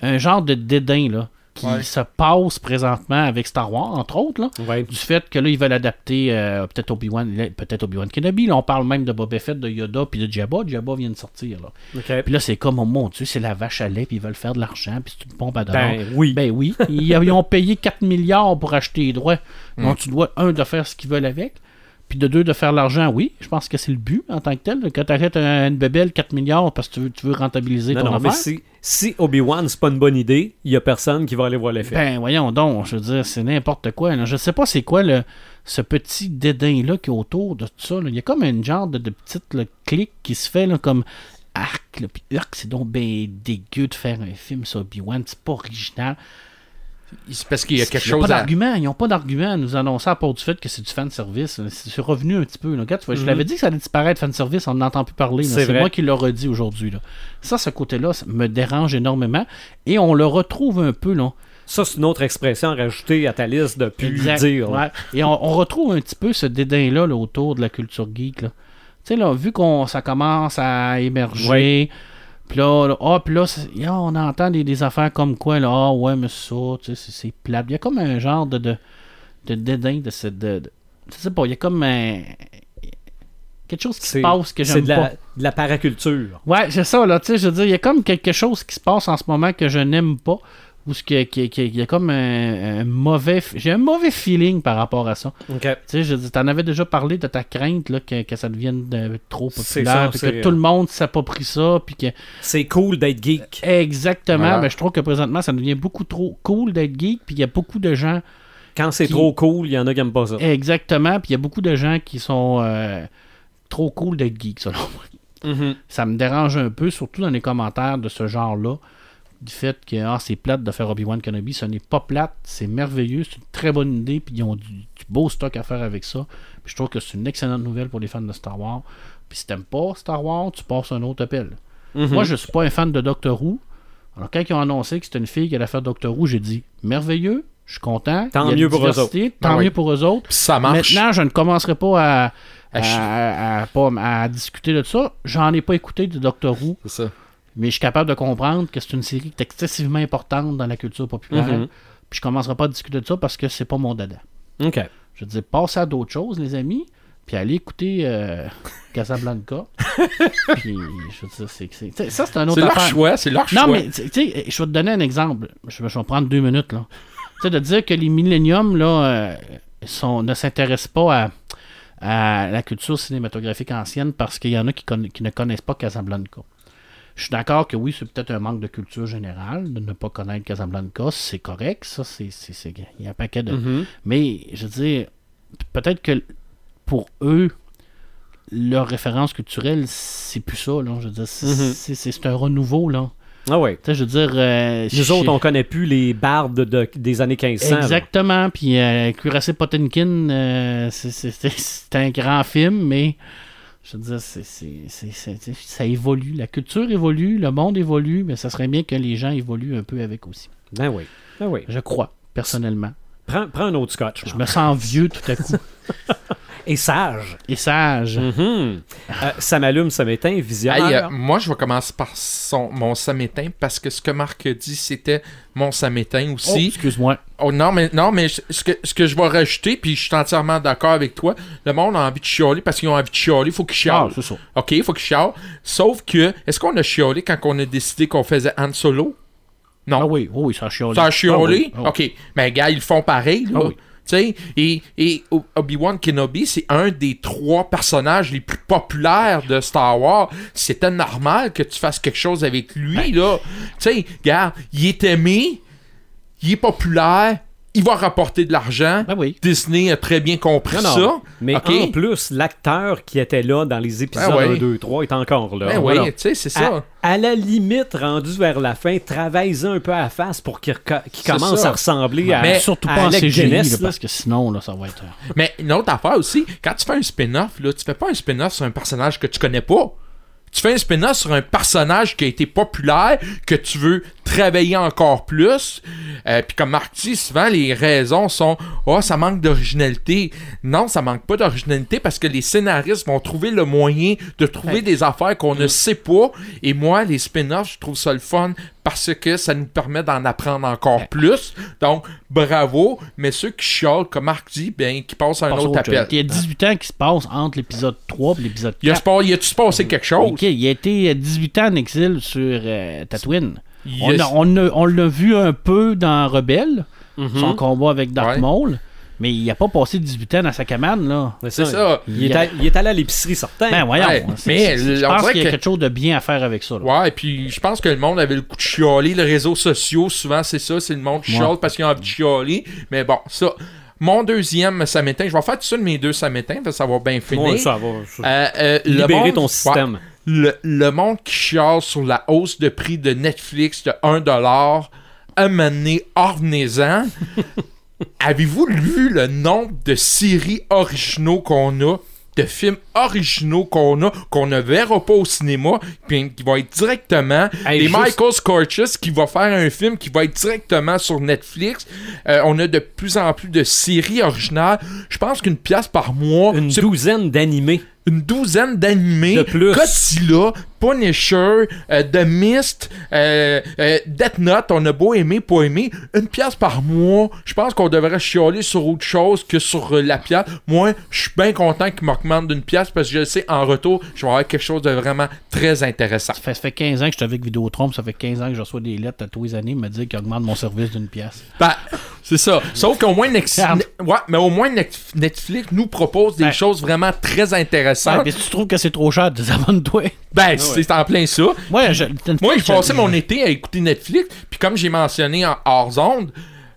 un genre de dédain, là. Qui Ouais. se passe présentement avec Star Wars, entre autres, là, Ouais. du fait que là, ils veulent adapter euh, peut-être Obi-Wan, peut-être Obi-Wan Kenobi. Là, on parle même de Boba Fett, de Yoda, puis de Jabba. Jabba vient de sortir. Là. Puis là, c'est comme, oh mon Dieu, c'est la vache à lait, puis ils veulent faire de l'argent, puis c'est une pompe à dollars. Ben oui. Ben oui. Ils, ils ont payé 4 milliards pour acheter les droits. Donc, tu dois, un, de faire ce qu'ils veulent avec, puis de deux, de faire l'argent. Oui, je pense que c'est le but en tant que tel. Quand tu achètes une bébelle, 4 milliards, parce que tu veux, tu veux rentabiliser Non, ton non, mais si, si Obi-Wan, c'est pas une bonne idée, il y a personne qui va aller voir l'effet. Ben, voyons donc, je veux dire, c'est n'importe quoi. là. Je sais pas c'est quoi le, ce petit dédain-là qui est autour de tout ça. là. Il y a comme un genre de, de petite là, clique qui se fait là, comme arc. là, Puis arc, c'est donc ben dégueu de faire un film sur Obi-Wan. C'est pas original. Parce qu'il y a quelque Ils n'ont chose pas à. d'argument. Ils n'ont pas d'argument à nous annoncer à part du fait que c'est du fan service. C'est revenu un petit peu. là. Regarde, tu vois, Je Mhm. l'avais dit que ça allait disparaître fan service, on n'entend plus parler. C'est moi qui l'aurais dit aujourd'hui. Ça, ce côté-là, ça me dérange énormément. Et on le retrouve un peu. là. Ça, c'est une autre expression rajoutée à ta liste de plus Exact. dire. Ouais. Et on, on retrouve un petit peu ce dédain-là là, autour de la culture geek. Là. Tu sais, là, vu qu'on ça commence à émerger, puis là, là, ah, puis là, c'est- ya, on entend des, des affaires comme quoi, là, ah ouais, mais ça, tu sais, c'est- c'est plate. Il y a comme un genre de, de, de dédain de cette. De, de- je sais pas, il y a comme un. Quelque chose qui se C'est passe que c'est j'aime pas. de la paraculture. Ouais, c'est ça, là, tu sais, je veux dire, il y a comme quelque chose qui se passe en ce moment que je n'aime pas, ou ce qui, qui- qui- il y a comme un, un mauvais, j'ai un mauvais feeling par rapport à ça. Tu sais, je dis, t'en avais déjà parlé de ta crainte, là, que, que ça devienne de- trop populaire, ça, puis c'est- que tout le monde s'approprie ça, puis que... C'est cool d'être geek. Exactement, Voilà. mais je trouve que présentement, ça devient beaucoup trop cool d'être geek, puis il y a beaucoup de gens... Quand c'est Qui- trop cool, il y en a qui aiment pas ça. Exactement, puis il y a beaucoup de gens qui sont euh, trop cool d'être geek, selon moi. Mhm. ça me dérange un peu, surtout dans les commentaires de ce genre-là, du fait que ah, c'est plate de faire Obi-Wan Kenobi. Ce n'est pas plate, c'est merveilleux, c'est une très bonne idée, puis ils ont du, du beau stock à faire avec ça. Puis je trouve que c'est une excellente nouvelle pour les fans de Star Wars. Puis si t'aimes pas Star Wars, tu passes un autre appel. Mhm. Moi, je suis pas un fan de Doctor Who. Alors, quand ils ont annoncé que c'était une fille qui allait faire Doctor Who, j'ai dit merveilleux, je suis content. Tant mieux de pour eux diversité, Tant Ah oui. mieux pour eux autres. Puis ça marche. Maintenant, je ne commencerai pas à, À chi- à, à- pas- à discuter de ça. J'en ai pas écouté de Doctor Who, C'est ça. Mais je suis capable de comprendre que c'est une série qui est excessivement importante dans la culture populaire. Mhm. Puis je commencerai pas à discuter de ça parce que c'est pas mon dada. OK. Je veux dire, passez à d'autres choses, les amis, puis allez écouter euh, Casablanca. puis, je veux dire, c'est, ça, c'est un autre C'est leur choix, c'est leur Non, choix. mais tu sais, je vais te donner un exemple. Je, je vais prendre deux minutes. là. Tu sais, de dire que les milléniums là, euh, sont, ne s'intéressent pas à, à la culture cinématographique ancienne parce qu'il y en a qui ne connaissent pas Casablanca. Je suis d'accord que oui, c'est peut-être un manque de culture générale de ne pas connaître Casablanca. C'est correct, ça, c'est, il y a un paquet de. Mhm. Mais, je veux dire, peut-être que pour eux, leur référence culturelle, c'est plus ça, là. Je veux dire, c'est, Mhm. c'est un renouveau, là. Ah sais, je veux dire. euh, Nous autres, on connaît plus les bardes de- des années 1500. là. Exactement. Puis euh, Cuirassé Potemkin, euh, c'est un grand film, mais je veux dire, c'est- ça évolue. La culture évolue, le monde évolue, mais ça serait bien que les gens évoluent un peu avec aussi. Ben oui. Ben oui. Je crois, personnellement. Prends, prends un autre scotch. Je me sens vieux tout à coup. Et sage. Et sage. Mhm. Euh, ça m'allume, ça m'éteint, Hey, visionnaire. euh, moi, je vais commencer par son, mon samétain parce que ce que Marc a dit, c'était mon samétain Oh, aussi. excuse-moi. Oh, non, mais, non, mais ce que, ce que je vais rajouter, puis je suis entièrement d'accord avec toi, le monde a envie de chialer parce qu'ils ont envie de chialer, il faut qu'ils Ah, chialent. c'est ça. OK, il faut qu'ils chialent. Sauf que, est-ce qu'on a chialé quand on a décidé qu'on faisait Han Solo? Non. Ah oui, oui, ça a chiolé. Ça a chiolé? Ah oui, ah oui. OK. Mais gars, ils le font pareil, là. Ah oui. Tu sais, et, et Obi-Wan Kenobi, c'est un des trois personnages les plus populaires de Star Wars. C'était normal que tu fasses quelque chose avec lui, Ben. là. Tu sais, regarde, il est aimé, il est populaire, il va rapporter de l'argent. Ben oui. Disney a très bien compris Non, non. ça. Mais en plus, l'acteur qui était là dans les épisodes Ah ouais. 1, 2, 3 est encore là. Ben Voilà. oui, tu sais, c'est ça. À, à la limite, rendu vers la fin, travaille un peu à la face pour qu'il commence ça. à ressembler à, Mais Surtout à pas en Alec CGI, Guinness, là, là. parce que sinon, là, ça va être... euh, Mais une autre affaire aussi, quand tu fais un spin-off, là, tu fais pas un spin-off sur un personnage que tu connais pas. Tu fais un spin-off sur un personnage qui a été populaire, que tu veux travailler encore plus. Euh, Puis comme Marc dit, souvent les raisons sont Oh, ça manque d'originalité. Non, ça manque pas d'originalité parce que les scénaristes vont trouver le moyen de trouver Ouais. des affaires qu'on ne sait pas. Et moi, les spin-offs, je trouve ça le fun parce que ça nous permet d'en apprendre encore plus. Donc, bravo. Mais ceux qui chialent, comme Marc dit, ben, qui passent à un Passe autre chose. appel. Il y a 18 ans qui se passent entre l'épisode 3 et l'épisode 4. Il y a-tu passé quelque chose? Ok, il a été 18 ans en exil sur euh, Tatooine. On, Yes. a- on, a- on l'a vu un peu dans Rebelle, Mhm. son combat avec Darth Ouais. Maul, mais il a pas passé 18 ans dans sa cabane, là. C'est ça. Il est, à- il est allé à l'épicerie, certain. Ben voyons, Ouais, c'est- mais c'est- je pense qu'il y a que- quelque chose de bien à faire avec ça. là. Ouais, et puis je pense que le monde avait le coup de chialer. Les réseaux sociaux, souvent, c'est ça, c'est le monde qui Ouais. chiale parce qu'ils ont envie de chialer. Mais bon, ça. Mon deuxième samétain, je vais faire tout ça de mes deux que ça va bien finir. Ouais, ça va. Euh, euh, le Libérer monde- ton ouais, système. Le, le monde qui chiale sur la hausse de prix de Netflix de 1$, un moment donné, revenez-en. Avez-vous lu le nombre de séries originaux qu'on a, de films originaux qu'on a, qu'on ne verra pas au cinéma, puis qui vont être directement Hey, juste- Michael Scorches qui va faire un film qui va être directement sur Netflix. Euh, on a de plus en plus de séries originales. Je pense qu'une pièce par mois, Une douzaine d'animés. Une douzaine d'animés. Godzilla, Punisher, euh, The Mist, euh, euh, Death Note, on a beau aimer, pas aimer. Une pièce par mois, je pense qu'on devrait chialer sur autre chose que sur euh, la pièce. Moi, je suis bien content qu'il m'augmente d'une pièce parce que je sais, en retour, je vais avoir quelque chose de vraiment très intéressant. Ça fait, ça fait 15 ans que je suis avec Vidéotron, ça fait 15 ans que je reçois des lettres à tous les années me dire qu'ils augmentent mon service d'une pièce. Ben, c'est ça. Sauf qu'au moins, Nex- ouais, mais au moins Netflix nous propose des Ben. choses vraiment très intéressantes. mais si tu trouves que c'est trop cher, désabonne-toi. Ben, c'est en plein ça. Moi, je, Moi, je passais mon été à écouter Netflix, puis comme j'ai mentionné en hors zone,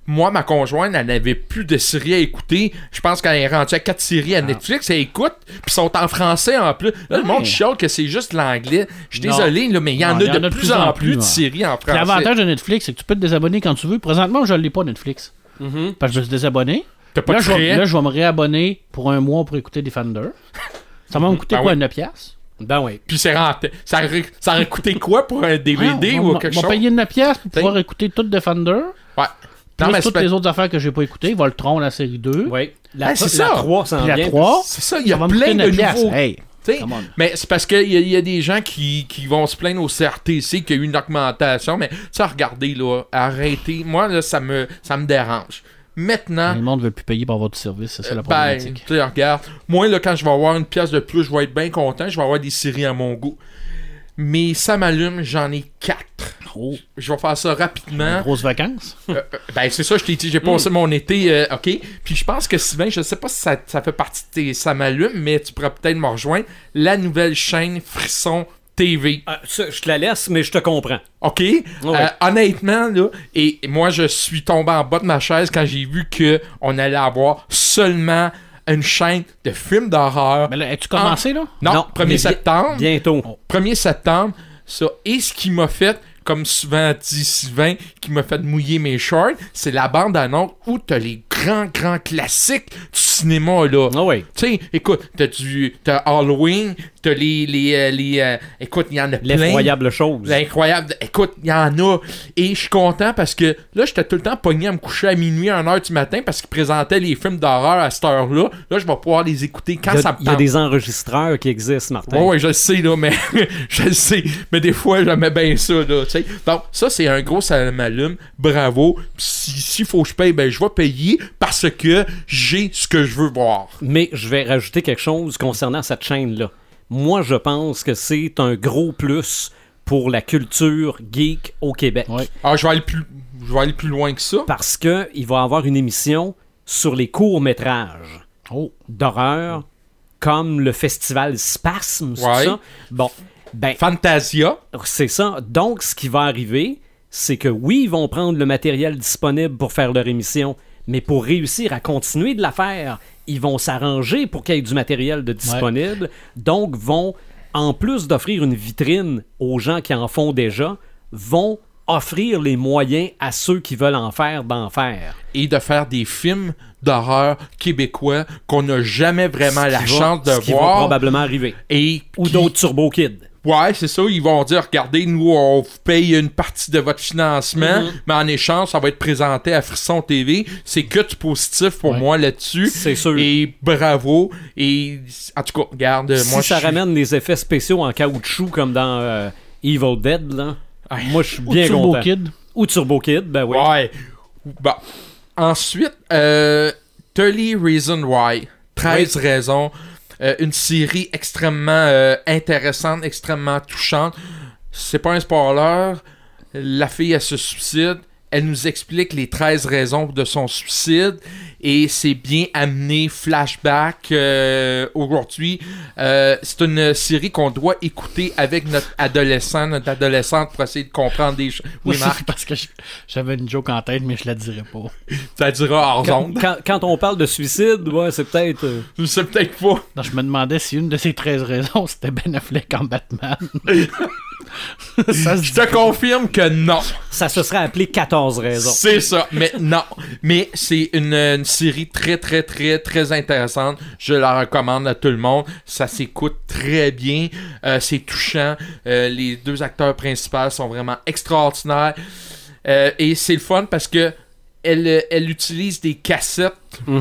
moi, ma conjointe, elle n'avait plus de séries à écouter. Je pense qu'elle est rendue à quatre séries à Netflix, elle écoute, puis sont en français en plus. Là, le monde chiale que c'est juste l'anglais. Je suis désolé, là, mais il y en Non, a de plus en plus de ouais. séries en français. L'avantage de Netflix, c'est que tu peux te désabonner quand tu veux. Présentement, je ne l'ai pas, Netflix. Mhm. Parce que je me suis désabonné. T'as pas Là de je, vais, là, je vais me réabonner pour un mois pour écouter Defender. Ça va me coûter Ben quoi, oui. 9 piastres? Ben oui. Puis c'est. Ça aurait, ça aurait coûté quoi pour un DVD Ouais, ou on quelque on chose? va payer 9 piastres pour pouvoir écouter tout Defender. Ouais. Plus Non, mais toutes les autres affaires que j'ai pas écoutées. Voltron, la série 2. Oui. La, Hey, c'est la ça. 3 s'en Puis la vient. 3. c'est ça, il y a ça plein de 9 piastres. nouveaux. Hey, on. mais c'est parce qu'il y, y a des gens qui, qui vont se plaindre au CRTC qu'il y a eu une augmentation. Mais ça, regardez, là, arrêtez. Moi, là, ça me, ça me dérange. Maintenant, Le monde ne veut plus payer pour votre service, c'est ça la ben, problématique. tu sais, regarde, moi, là, quand je vais avoir une pièce de plus, je vais être bien content. Je vais avoir des séries à mon goût. Mais ça m'allume, j'en ai quatre. Oh, Je vais faire ça rapidement. grosses vacances? Euh, euh, ben, c'est ça, je t'ai dit, j'ai passé mon été, euh, ok. Puis je pense que Sylvain, je sais pas si ça, ça fait partie de tes Ça m'allume, mais tu pourrais peut-être me rejoindre. La nouvelle chaîne Frisson TV. Ah, ça, je te la laisse, mais je te comprends. OK? Ouais. Euh, honnêtement, là, et moi, je suis tombé en bas de ma chaise quand j'ai vu que on allait avoir seulement une chaîne de films d'horreur. Mais là, as-tu commencé, là? Non, Non, 1er mais bi- septembre. Bientôt. 1er septembre, ça. Et ce qui m'a fait, comme souvent dit Sylvain, qui m'a fait mouiller mes shorts, c'est la bande-annonce où t'as les grands, grands classiques du cinéma, là. Ah oui. Tu sais, écoute, t'as du t'as Halloween, t'as les les euh, les euh, écoute, il y en a plein. L'effroyable chose. Incroyable. Écoute, il y en a. Et je suis content parce que là, j'étais tout le temps pogné à me coucher à minuit, à 1h du matin parce qu'ils présentaient les films d'horreur à cette heure-là. Là, je vais pouvoir les écouter quand ça me il y a tente. des enregistreurs qui existent, Martin. Ouais, ouais, je le sais, là, mais je le sais. Mais des fois, j'aimais bien ça, là, tu sais. Donc, ça, c'est un gros ça m'allume. Bravo. Si- S'il faut que je paye, ben, je vais payer parce que j'ai ce que je veux voir. Mais je vais rajouter quelque chose concernant cette chaîne-là. Moi, je pense que c'est un gros plus pour la culture geek au Québec. Ouais. Ah, je vais aller plus, je vais aller plus loin que ça. Parce qu'il va avoir une émission sur les courts-métrages Oh. d'horreur, comme le festival Spasme, c'est Ouais. ça? Bon, ben, Fantasia. c'est ça. Donc, ce qui va arriver, c'est que oui, ils vont prendre le matériel disponible pour faire leur émission, mais pour réussir à continuer de la faire, ils vont s'arranger pour qu'il y ait du matériel de disponible. Donc, vont, en plus d'offrir une vitrine aux gens qui en font déjà, vont offrir les moyens à ceux qui veulent en faire d'en faire. et de faire des films d'horreur québécois qu'on n'a jamais vraiment la va- chance de ce qui va voir. probablement arriver. Et Ou qui- d'autres Turbo Kids. Ouais, c'est ça. Ils vont dire, regardez, nous, on vous paye une partie de votre financement, mais en échange, ça va être présenté à Frisson TV. C'est que du positif pour Ouais. moi là-dessus. C'est sûr. Et bravo. Et en tout cas, regarde, si moi, ça ramène des effets spéciaux en caoutchouc comme dans euh, Evil Dead, là, Ouais. moi je suis Ou bien Turbo content. Kid. Ou Turbo Kid, ben oui. Ouais. Bon. Ensuite, euh, 30 Reasons Why. 13 raisons. Euh, une série extrêmement euh, intéressante, extrêmement touchante. C'est pas un spoiler. La fille, elle se suicide. Elle nous explique les 13 raisons de son suicide et c'est bien amené flashback euh, aujourd'hui. Euh, c'est une série qu'on doit écouter avec notre adolescent, notre adolescente pour essayer de comprendre des choses. Oui, Marc, c'est parce que je- j'avais une joke en tête, mais je la dirais pas. ça dira hors Quand, onde. quand- quand on parle de suicide, ouais, c'est peut-être. euh, sais peut-être pas. Non, je me demandais si une de ces 13 raisons, c'était Ben Affleck en Batman. ça se Je te confirme que non. ça se serait appelé 14 raisons. C'est ça. Mais non. Mais c'est une, une série très, très, très, très intéressante. Je la recommande à tout le monde. Ça s'écoute très bien. Euh, c'est touchant. Euh, les deux acteurs principaux sont vraiment extraordinaires. Euh, et c'est le fun parce que elle, elle utilise des cassettes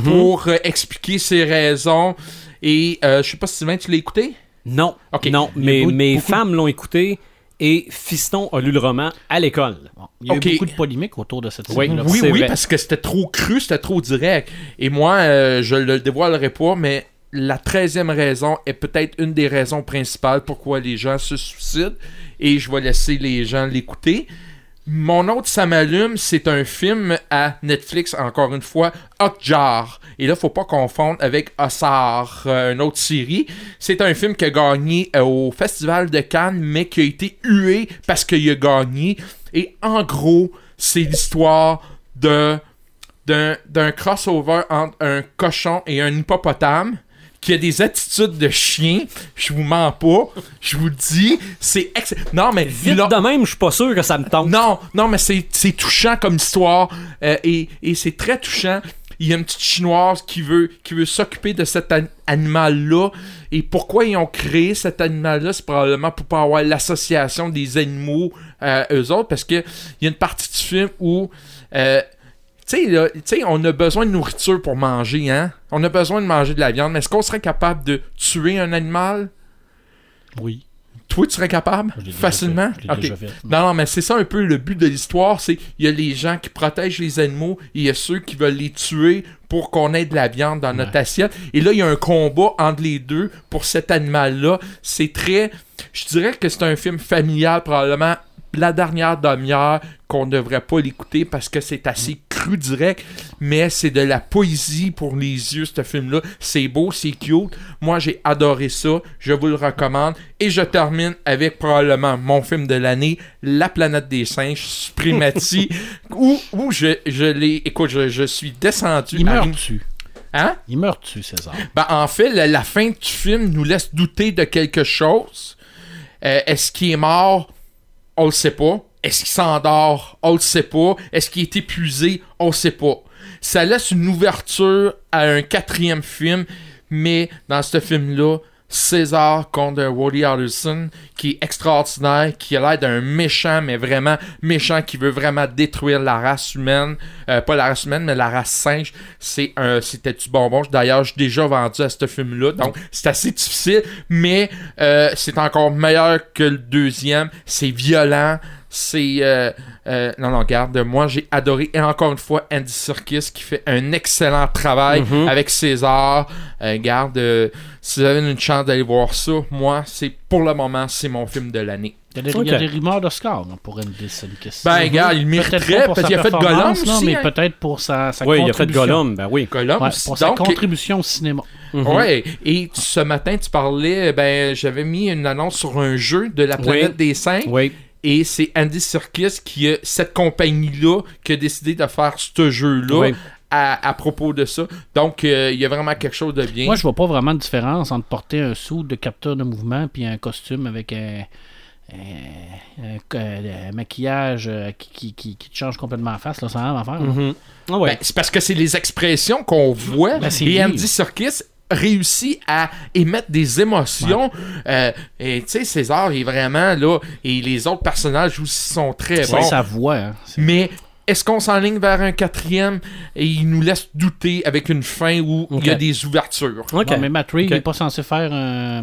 pour euh, expliquer ses raisons. Et euh, je sais pas si Sylvain, tu l'as écouté? Non, Ok. non, mais mes beaucoup femmes l'ont écouté et Fiston a lu le roman à l'école. Bon, il y a eu beaucoup de polémiques autour de cette Oui. série-là. Oui, oui, parce que c'était trop cru, c'était trop direct. Et moi, euh, je le dévoilerai pas, mais la treizième raison est peut-être une des raisons principales pourquoi les gens se suicident. Et je vais laisser les gens l'écouter. Mon autre Ça m'allume, c'est un film à Netflix, encore une fois, Hotjar. Et là, faut pas confondre avec Ossar, euh, une autre série. C'est un film qui a gagné euh, au Festival de Cannes, mais qui a été hué parce qu'il a gagné. Et en gros, c'est l'histoire de d'un d'un crossover entre un cochon et un hippopotame qui a des attitudes de chien. Je vous mens pas. Je vous le dis. C'est ex- Non, mais Vite de même, je suis pas sûr que ça me tente. non, non, mais c'est c'est touchant comme histoire euh, et, et c'est très touchant. Il y a une petite chinoise qui veut, qui veut s'occuper de cet an- animal-là. Et pourquoi ils ont créé cet animal-là? C'est probablement pour pas avoir l'association des animaux euh, eux autres. Parce que il y a une partie du film où. euh, tu sais, on a besoin de nourriture pour manger, hein? On a besoin de manger de la viande. Mais est-ce qu'on serait capable de tuer un animal? Oui. Toi, tu serais capable? Je l'ai déjà Facilement? fait. Je l'ai Ok. déjà fait. Non, non, mais c'est ça un peu le but de l'histoire, c'est il y a les gens qui protègent les animaux et il y a ceux qui veulent les tuer pour qu'on ait de la viande dans notre assiette. Et là, il y a un combat entre les deux pour cet animal-là. C'est très... Je dirais que c'est un film familial, probablement la dernière demi-heure qu'on ne devrait pas l'écouter parce que c'est assez cru direct, mais c'est de la poésie pour les yeux, ce film-là. C'est beau, c'est cute. Moi, j'ai adoré ça. Je vous le recommande. Et je termine avec probablement mon film de l'année, La planète des singes, Suprimati, où, où je, je l'ai... Écoute, je, je suis descendu... Il à- meurt-tu? Hein? Il meurt-tu, César? Ben, en fait, la, la fin du film nous laisse douter de quelque chose. Euh, Est-ce qu'il est mort? On le sait pas. Est-ce qu'il s'endort? On le sait pas. Est-ce qu'il est épuisé? On le sait pas. Ça laisse une ouverture à un quatrième film, mais dans ce film-là, César contre Woody Harrelson, qui est extraordinaire, qui a l'air d'un méchant, mais vraiment méchant, qui veut vraiment détruire la race humaine. Euh, pas la race humaine, mais la race singe. C'est un, c'était du bonbon. D'ailleurs, suis déjà vendu à ce film-là, donc c'est assez difficile, mais euh, c'est encore meilleur que le deuxième. C'est violent. C'est. euh, euh, non, non, garde. Moi, j'ai adoré. Et encore une fois, Andy Serkis qui fait un excellent travail avec César. Euh, garde. euh, si vous avez une chance d'aller voir ça, moi, c'est pour le moment, c'est mon film de l'année. Il y a des, il y a Ok. des rumeurs d'Oscar pour Andy Serkis. Ben, gars, il Peut-être mériterait, parce qu'il a fait Gollum performance, non, aussi. mais hein. peut-être pour sa, sa Oui, il a fait contribution. Gollum, ben oui. Gollum Ouais, aussi. pour sa contribution au cinéma. Ouais, et ce matin, tu parlais, ben, j'avais mis une annonce sur un jeu de la planète Oui. des singes. Oui. Et c'est Andy Serkis qui a cette compagnie-là qui a décidé de faire ce jeu-là Oui. à, à propos de ça. Donc, euh, il y a vraiment quelque chose de bien. Moi, je vois pas vraiment de différence entre porter un sou de capteur de mouvement puis un costume avec un, un- un- un maquillage euh, qui, qui, qui- qui te change complètement la face. Là, ça n'a rien à faire. Mhm. Ah ouais. Ben, c'est parce que c'est les expressions qu'on voit. Ben, et. Andy Serkis réussi à émettre des émotions. Euh, et tu sais, César est vraiment là, et les autres personnages aussi sont très C'est bons. sa voix. hein. Mais est-ce qu'on s'enligne vers un quatrième et il nous laisse douter avec une fin où il y a des ouvertures? Ok. Non, mais Matt Reeves n'est pas censé faire un-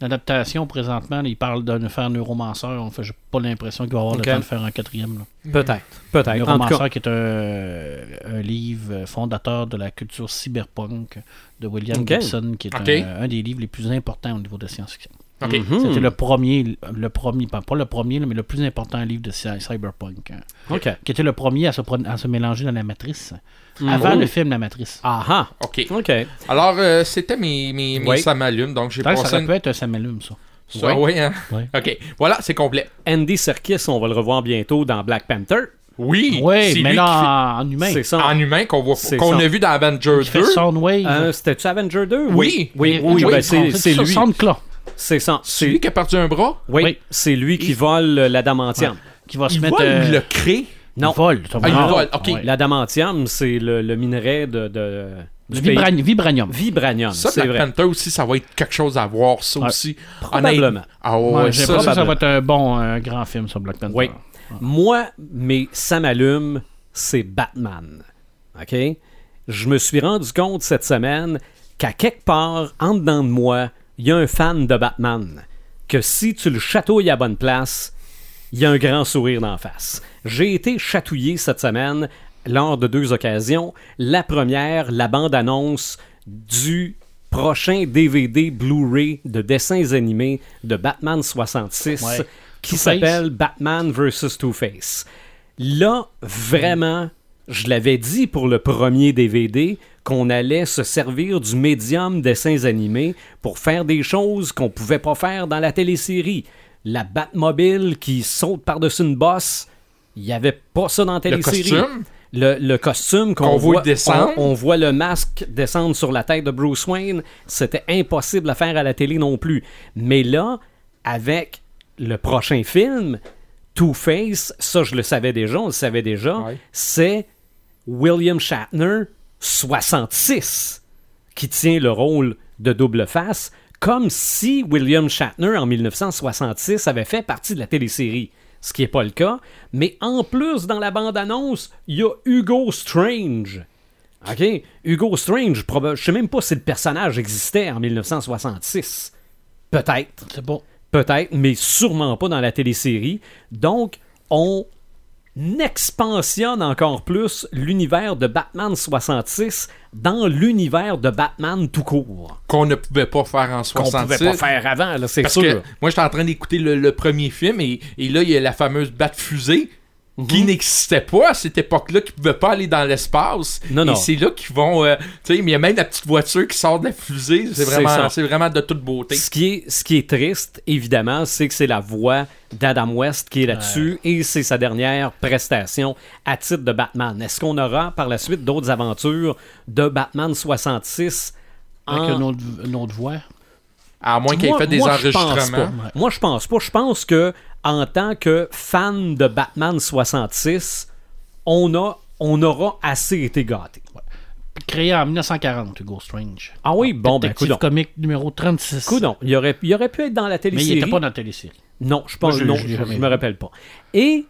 adaptation présentement. là. Il parle de faire Neuromancer. On fait j'ai pas l'impression qu'il va avoir le temps de faire un quatrième. là. Peut-être. Peut-être. Neuromancer cas, qui est un, un livre fondateur de la culture cyberpunk de William. Gibson, qui est un, un des livres les plus importants au niveau de science-fiction. Ok. Mhm. C'était le premier, le premier, pas pas le premier, mais le plus important livre de cy- cyberpunk. hein, OK. qui était le premier à se, pro- à se mélanger dans la matrice. Mm. Avant Oh. le film La Matrice. Ah ah. OK. OK. Alors, euh, c'était mes, mes, mes Oui. ça m'allume, donc j'ai que ça une... pu être un Samelum, ça. Ça, oui, hein? Ouais. OK. Voilà, c'est complet. Andy Serkis, on va le revoir bientôt dans Black Panther. Oui, Oui, c'est mais là, en, en humain. C'est ça. en humain qu'on voit qu'on a vu dans Avengers Il fait 2. Soundwave. Euh, C'était-tu Avenger 2? Oui. Oui, Oui, oui, oui, ben, oui, c'est c'est ça, lui. Soundclaw, C'est ça. C'est lui qui a perdu un bras? oui, Oui. c'est lui qui vole euh, l'adamantium. qui va se Il mettre. vole ou euh, il le crée? Non. il vole. ça va. Ah, il Non. vole, OK. Ouais. L'adamantium, c'est le, le minerai de, de Le du pays- vibra- vibranium. Vibranium, Ça, c'est Black vrai. Panther aussi, ça va être quelque chose à voir, ça aussi. Probablement. Ah ouais, Ouais, ça, l'impression que ça probablement. va être un bon un grand film sur Black Panther. Oui. Moi, mais ça m'allume, c'est Batman. OK? Je me suis rendu compte cette semaine qu'à quelque part, en dedans de moi, il y a un fan de Batman. Que si tu le chatouilles à bonne place, il y a un grand sourire d'en face. J'ai été chatouillé cette semaine lors de deux occasions. La première, la bande-annonce du prochain DVD Blu-ray de dessins animés de Batman 66 Ouais. qui s'appelle Batman vs. Two-Face. Là, vraiment, je l'avais dit pour le premier DVD qu'on allait se servir du médium dessins animés pour faire des choses qu'on pouvait pas faire dans la télésérie. La Batmobile qui saute par-dessus une bosse, il n'y avait pas ça dans la Le télésérie. costume? Le, le costume qu'on voit descendre? On, on voit le masque descendre sur la tête de Bruce Wayne. C'était impossible à faire à la télé non plus. Mais là, avec le prochain film, Two-Face, ça je le savais déjà, on le savait déjà, Ouais. c'est William Shatner 66 qui tient le rôle de double face, comme si William Shatner en 1966 avait fait partie de la télésérie. Ce qui n'est pas le cas. Mais en plus, dans la bande-annonce, il y a Hugo Strange. OK? Hugo Strange, je sais même pas si le personnage existait en 1966. Peut-être. C'est bon. Peut-être, mais sûrement pas dans la télésérie. Donc, on expansionne encore plus l'univers de Batman 66 dans l'univers de Batman tout court. Qu'on ne pouvait pas faire en Qu'on 66. pouvait pas faire avant, c'est sûr. que moi, j'étais en train d'écouter le, le premier film et, et là, il y a la fameuse fusée qui Mhm. n'existait pas à cette époque-là, qui pouvait pas aller dans l'espace. Non, non. Et c'est là qu'ils vont. euh, tu sais, mais il y a même la petite voiture qui sort de la fusée. C'est vraiment, c'est vraiment de toute beauté. Ce qui, est, ce qui est triste, évidemment, c'est que c'est la voix d'Adam West qui est là-dessus et c'est sa dernière prestation à titre de Batman. Est-ce qu'on aura par la suite d'autres aventures de Batman 66 Avec en- une, autre, une autre voix? À moins qu'il ait fait des moi, je pense enregistrements. pas. Moi, je pense pas. Je pense que en tant que fan de Batman 66, on, a, on aura assez été gâtés. Créé en 1940, Hugo Strange. Ah oui, bon, ben, coudon. comique numéro 36. Coudon. Il aurait, il aurait pu être dans la Mais télésérie. il n'était pas dans la télésérie. Non, je pense Moi, je- non, je me rappelle pas. Et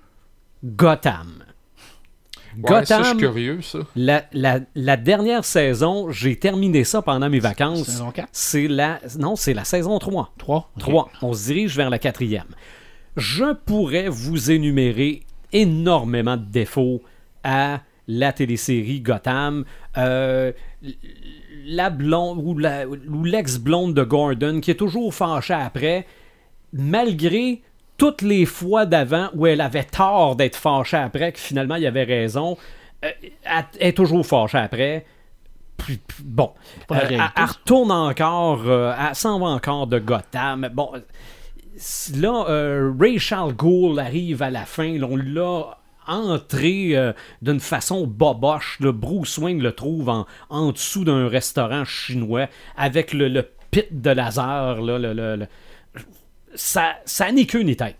Gotham. Ouais, ça, je suis Gotham, curieux, ça. la, la- la dernière saison, j'ai terminé ça pendant mes vacances. Saison quatre? C'est la non, c'est la saison 3. 3. 3. On se dirige vers la quatrième. Je pourrais vous énumérer énormément de défauts à la télésérie Gotham. Euh, la blonde ou, l'ex-blonde de Gordon qui est toujours fâchée après, malgré toutes les fois d'avant où elle avait tort d'être fâchée après, que finalement il y avait raison, euh, elle est toujours fâchée après. Puis- puis bon, Euh, elle, retourne encore, euh, elle s'en va encore de Gotham. Bon, là, euh, Ray Charles Gould arrive à la fin. on l'a entré euh, d'une façon boboche. Le Bruce Wayne le trouve en, dessous d'un restaurant chinois avec le, pit de laser. Là, le- le- Ça, ça n'est queue ni tête.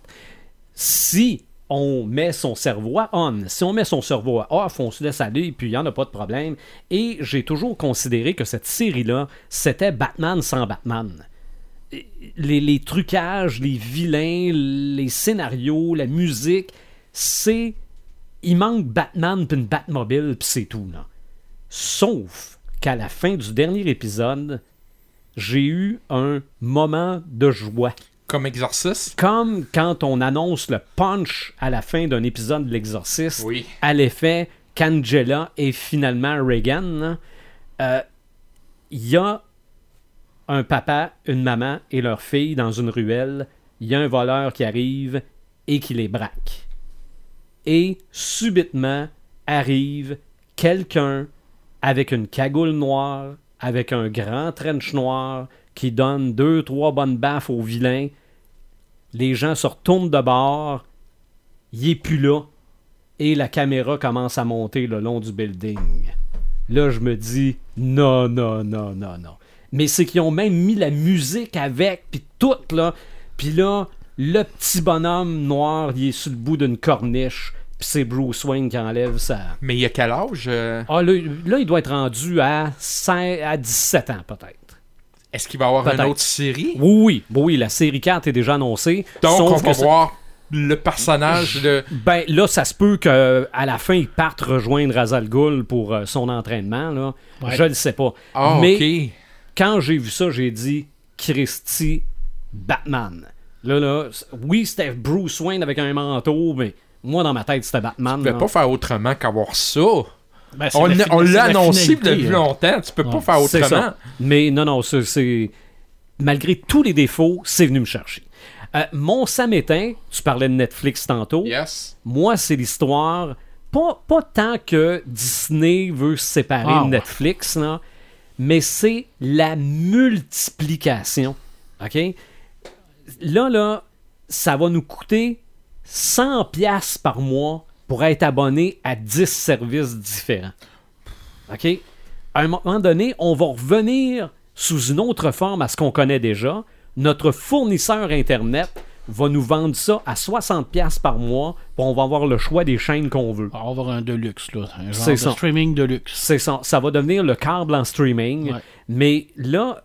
Si on met son cerveau à on. Si on met son cerveau à off, on se laisse aller, puis il n'y en a pas de problème. Et j'ai toujours considéré que cette série-là, c'était Batman sans Batman. Les, les trucages, les vilains, les scénarios, la musique, c'est. Il manque Batman puis une Batmobile, puis c'est tout, là. Sauf qu'à la fin du dernier épisode, j'ai eu un moment de joie. Comme exorciste? Comme quand on annonce le punch à la fin d'un épisode de l'Exorciste, Oui. à l'effet qu'Angela est finalement Reagan. Euh, Il y a un papa, une maman et leur fille dans une ruelle. Il y a un voleur qui arrive et qui les braque. Et subitement arrive quelqu'un avec une cagoule noire, avec un grand trench noir, qui donne deux, trois bonnes baffes au vilain. Les gens se retournent de bord. Il est plus là. Et la caméra commence à monter le long du building. Là, je me dis, non, non, non, non, non. Mais c'est qu'ils ont même mis la musique avec, puis tout, là. Puis là, le petit bonhomme noir, il est sur le bout d'une corniche, puis c'est Bruce Wayne qui enlève sa... Mais il y a quel âge euh, Ah, là, là, il doit être rendu à, 5 à 17 ans, peut-être. Est-ce qu'il va y avoir une autre série? Oui, oui, oui, la série 4 est déjà annoncée. Donc, on va ça- voir le personnage de. Ben là, ça se peut qu'à la fin, il parte rejoindre Razal Ghul pour euh, son entraînement. Là. Ouais. Je le sais pas. Ah, Mais ok. Quand j'ai vu ça, j'ai dit Christy Batman. Là, là, oui, c'était Bruce Wayne avec un manteau, mais moi, dans ma tête, c'était Batman. Tu peux là. pas faire autrement qu'avoir ça. Ben, On la on annoncé depuis hein. longtemps. Tu peux pas faire autrement. ça. Mais non, non, c'est-. Malgré tous les défauts, c'est venu me chercher. Euh, mon Samétain, tu parlais de Netflix tantôt. Yes. Moi, c'est l'histoire. Pas, pas tant que Disney veut se séparer Ah, de. Netflix, là, mais c'est la multiplication. OK? Là, là, ça va nous coûter 100$ piastres par mois pour être abonné à 10 services différents. OK? À un moment donné, on va revenir sous une autre forme à ce qu'on connaît déjà. Notre fournisseur Internet va nous vendre ça à 60$ piastres par mois, puis on va avoir le choix des chaînes qu'on veut. On va avoir un deluxe, là. Un genre C'est de ça. streaming deluxe. C'est ça. Ça va devenir le câble en streaming. Ouais. Mais là,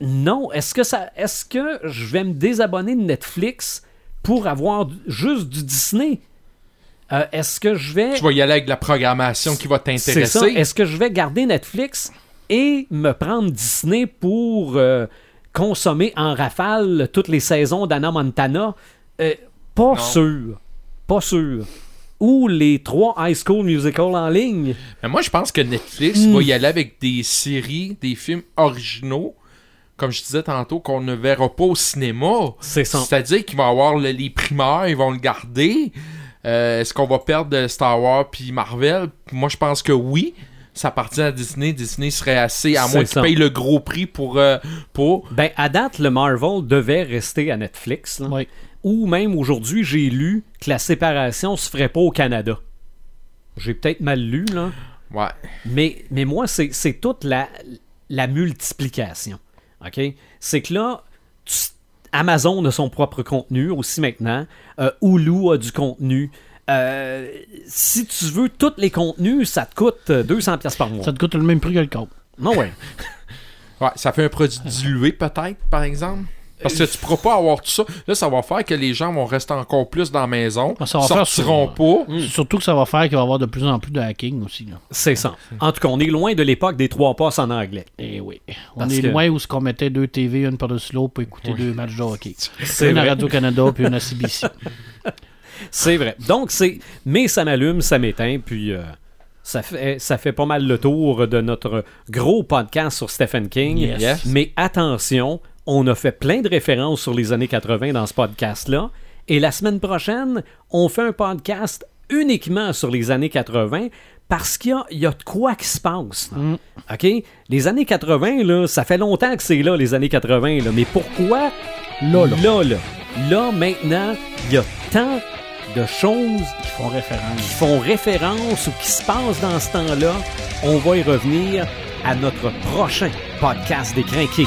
non. Est-ce que ça. Est-ce que je vais me désabonner de Netflix pour avoir juste du Disney? Euh, Est-ce que je vais. Tu vas y aller avec la programmation qui va C'est ça. t'intéresser. Est-ce que je vais garder Netflix et me prendre Disney pour euh, consommer en rafale toutes les saisons d'Anna Montana? Euh, pas sûr. Pas sûr. Ou les trois High School Musical en ligne. Mais moi, je pense que Netflix Hmm. va y aller avec des séries, des films originaux, comme je disais tantôt, qu'on ne verra pas au cinéma. C'est ça. C'est-à-dire qu'ils vont avoir le- les primeurs, ils vont le garder. Euh, Est-ce qu'on va perdre Star Wars puis Marvel? Moi, je pense que oui. Ça appartient à Disney. Disney serait assez, à moins qu'ils ça. payent le gros prix pour... euh, pour... Ben, à date, le Marvel devait rester à Netflix. là. Oui. Ou même aujourd'hui, j'ai lu que la séparation se ferait pas au Canada. J'ai peut-être mal lu, là. Ouais. Mais, mais moi, c'est c'est toute la, la multiplication. OK? C'est que là, tu- Amazon a son propre contenu aussi maintenant. Euh, Hulu a du contenu. Euh, si tu veux tous les contenus, ça te coûte euh, 200$ piastres par mois. Ça te coûte le même prix que le câble. Non, ouais. Ouais, ça fait un produit dilué peut-être, par exemple. Parce que tu pourras pas avoir tout ça. Là, ça va faire que les gens vont rester encore plus dans la maison. Ah, ça va faire sortiront pas. Hmm. Surtout que ça va faire qu'il va y avoir de plus en plus de hacking aussi. C'est ça. En tout cas, on est loin de l'époque des trois passes en anglais. Eh oui. On Parce est que- loin où ce qu'on mettait deux TV, une par-dessus l'autre pour écouter deux matchs de hockey. C'est Une à. Radio-Canada puis une à CBC. C'est vrai. Donc, c'est. Mais ça m'allume, ça m'éteint, puis. euh, ça fait, ça fait pas mal le tour de notre gros podcast sur Stephen King. Yes. Mais attention, on a fait plein de références sur les années 80 dans ce podcast-là. Et la semaine prochaine, on fait un podcast uniquement sur les années 80 parce qu'il y a, il y a de quoi qui se passe. là. OK? Les années 80, là, ça fait longtemps que c'est là, les années 80. Là. Mais pourquoi? Là, là. là, là, là, maintenant, il y a tant de choses Ils font référence. qui font référence ou qui se passent dans ce temps-là. On va y revenir à notre prochain podcast des Crinqués.